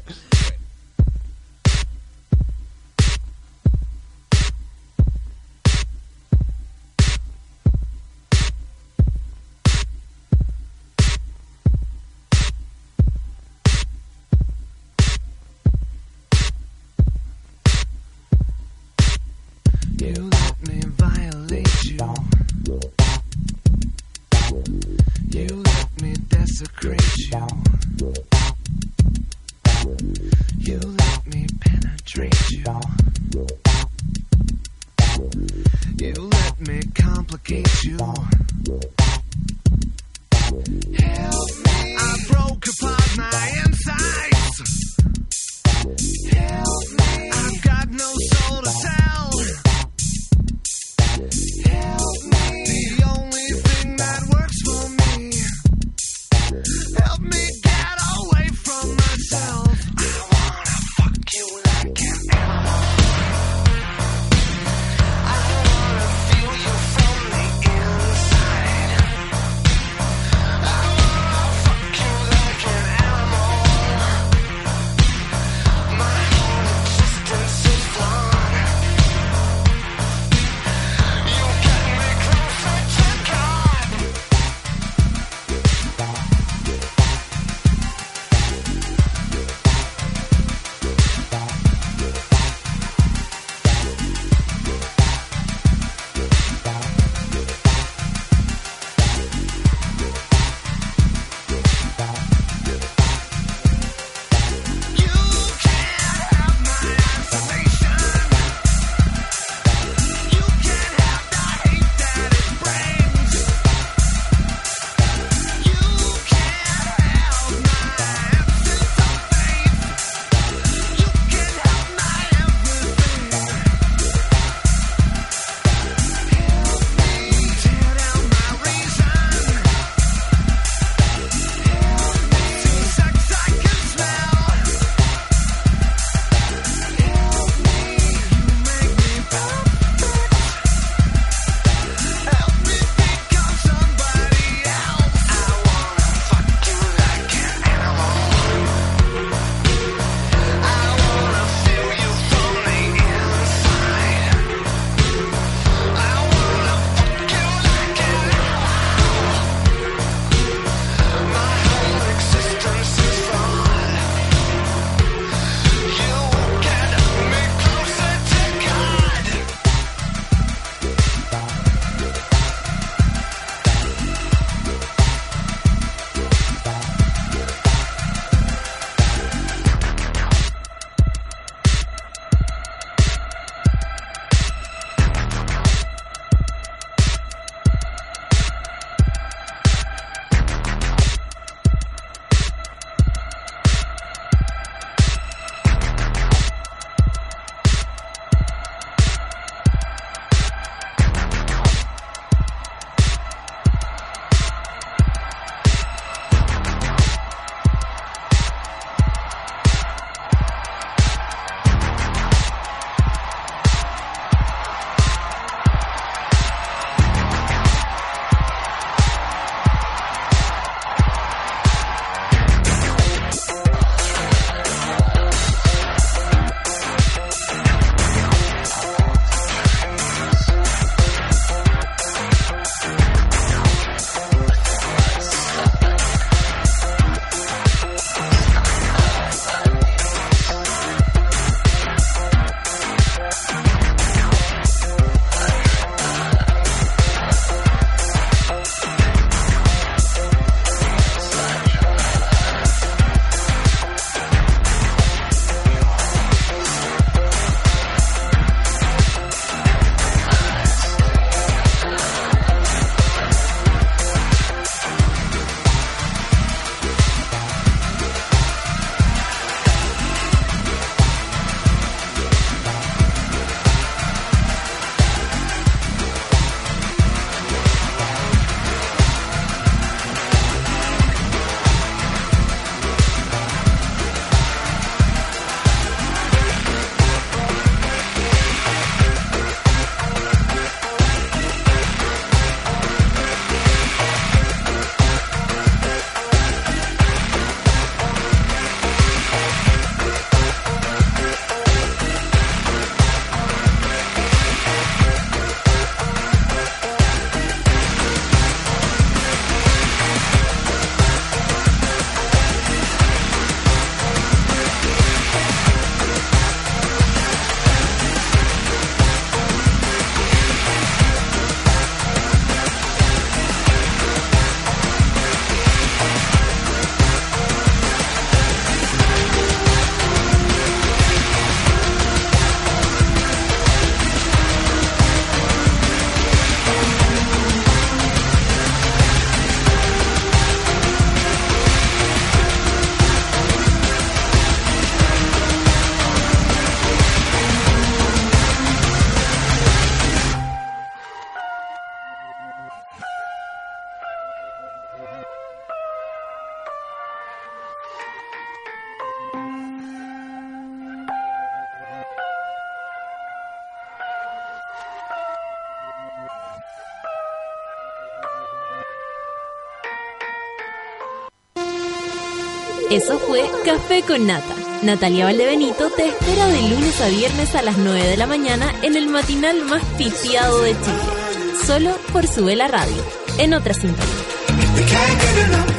Café con Nata. Natalia Valdebenito te espera de lunes a viernes a las 9 de la mañana en el matinal más pifiado de Chile. Solo por Sube la Radio. En otra sintonía.